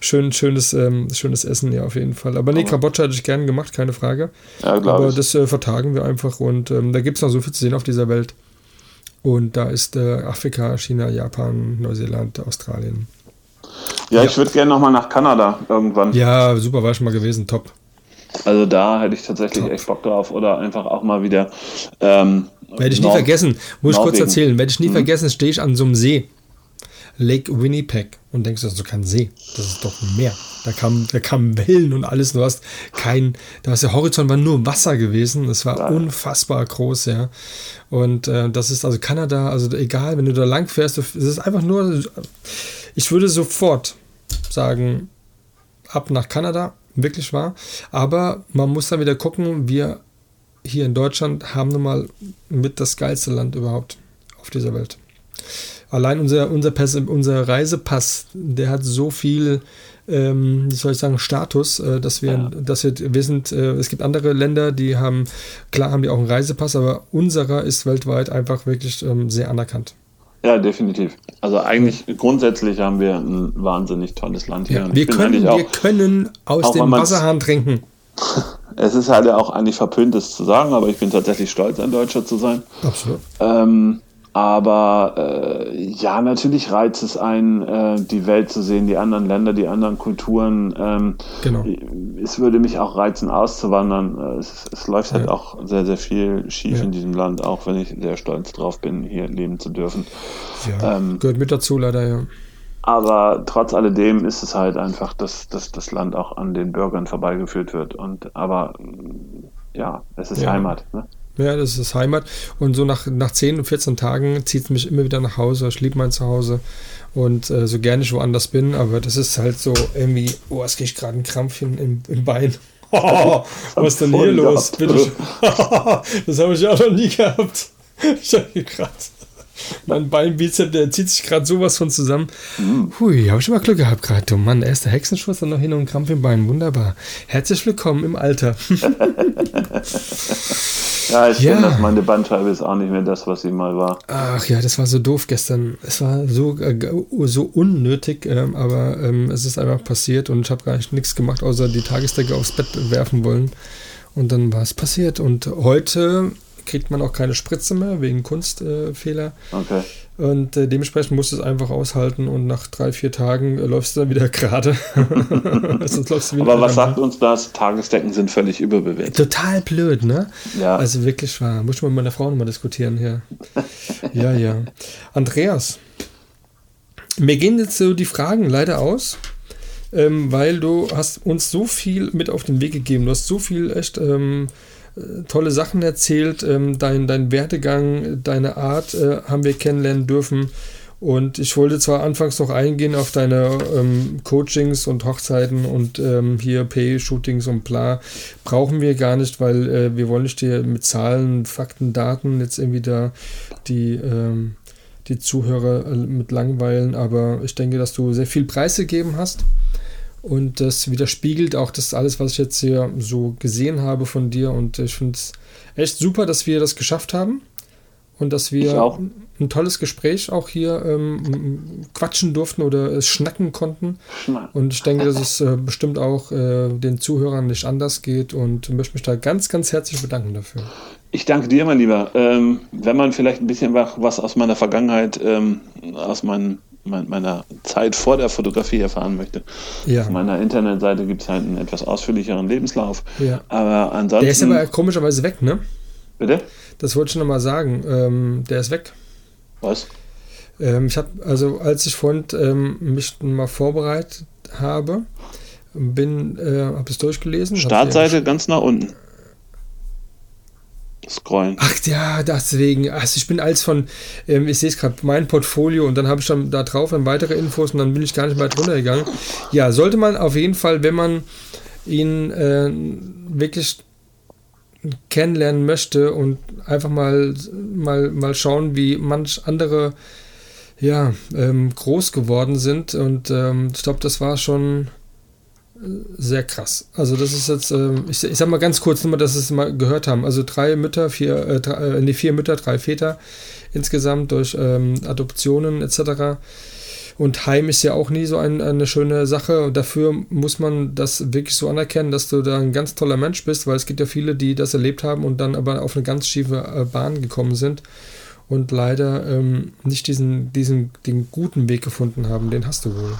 schön, schönes, ähm, schönes Essen, ja, auf jeden Fall. Aber nee, Kambodscha hätte ich gerne gemacht, keine Frage. Ja, Aber ich. das äh, vertagen wir einfach und ähm, da gibt es noch so viel zu sehen auf dieser Welt. Und da ist äh, Afrika, China, Japan, Neuseeland, Australien. Ja, ja. ich würde gerne nochmal nach Kanada irgendwann. Ja, super, war ich schon mal gewesen, top. Also da hätte ich tatsächlich top. echt Bock drauf. Oder einfach auch mal wieder ähm, werde ich nie vergessen. Muss ich kurz erzählen. Werde ich nie mhm. vergessen, stehe ich an so einem See. Lake Winnipeg und denkst, das ist doch kein See, das ist doch ein Meer. Da kamen, da kamen Wellen und alles. Du hast kein, da hast der Horizont war nur Wasser gewesen. Das war ja. unfassbar groß, ja. Und äh, das ist also Kanada, also egal, wenn du da lang fährst, es ist einfach nur, ich würde sofort sagen, ab nach Kanada, wirklich wahr. Aber man muss dann wieder gucken, wir hier in Deutschland haben nun mal mit das geilste Land überhaupt auf dieser Welt. Allein unser, unser, Pass, unser Reisepass, der hat so viel, ähm, wie soll ich sagen, Status, äh, dass wir, ja. dass wir, wir sind, äh, es gibt andere Länder, die haben, klar haben die auch einen Reisepass, aber unserer ist weltweit einfach wirklich ähm, sehr anerkannt. Ja, definitiv. Also eigentlich grundsätzlich haben wir ein wahnsinnig tolles Land hier. Ja, wir, können, auch, wir können aus dem Wasserhahn trinken. Es ist halt ja auch eigentlich verpönt, das zu sagen, aber ich bin tatsächlich stolz, ein Deutscher zu sein. Absolut. Ähm, aber äh, ja, natürlich reizt es ein, äh, die Welt zu sehen, die anderen Länder, die anderen Kulturen. Ähm, genau. Es würde mich auch reizen, auszuwandern. Äh, es, es läuft halt ja. auch sehr, sehr viel schief ja. in diesem Land, auch wenn ich sehr stolz drauf bin, hier leben zu dürfen. Ja, ähm, gehört mit dazu leider, ja. Aber trotz alledem ist es halt einfach, dass, dass das Land auch an den Bürgern vorbeigeführt wird. Und aber ja, es ist ja. Heimat. Ne? Ja, das ist Heimat. Und so nach, nach 10, 14 Tagen zieht es mich immer wieder nach Hause. Ich liebe mein Zuhause. Und äh, so gerne ich woanders bin, aber das ist halt so irgendwie, oh, es kriege gerade ein Krampfchen im, im Bein. Oh, was ist denn hier los? Bitte. das habe ich auch noch nie gehabt. Ich habe gerade mein Beinbizeps, der zieht sich gerade sowas von zusammen. Hui, habe ich immer Glück gehabt gerade. Du Mann, erster Hexenschuss, dann noch hin und ein Krampf im Bein. Wunderbar. Herzlich willkommen im Alter. ja, ich ja. finde, meine Bandscheibe ist auch nicht mehr das, was sie mal war. Ach ja, das war so doof gestern. Es war so, äh, so unnötig, ähm, aber ähm, es ist einfach passiert und ich habe gar nicht nichts gemacht, außer die Tagesdecke aufs Bett werfen wollen. Und dann war es passiert. Und heute kriegt man auch keine Spritze mehr wegen Kunstfehler. Äh, okay. Und äh, dementsprechend musst du es einfach aushalten und nach drei, vier Tagen äh, läufst du dann wieder gerade. Aber was sagt uns das? Tagesdecken sind völlig überbewertet. Total blöd, ne? Ja. Also wirklich wahr. Muss ich mal mit meiner Frau nochmal diskutieren hier. ja, ja. Andreas, mir gehen jetzt so die Fragen leider aus. Ähm, weil du hast uns so viel mit auf den Weg gegeben. Du hast so viel echt ähm, äh, tolle Sachen erzählt. Ähm, dein, dein Werdegang, deine Art äh, haben wir kennenlernen dürfen. Und ich wollte zwar anfangs noch eingehen auf deine ähm, Coachings und Hochzeiten und ähm, hier Pay-Shootings und bla. Brauchen wir gar nicht, weil äh, wir wollen nicht dir mit Zahlen, Fakten, Daten jetzt irgendwie da die, ähm, die Zuhörer äh, mit langweilen. Aber ich denke, dass du sehr viel Preis gegeben hast. Und das widerspiegelt auch das alles, was ich jetzt hier so gesehen habe von dir. Und ich finde es echt super, dass wir das geschafft haben. Und dass wir ein tolles Gespräch auch hier ähm, quatschen durften oder es schnacken konnten. Und ich denke, dass es äh, bestimmt auch äh, den Zuhörern nicht anders geht und möchte mich da ganz, ganz herzlich bedanken dafür. Ich danke dir, mein Lieber. Ähm, wenn man vielleicht ein bisschen was aus meiner Vergangenheit, ähm, aus meinen meiner Zeit vor der Fotografie erfahren möchte. Ja. Auf meiner Internetseite gibt es halt einen etwas ausführlicheren Lebenslauf. Ja. Aber ansonsten. Der ist aber komischerweise weg, ne? Bitte? Das wollte ich noch mal sagen. Ähm, der ist weg. Was? Ähm, ich habe, also als ich vorhin ähm, mich mal vorbereitet habe, bin, äh, habe es durchgelesen. Startseite ganz nach unten. Scrollen. Ach ja, deswegen. Also ich bin als von, ähm, ich sehe es gerade, mein Portfolio und dann habe ich dann da drauf dann weitere Infos und dann bin ich gar nicht mehr drunter gegangen. Ja, sollte man auf jeden Fall, wenn man ihn äh, wirklich kennenlernen möchte und einfach mal, mal, mal schauen, wie manch andere ja, ähm, groß geworden sind. Und ähm, ich glaube, das war schon sehr krass. Also das ist jetzt, äh, ich, ich sag mal ganz kurz, nur mal, dass wir es mal gehört haben. Also drei Mütter, vier, äh, drei, äh, nee, vier Mütter, drei Väter insgesamt durch ähm, Adoptionen etc. Und Heim ist ja auch nie so ein, eine schöne Sache. Und dafür muss man das wirklich so anerkennen, dass du da ein ganz toller Mensch bist, weil es gibt ja viele, die das erlebt haben und dann aber auf eine ganz schiefe äh, Bahn gekommen sind und leider ähm, nicht diesen, diesen den guten Weg gefunden haben. Den hast du wohl.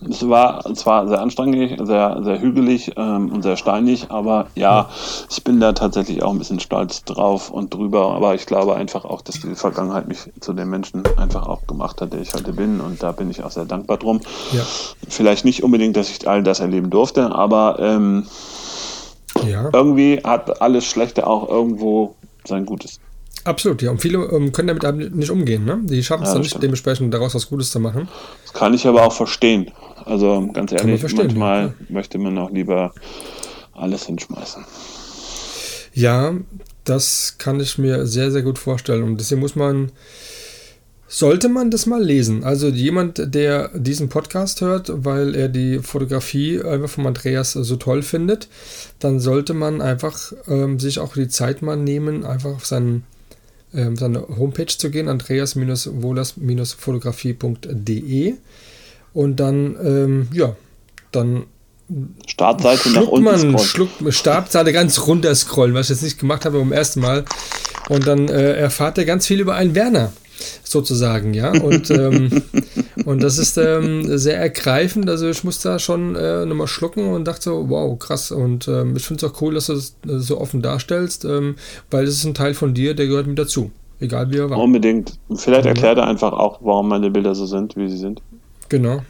Es war zwar sehr anstrengend, sehr, sehr hügelig ähm, und sehr steinig, aber ja, ich bin da tatsächlich auch ein bisschen stolz drauf und drüber. Aber ich glaube einfach auch, dass die Vergangenheit mich zu dem Menschen einfach auch gemacht hat, der ich heute bin. Und da bin ich auch sehr dankbar drum. Ja. Vielleicht nicht unbedingt, dass ich all das erleben durfte, aber ähm, ja. irgendwie hat alles Schlechte auch irgendwo sein Gutes. Absolut, ja. Und viele ähm, können damit nicht umgehen. Ne? Die schaffen es ja, dann nicht, stimmt. dementsprechend daraus was Gutes zu machen. Das kann ich aber auch verstehen. Also ganz ehrlich, manchmal ja. möchte man auch lieber alles hinschmeißen. Ja, das kann ich mir sehr, sehr gut vorstellen. Und deswegen muss man, sollte man das mal lesen. Also jemand, der diesen Podcast hört, weil er die Fotografie einfach von Andreas so toll findet, dann sollte man einfach ähm, sich auch die Zeit mal nehmen, einfach auf seinen ähm, seine Homepage zu gehen, andreas-wohlers-fotografie.de und dann, ähm, ja, dann Startseite nach unten man, schluckt, Startseite ganz runter scrollen, was ich jetzt nicht gemacht habe beim ersten Mal. Und dann äh, erfahrt ihr ganz viel über einen Werner, sozusagen, ja. Und, ähm, und das ist ähm, sehr ergreifend. Also ich muss da schon äh, nochmal schlucken und dachte so, wow, krass. Und ähm, ich finde es auch cool, dass du das äh, so offen darstellst, ähm, weil es ist ein Teil von dir, der gehört mit dazu. Egal wie er war. Unbedingt. Vielleicht erklärt er einfach auch, warum meine Bilder so sind, wie sie sind. Genau.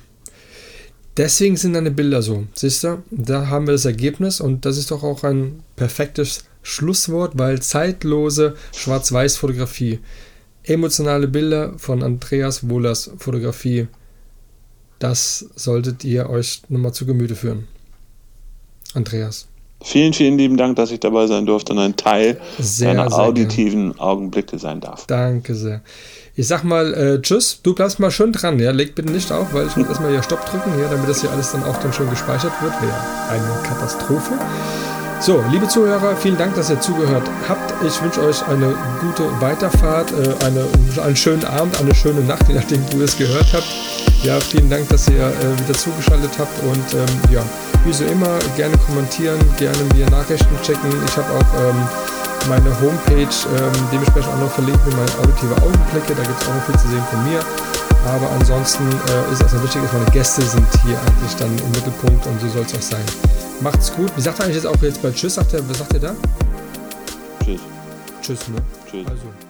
Deswegen sind deine Bilder so. Siehst du, da haben wir das Ergebnis und das ist doch auch ein perfektes Schlusswort, weil zeitlose Schwarz-Weiß-Fotografie, emotionale Bilder von Andreas Wohlers Fotografie, das solltet ihr euch nochmal zu Gemüte führen. Andreas. Vielen, vielen lieben Dank, dass ich dabei sein durfte und ein Teil sehr, deiner sehr auditiven gern. Augenblicke sein darf. Danke sehr. Ich sag mal äh, Tschüss, du bleibst mal schön dran, ja. Leg bitte nicht auf, weil ich muss erstmal hier Stopp drücken, ja, damit das hier alles dann auch dann schön gespeichert wird. Wäre eine Katastrophe. So, liebe Zuhörer, vielen Dank, dass ihr zugehört habt. Ich wünsche euch eine gute Weiterfahrt, äh, eine, einen schönen Abend, eine schöne Nacht, je nachdem, wo ihr es gehört habt. Ja, vielen Dank, dass ihr äh, wieder zugeschaltet habt und ähm, ja, wie so immer, gerne kommentieren, gerne mir Nachrichten checken. Ich habe auch ähm, meine Homepage ähm, dementsprechend auch noch verlinkt mit meinen auditive Augenblicke. Da gibt es auch noch viel zu sehen von mir. Aber ansonsten äh, ist erstmal wichtig, dass meine Gäste sind hier eigentlich dann im Mittelpunkt und so soll es auch sein. Macht's gut. Wie sagt er eigentlich jetzt auch jetzt bei Tschüss? Sagt er, was sagt er da? Tschüss. Tschüss, ne? Tschüss. Also, tschüss.